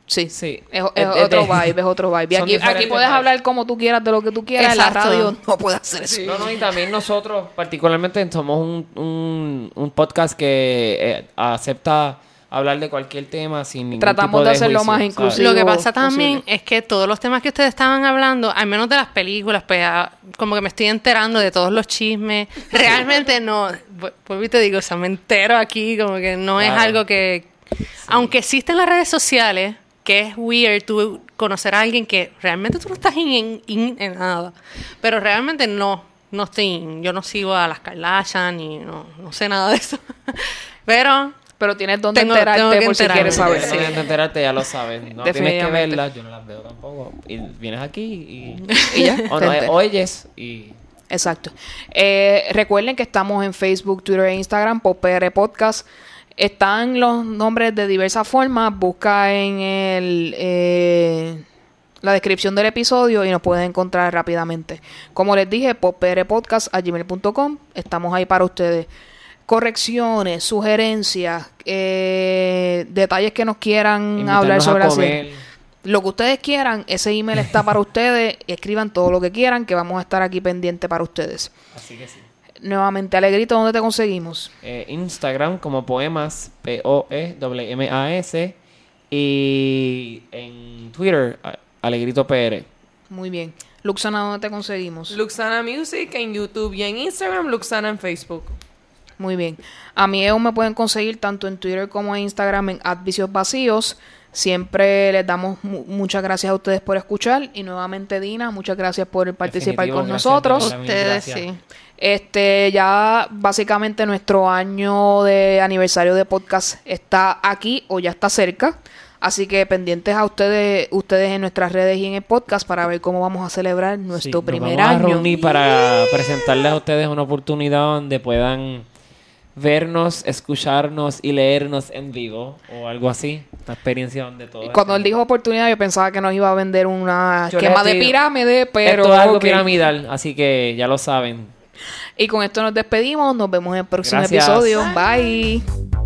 S1: Sí,
S2: Sí.
S1: Es, otro
S2: de-
S1: vibe, es otro vibe. Aquí, aquí puedes
S2: vibes.
S1: hablar como tú quieras de lo que tú quieras. En la radio no puedes hacer eso.
S2: No, no, y también nosotros, particularmente, somos un, un, un podcast que eh, acepta hablar de cualquier tema sin ningún
S1: Tratamos
S2: tipo
S1: de hacerlo
S2: juicio,
S1: más
S2: ¿sabes?
S1: inclusivo.
S4: Lo que pasa
S1: posible.
S4: también es que todos los temas que ustedes estaban hablando, al menos de las películas, pues ah, como que me estoy enterando de todos los chismes. Realmente no, vu- vuelvo y te digo, o sea, me entero aquí, como que no es algo que... Aunque existen las redes sociales, que es weird tú conocer a alguien que realmente tú no estás in, in- in- en nada, pero realmente no, no estoy, in. yo no sigo a las Kardashian y no, no sé nada de eso. pero
S1: Pero tienes donde
S4: Tengo-
S1: enterarte
S4: tengo que
S1: por si quieres saber.
S2: Si tienes enterarte, ya lo sabes. No tienes que verlas, yo no las veo tampoco. Y vienes aquí y,
S1: Y ya,
S2: o no, oyes y...
S1: Exacto. Eh, recuerden que estamos en Facebook, Twitter e Instagram por PR Podcast. Están los nombres de diversas formas. Busca en el, eh, la descripción del episodio y nos pueden encontrar rápidamente. Como les dije, por gmail.com Estamos ahí para ustedes. Correcciones, sugerencias, eh, detalles que nos quieran hablar sobre la serie. Lo que ustedes quieran, ese email está para ustedes. Escriban todo lo que quieran, que vamos a estar aquí pendiente para ustedes.
S2: Así que sí.
S1: Nuevamente, Alegrito, ¿dónde te conseguimos?
S2: Eh, Instagram como poemas, P-O-E-M-A-S. Y en Twitter, Alegrito PR.
S1: Muy bien. Luxana, ¿dónde te conseguimos?
S3: Luxana Music en YouTube y en Instagram, Luxana en Facebook.
S1: Muy bien. A mí aún me pueden conseguir tanto en Twitter como en Instagram en Advicios Vacíos. Siempre les damos mu- muchas gracias a ustedes por escuchar. Y nuevamente, Dina, muchas gracias por participar
S2: Definitivo,
S1: con nosotros.
S4: ustedes sí.
S1: Este, ya básicamente nuestro año de aniversario de podcast está aquí o ya está cerca. Así que pendientes a ustedes, ustedes en nuestras redes y en el podcast para ver cómo vamos a celebrar
S2: Sí,
S1: nuestro
S2: nos
S1: primer
S2: a
S1: año.
S2: reunir para presentarles a ustedes una oportunidad donde puedan vernos, escucharnos y leernos en vivo o algo así. Una experiencia donde todo.
S1: Cuando él dijo oportunidad, yo pensaba que nos iba a vender una
S2: Yo
S1: esquema de pirámide, pero.
S2: Esto es algo
S1: ok.
S2: piramidal, así que ya lo saben.
S1: Y con esto nos despedimos. Nos vemos en el próximo
S2: Gracias.
S1: episodio. Bye.